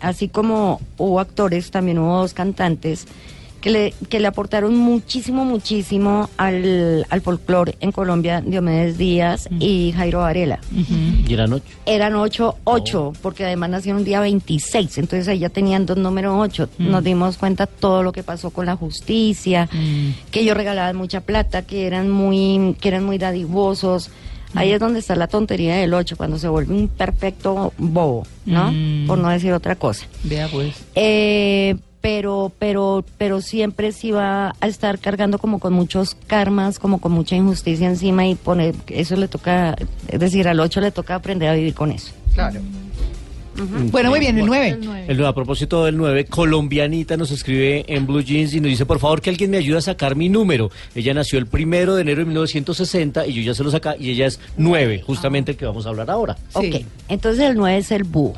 así como hubo actores, también hubo dos cantantes que le, que le aportaron muchísimo, muchísimo al, al folclore en Colombia, Diomedes Díaz y Jairo Varela. Y eran ocho. Eran 8, 8, porque además nacieron un día 26, entonces ahí ya tenían dos números 8. Mm. Nos dimos cuenta todo lo que pasó con la justicia, que ellos regalaban mucha plata, que eran muy, que eran muy dadivosos. Ahí es donde está la tontería del 8, cuando se vuelve un perfecto bobo, ¿no? Mm. Por no decir otra cosa. Vea pues. Eh, pero, pero, pero siempre sí va a estar cargando como con muchos karmas, como con mucha injusticia encima y poner, eso le toca, es decir, al 8 le toca aprender a vivir con eso. Claro. Bueno, muy bien, el 9. El, a propósito del 9, colombianita nos escribe en Blue Jeans y nos dice, por favor, que alguien me ayude a sacar mi número. Ella nació el primero de enero de 1960 y yo ya se lo saca y ella es 9, justamente el que vamos a hablar ahora. Ok, entonces el 9 es el búho.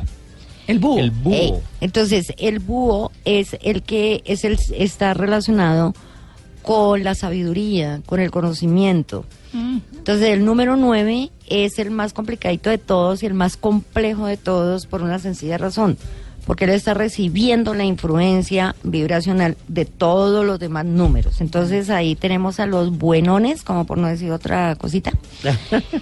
El búho. El búho. Eh, entonces, el búho es el que es el, está relacionado con la sabiduría, con el conocimiento. Entonces, el número 9 es el más complicadito de todos y el más complejo de todos por una sencilla razón. Porque él está recibiendo la influencia vibracional de todos los demás números. Entonces ahí tenemos a los buenones, como por no decir otra cosita.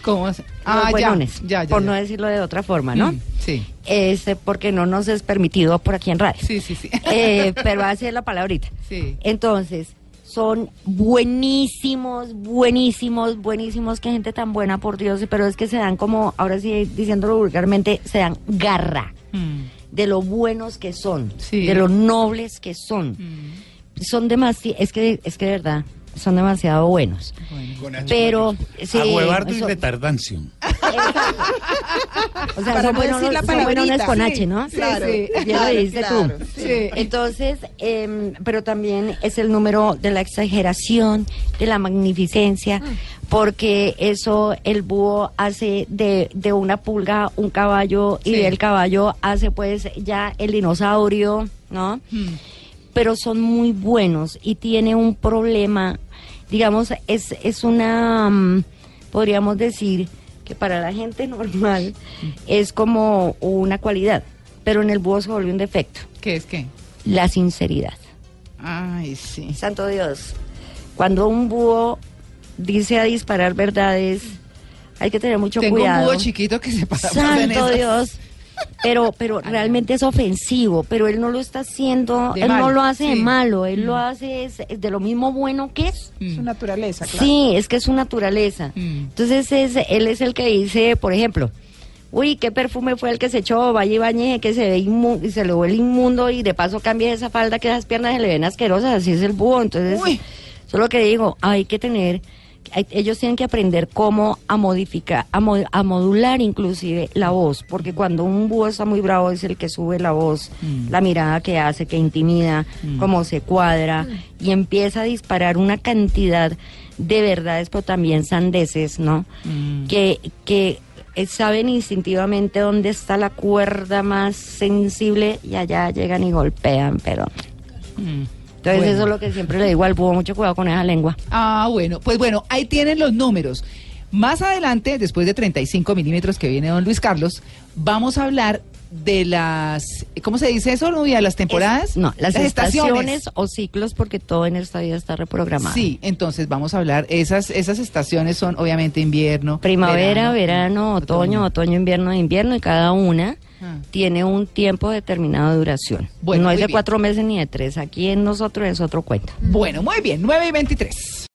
¿Cómo Los Ah, buenones, ya, ya, por no decirlo de otra forma, ¿no? Mm, sí. Este, porque no nos es permitido por aquí en radio. Sí, sí, sí. Eh, pero así es la palabrita. Sí. Entonces, son buenísimos, buenísimos, buenísimos. Qué gente tan buena, por Dios. Pero es que se dan como, ahora sí, diciéndolo vulgarmente, se dan garra de lo buenos que son, Sí. de lo nobles que son. Son demasiado, es que, es que de verdad, son demasiado buenos. Pero, sí, Agüevardo y retardancio. o sea, Para son no buenos, decir la son palabrita. con Sí, H, ¿no? claro, Sí, ya claro, lo dijiste claro, tú. sí. Entonces, em, pero también es el número de la exageración, de la magnificencia, porque eso el búho hace de, de una pulga un caballo y del caballo hace pues ya el dinosaurio, ¿no? pero son muy buenos y tiene un problema, digamos, es, es una, mm, podríamos decir que para la gente normal es como una cualidad, pero en el búho se vuelve un defecto, ¿Qué es qué? la sinceridad. Ay, sí. Santo Dios, cuando un búho dice a disparar verdades, hay que tener mucho Tengo cuidado. un búho chiquito que se pasa Santo. Dios. Pero, pero realmente es ofensivo, pero él no lo está haciendo, De él no lo hace de sí. malo, él lo Mm. hace es, es de lo mismo bueno que es. Su naturaleza, claro. Sí, es que es su naturaleza. Mm. Entonces es, él es el que dice, por ejemplo, uy, qué perfume fue el que se echó, vaya y bañe, que se ve inmu- y se le el inmundo y de paso cambia esa falda que esas piernas se le ven asquerosas, así es el búho. Entonces, eso es lo que digo, hay que tener ellos tienen que aprender cómo a modificar, a, mo- a modular inclusive la voz, porque cuando un búho está muy bravo es el que sube la voz, Mm. la mirada que hace, que intimida, Mm. cómo se cuadra y empieza a disparar una cantidad de verdades, pero también sandeces, ¿no? Mm. Que, que eh, saben instintivamente dónde está la cuerda más sensible y allá llegan y golpean, pero... Entonces Bueno. eso es lo que siempre le digo al búho, mucho cuidado con esa lengua. Ah, bueno, pues bueno, ahí tienen los números. Más adelante, después de 35 milímetros que viene don Luis Carlos, vamos a hablar de las, ¿cómo se dice eso, Nubia? ¿Las temporadas? No, las, estaciones. o ciclos, porque todo en esta vida está reprogramado. Sí, entonces vamos a hablar, esas, esas estaciones son obviamente invierno, Primavera, verano, otoño, otoño, invierno, invierno, y cada una Ah. tiene un tiempo determinado de duración. Bueno, no es de bien. cuatro meses ni de tres. Aquí en nosotros es otro cuento. Bueno, muy bien, 9 y 23.